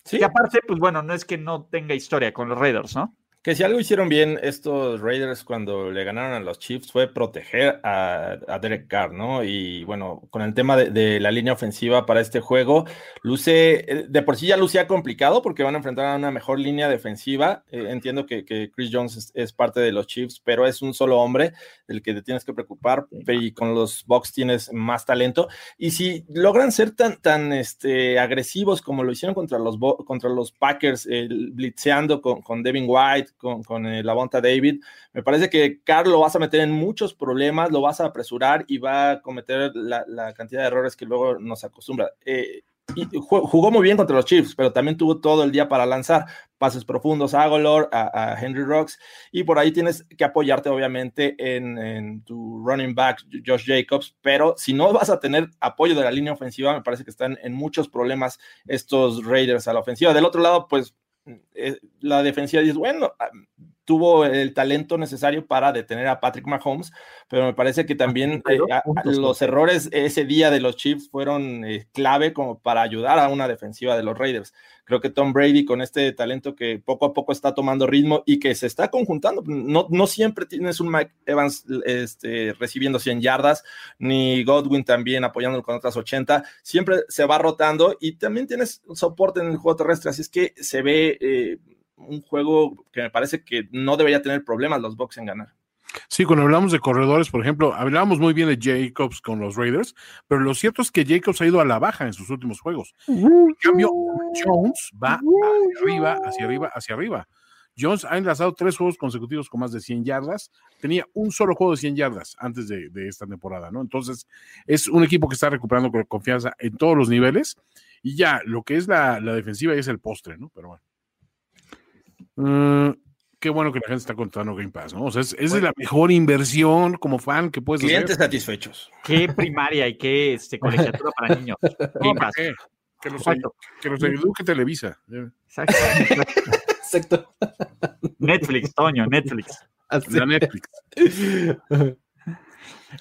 Sí. Y aparte, pues bueno, no es que no tenga historia con los Raiders, ¿no? Que si algo hicieron bien estos Raiders cuando le ganaron a los Chiefs fue proteger a, Derek Carr, ¿no? Y bueno, con el tema de, la línea ofensiva para este juego, luce, eh, de por sí ya lucía complicado porque van a enfrentar a una mejor línea defensiva. Eh, entiendo que, Chris Jones es, parte de los Chiefs, pero es un solo hombre del que te tienes que preocupar y con los Bucks tienes más talento. Y si logran ser tan, tan este, agresivos como lo hicieron contra los, contra los Packers, blitzeando con, con Devin White, con, con eh, la Bonta David. Me parece que Carl lo vas a meter en muchos problemas, lo vas a apresurar y va a cometer la, cantidad de errores que luego nos acostumbra. Eh, y jugó muy bien contra los Chiefs, pero también tuvo todo el día para lanzar pases profundos a Agolor, a, Henry Rocks, y por ahí tienes que apoyarte obviamente en, tu running back, Josh Jacobs, pero si no vas a tener apoyo de la línea ofensiva, me parece que están en muchos problemas estos Raiders a la ofensiva. Del otro lado, pues la defensiva dice, bueno, ah, tuvo el talento necesario para detener a Patrick Mahomes, pero me parece que también eh, los errores ese día de los Chiefs fueron eh, clave como para ayudar a una defensiva de los Raiders. Creo que Tom Brady con este talento que poco a poco está tomando ritmo y que se está conjuntando, no, no siempre tienes un Mike Evans este, recibiendo 100 yardas, ni Godwin también apoyándolo con otras 80, siempre se va rotando y también tienes soporte en el juego terrestre, así es que se ve... Eh, un juego que me parece que no debería tener problemas los Bucks en ganar. Sí, cuando hablamos de corredores, por ejemplo, hablábamos muy bien de Jacobs con los Raiders, pero lo cierto es que Jacobs ha ido a la baja en sus últimos juegos. En cambio, Jones va hacia arriba, hacia arriba, hacia arriba. Jones ha enlazado tres juegos consecutivos con más de 100 yardas. Tenía un solo juego de 100 yardas antes de, esta temporada, ¿no? Entonces, es un equipo que está recuperando confianza en todos los niveles. Y ya, lo que es la, la defensiva es el postre, ¿no? Pero bueno. Mm, qué bueno que la gente está contando Game Pass, ¿no? O sea, es, la mejor inversión como fan que puedes Clientes satisfechos. Qué primaria y qué este, colegiatura para niños. *laughs* Que los, que los eduque Televisa. Exacto. Exacto. Netflix, Toño, Netflix. La Netflix.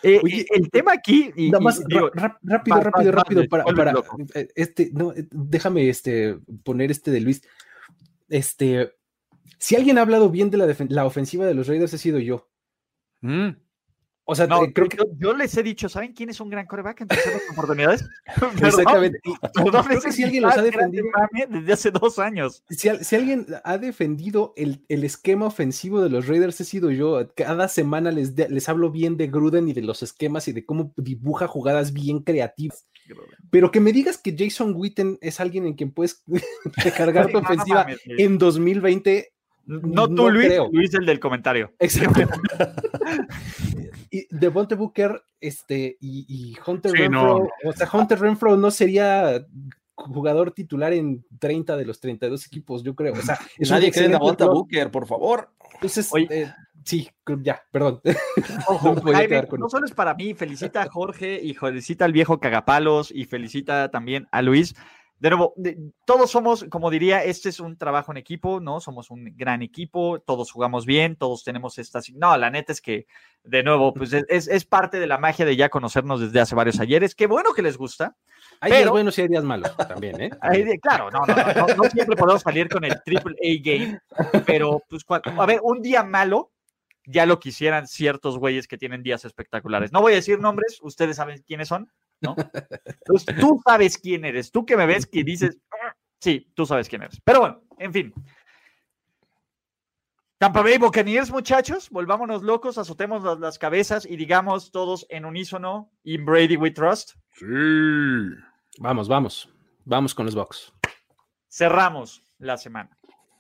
Eh, Oye, el tema aquí. Y, nada más, rápido, rápido, rápido, para, para eh, este, no, eh, déjame este, poner este de Luis. Este, si alguien ha hablado bien de la, la ofensiva de los Raiders, he sido yo. Mm. O sea, creo que yo, les he dicho, ¿saben quién es un gran coreback en terceras oportunidades? *laughs* Exactamente. *laughs* creo que si alguien los ha defendido desde hace dos años. Si, si alguien ha defendido el, el, esquema ofensivo de los Raiders, he sido yo. Cada semana les, les hablo bien de Gruden y de los esquemas y de cómo dibuja jugadas bien creativas. Pero que me digas que Jason Witten es alguien en quien puedes *laughs* recargar tu ofensiva en 2020 no tú, Luis, Luis el del comentario. Exacto. *laughs* *laughs* y Devonte Booker este, y, Hunter Renfro, o sea, Hunter Renfro no sería jugador titular en 30 de los 32 equipos, yo creo. O sea, *laughs* es Nadie cree en Devonte Booker, por favor. Entonces, eh, sí, ya, perdón. no, solo es para mí, felicita a Jorge y felicita al viejo Cagapalos y felicita también a Luis de nuevo, todos somos, como diría, este es un trabajo en equipo, ¿no? Somos un gran equipo, todos jugamos bien, todos tenemos estas... No, la neta es que, de nuevo, pues es, parte de la magia de ya conocernos desde hace varios ayeres. Qué bueno que les gusta. Hay días buenos y hay días malos también, ¿eh? *laughs* claro, no, no, no, no, siempre podemos salir con el triple A game, pero pues, a ver, un día malo ya lo quisieran ciertos güeyes que tienen días espectaculares. No voy a decir nombres, ustedes saben quiénes son, ¿no? Entonces, tú sabes quién eres, tú que me ves que dices, ah", sí, tú sabes quién eres. Pero bueno, en fin. Tampa Bay Buccaneers, muchachos, volvámonos locos, azotemos las, cabezas y digamos todos en unísono, in Brady we trust. Sí. Vamos, vamos. Vamos con los Bucks. Cerramos la semana.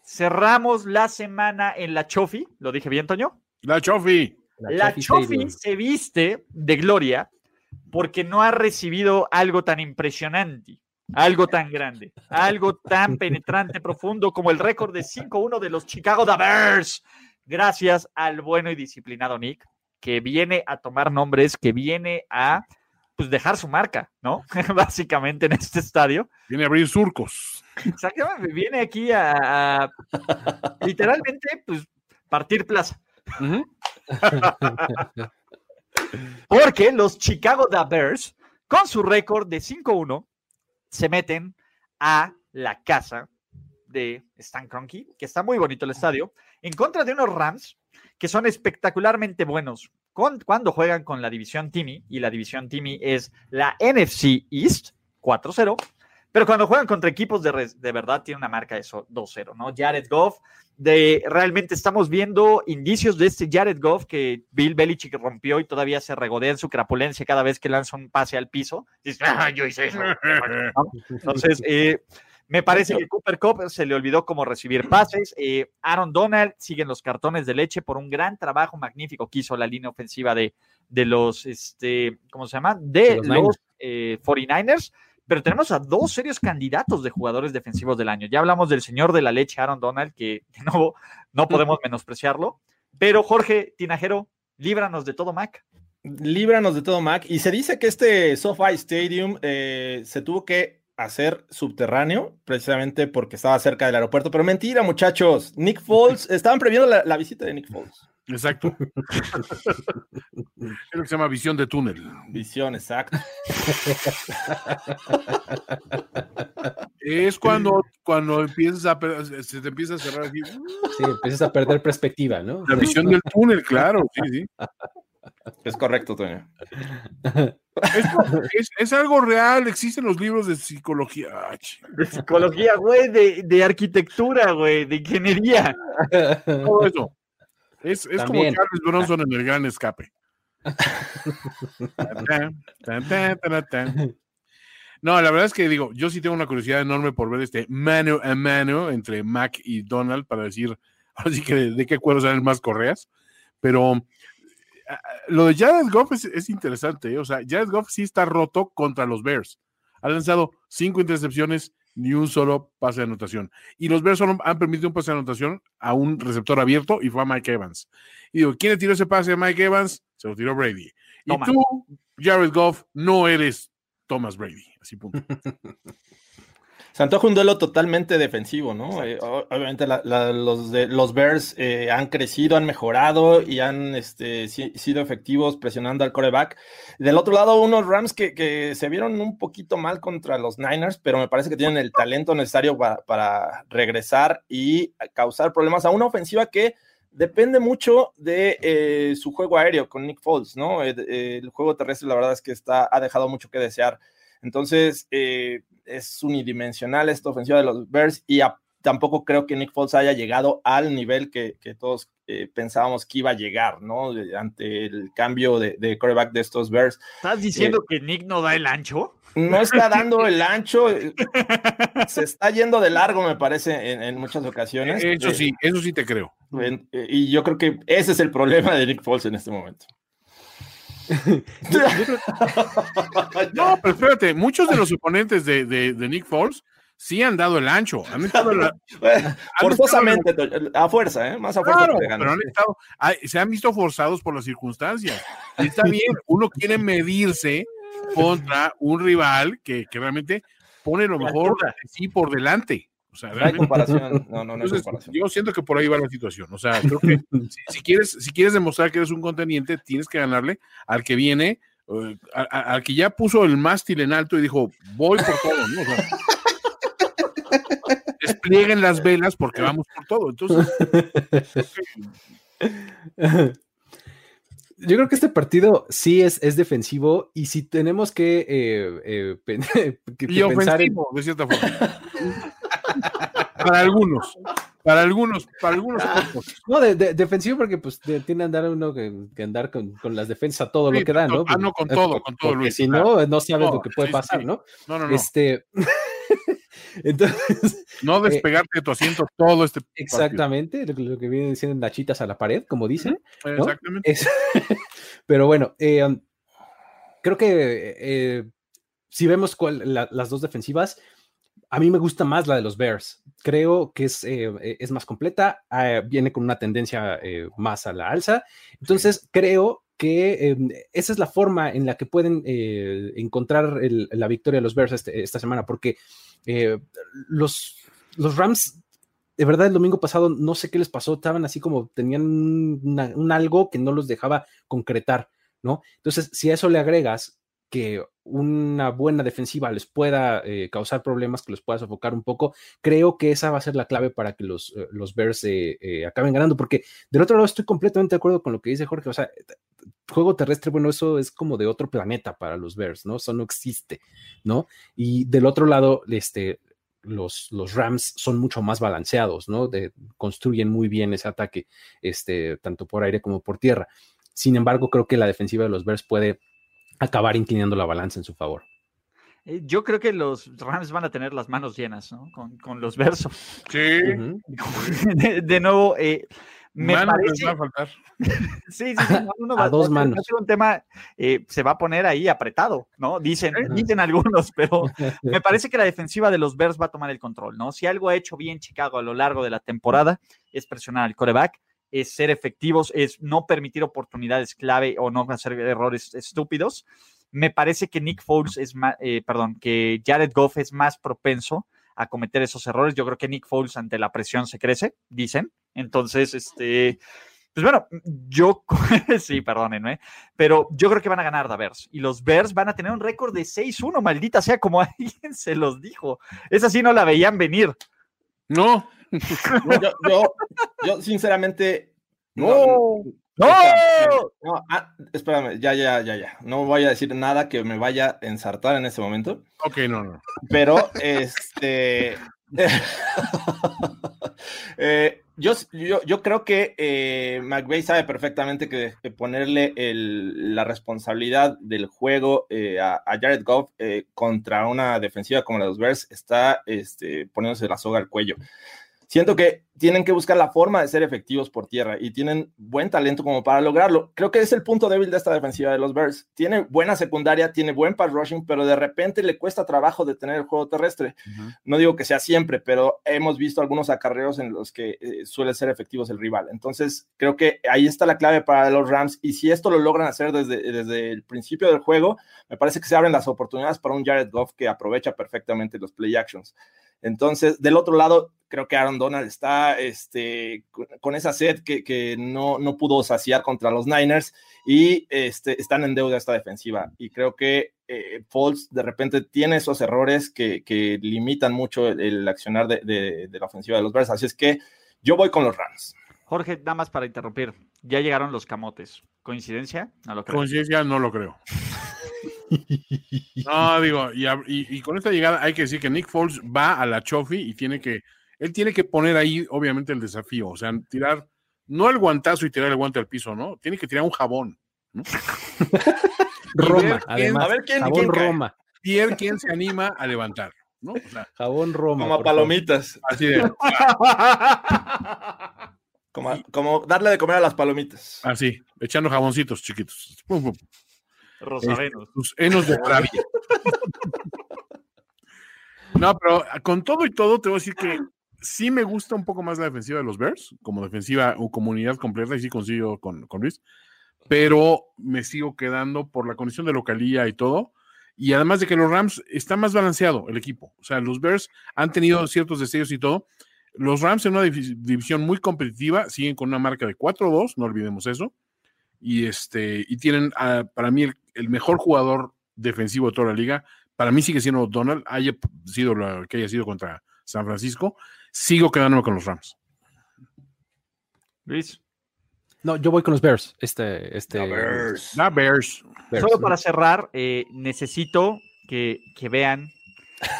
Cerramos la semana en la Chofi, ¿lo dije bien, Toño? La Chofi. La, Chofi se viste de gloria porque no ha recibido algo tan impresionante, algo tan grande, algo tan penetrante, *laughs* profundo como el récord de 5-1 de los Chicago Bears. Gracias al bueno y disciplinado Nick, que viene a tomar nombres, que viene a pues dejar su marca, ¿no? *laughs* Básicamente en este estadio. Viene a abrir surcos. Exactamente, viene aquí a, literalmente, pues, partir plaza. *laughs* Porque los Chicago Bears, con su récord de 5-1, se meten a la casa de Stan Kroenke, que está muy bonito el estadio, en contra de unos Rams que son espectacularmente buenos cuando juegan con la división Timmy, y la división Timmy es la NFC East 4-0, pero cuando juegan contra equipos de, de verdad tiene una marca de 2-0, ¿no? Jared Goff, de realmente estamos viendo indicios de este Jared Goff que Bill Belichick rompió y todavía se regodea en su crapulencia cada vez que lanza un pase al piso. Dice, ah, yo hice eso. Entonces, *laughs* eh, me parece que Cooper Cup se le olvidó cómo recibir pases. Eh, Aaron Donald siguen los cartones de leche por un gran trabajo magnífico que hizo la línea ofensiva de, de los, este, ¿cómo se llama? De, los, 49ers pero tenemos a dos serios candidatos de jugadores defensivos del año. Ya hablamos del señor de la leche, Aaron Donald, que *laughs* de nuevo no podemos *laughs* menospreciarlo. Pero Jorge Tinajero, líbranos de todo Mac. Líbranos de todo Mac. Y se dice que este SoFi Stadium eh, se tuvo que hacer subterráneo, precisamente porque estaba cerca del aeropuerto. Pero mentira, muchachos. Nick Foles, *laughs* estaban previendo la, la visita de Nick Foles. Exacto. *laughs* es lo que se llama visión de túnel. Visión, exacto. es cuando, cuando empiezas a se te empieza a cerrar aquí. Sí, empiezas a perder perspectiva, ¿no? La visión del túnel, claro, sí, sí. Es correcto, Toño. Es, es, algo real, existen los libros de psicología. de psicología, güey, de, de arquitectura, güey, de ingeniería. Todo eso. Es, es como Charles Bronson en el gran escape. *laughs* no, la verdad es que digo, yo sí tengo una curiosidad enorme por ver este mano a mano entre Mac y Donald para decir, *laughs* así que de, qué cuero salen más correas. Pero lo de Jared Goff es, interesante, ¿eh? o sea, Jared Goff sí está roto contra los Bears. Ha lanzado cinco intercepciones, ni un solo pase de anotación. Y los Bears solo han permitido un pase de anotación a un receptor abierto y fue a Mike Evans. Y digo, ¿quién le tiró ese pase a Mike Evans? Se lo tiró Brady. Y tú, Jared Goff, no eres Thomas Brady. Así punto. *laughs* Se antoja un duelo totalmente defensivo, ¿no? Eh, obviamente los, de, los Bears eh, han crecido, han mejorado y han este, sido efectivos presionando al coreback. Del otro lado, unos Rams que, se vieron un poquito mal contra los Niners, pero me parece que tienen el talento necesario para, regresar y causar problemas a una ofensiva que depende mucho de eh, su juego aéreo con Nick Foles, ¿no? El, juego terrestre, la verdad es que está, ha dejado mucho que desear. Entonces, eh, es unidimensional esta ofensiva de los Bears y tampoco creo que Nick Foles haya llegado al nivel que, todos eh, pensábamos que iba a llegar, ¿no? Ante el cambio de, de coreback de estos Bears. ¿Estás diciendo eh, que Nick no da el ancho? No está dando el ancho, se está yendo de largo, me parece, en, muchas ocasiones. Eso sí, eso sí te creo. y yo creo que ese es el problema de Nick Foles en este momento. *laughs* *laughs* no, pero espérate, muchos de los oponentes de, de, Nick Foles sí han dado el ancho. Han estado *laughs* Forzosamente, a fuerza, ¿eh? más a fuerza. pero han estado, se han visto forzados por las circunstancias. Y está bien, uno quiere medirse contra un rival que, que realmente pone lo mejor sí por delante. O sea, no hay comparación. *laughs* No, no, no hay comparación. Yo siento que por ahí va la situación. O sea, creo que *laughs* si, quieres, si quieres demostrar que eres un conteniente, tienes que ganarle al que viene, eh, al que ya puso el mástil en alto y dijo, voy por todo, ¿no? O sea, *laughs* desplieguen las velas porque vamos por todo. Entonces, yo creo que este partido sí es, es defensivo y si tenemos que, eh, eh, y ofensivo, de cierta forma. Para algunos, para algunos, para algunos. No, de, defensivo porque pues tiene que andar uno que, andar con, las defensas todo lo que da, ¿no? Ah, no, con todo, con todo, Luis. Si no, no sabes lo que puede pasar, ¿no? No, no, no. Este. *laughs* Entonces. No eh, despegarte de tu asiento todo este. Exactamente, lo, que viene diciendo nachitas a la pared, como dicen. Exactamente. *laughs* pero bueno, eh, creo que eh, si vemos las dos defensivas, a mí me gusta más la de los Bears. Creo que es, es más completa, viene con una tendencia más a la alza. Entonces, creo que em, esa es la forma en la que pueden encontrar la victoria de los Bears este, esta semana, porque eh, los, los Rams, de verdad, el domingo pasado, no sé qué les pasó, estaban así como tenían un algo que no los dejaba concretar, ¿no? Entonces, si a eso le agregas que una buena defensiva les pueda eh, causar problemas, que los pueda sofocar un poco, creo que esa va a ser la clave para que los, eh, los Bears acaben ganando, porque del otro lado estoy completamente de acuerdo con lo que dice Jorge, o sea, juego terrestre, bueno, eso es como de otro planeta para los Bears, ¿no? Eso no existe, ¿no? Y del otro lado, este, los, los Rams son mucho más balanceados, ¿no? Construyen muy bien ese ataque, este, tanto por aire como por tierra. Sin embargo, creo que la defensiva de los Bears puede acabar inclinando la balanza en su favor. Eh, yo creo que los Rams van a tener las manos llenas, ¿no? Con, los versos. Sí. *laughs* de, nuevo, eh, Me Manos les parece, va a faltar. *laughs* sí, sí, sí, no, no, A va- dos va- va a manos. ser un tema, eh, se va a poner ahí apretado, ¿no? Dicen, dicen algunos, pero *laughs* me parece que la defensiva de los Bears va a tomar el control, ¿no? Si algo ha hecho bien Chicago a lo largo de la temporada es presionar al coreback, es ser efectivos, es no permitir oportunidades clave o no hacer errores estúpidos. Me parece que Nick Foles es más, perdón, que Jared Goff es más propenso a cometer esos errores. Yo creo que Nick Foles ante la presión se crece, dicen. Entonces, este, pues bueno, yo, *laughs* sí, perdónenme, pero yo creo que van a ganar the Bears y los Bears van a tener un récord de 6-1, maldita sea, como *laughs* alguien se los dijo. Esa sí no la veían venir. No, No, yo, yo, yo, sinceramente. ¡No! ¡No! Espérame, no, ah, espérame, ya, ya, ya, ya. No voy a decir nada que me vaya a ensartar en este momento. ok, no, no. Pero, este. *laughs* eh, yo, yo, yo creo que eh, McVay sabe perfectamente que, que ponerle el- la responsabilidad del juego eh, a, a Jared Goff eh, contra una defensiva como la de los Bears está este, poniéndose la soga al cuello. Siento que tienen que buscar la forma de ser efectivos por tierra y tienen buen talento como para lograrlo. Creo que es el punto débil de esta defensiva de los Bears. Tiene buena secundaria, tiene buen pass rushing, pero de repente le cuesta trabajo detener el juego terrestre. No digo que sea siempre, pero hemos visto algunos acarreos en los que eh, suele ser efectivos el rival. Entonces, creo que ahí está la clave para los Rams. Y si esto lo logran hacer desde, desde el principio del juego, me parece que se abren las oportunidades para un Jared Goff que aprovecha perfectamente los play actions. Entonces, del otro lado, creo que Aaron Donald está este, con, esa sed que, que no, no, pudo saciar contra los Niners y este, están en deuda esta defensiva. Y creo que eh, Foles de repente tiene esos errores que, que limitan mucho el, el accionar de, de, de, la ofensiva de los Bears. Así es que yo voy con los Rams. Jorge, nada más para interrumpir. Ya llegaron los camotes. ¿Coincidencia? No lo creo. Coincidencia, no lo creo. *laughs* No, digo, y, y, y, con esta llegada hay que decir que Nick Foles va a la Chofi y tiene que, él tiene que poner ahí, obviamente, el desafío, o sea, tirar, no el guantazo y tirar el guante al piso, ¿no? Tiene que tirar un jabón. ¿no? *laughs* Roma, además. a ver quién, jabón quién Roma. Pierre, ¿quién se anima a levantar? ¿no? O sea, jabón Roma. Como a palomitas. Favor. Así de. como, como, darle de comer a las palomitas. Así, echando jaboncitos chiquitos. Pum, pum. Rosavenos. Sus enos de rabia. no, pero con todo y todo, te voy a decir que sí me gusta un poco más la defensiva de los Bears, como defensiva o comunidad completa, y sí consigo con, con Luis, pero me sigo quedando por la condición de localía y todo. Y además de que los Rams está más balanceado el equipo. O sea, los Bears han tenido ciertos deseos y todo. Los Rams en una división muy competitiva siguen con una marca de 4-2, no olvidemos eso. Y, este, y tienen uh, para mí el, el, mejor jugador defensivo de toda la liga. Para mí sigue siendo Donald, haya sido lo que haya sido contra San Francisco. Sigo quedándome con los Rams. Luis. No, yo voy con los Bears. Este, este. La Bears. La Bears. Bears. Solo para cerrar, eh, necesito que, que, vean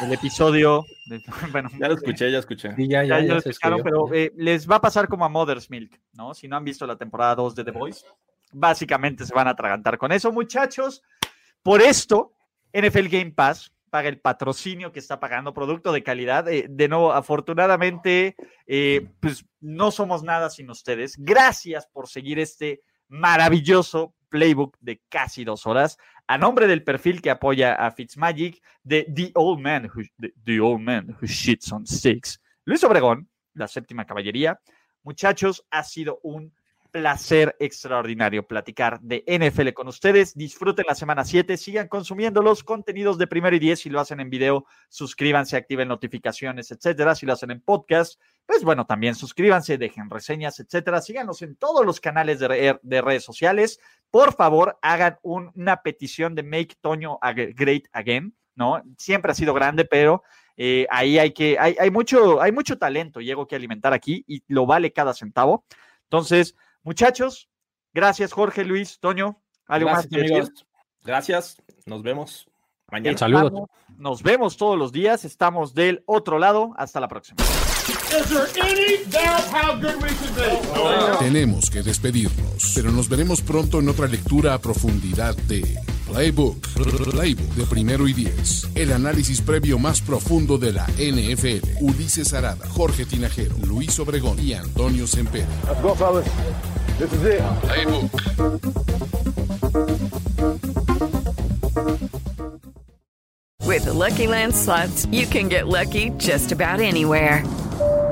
el episodio. De, *laughs* bueno, ya lo escuché, ya escuché. Sí, ya, ya, ya, ya lo escucharon, pero eh, les va a pasar como a Mother's Milk, ¿no? Si no han visto la temporada 2 de The Voice, básicamente se van a atragantar con eso, muchachos. Por esto, NFL Game Pass paga el patrocinio que está pagando, producto de calidad. Eh, de nuevo, afortunadamente, eh, pues no somos nada sin ustedes. Gracias por seguir este maravilloso playbook de casi dos horas. A nombre del perfil que apoya a Fitzmagic, de The Old Man Who, the, the Old Man Who Shits on Sticks, Luis Obregón, la séptima caballería. Muchachos, ha sido un placer extraordinario platicar de NFL con ustedes. Disfruten la semana 7, sigan consumiendo los contenidos de primero y 10. Si lo hacen en video, suscríbanse, activen notificaciones, etcétera. Si lo hacen en podcast, pues bueno, también suscríbanse, dejen reseñas, etcétera. Síganos en todos los canales de, re de redes sociales. Por favor, hagan un, una petición de Make Toño Great Again, ¿no? Siempre ha sido grande, pero eh, ahí hay que, hay, hay, mucho, hay mucho talento, llego que alimentar aquí y lo vale cada centavo. Entonces, Muchachos, gracias Jorge, Luis, Toño. ¿Algo gracias, más amigos. Gracias, nos vemos mañana. Saludos. Nos vemos todos los días, estamos del otro lado. Hasta la próxima. Tenemos que despedirnos, pero nos veremos pronto en otra lectura a profundidad de Playbook. Playbook de primero y diez. El análisis previo más profundo de la NFL. Ulises Arada, Jorge Tinajero, Luis Obregón y Antonio Sempere. Let's go, fellas. This is it. Playbook. With the Lucky Land slots, you can get lucky just about anywhere.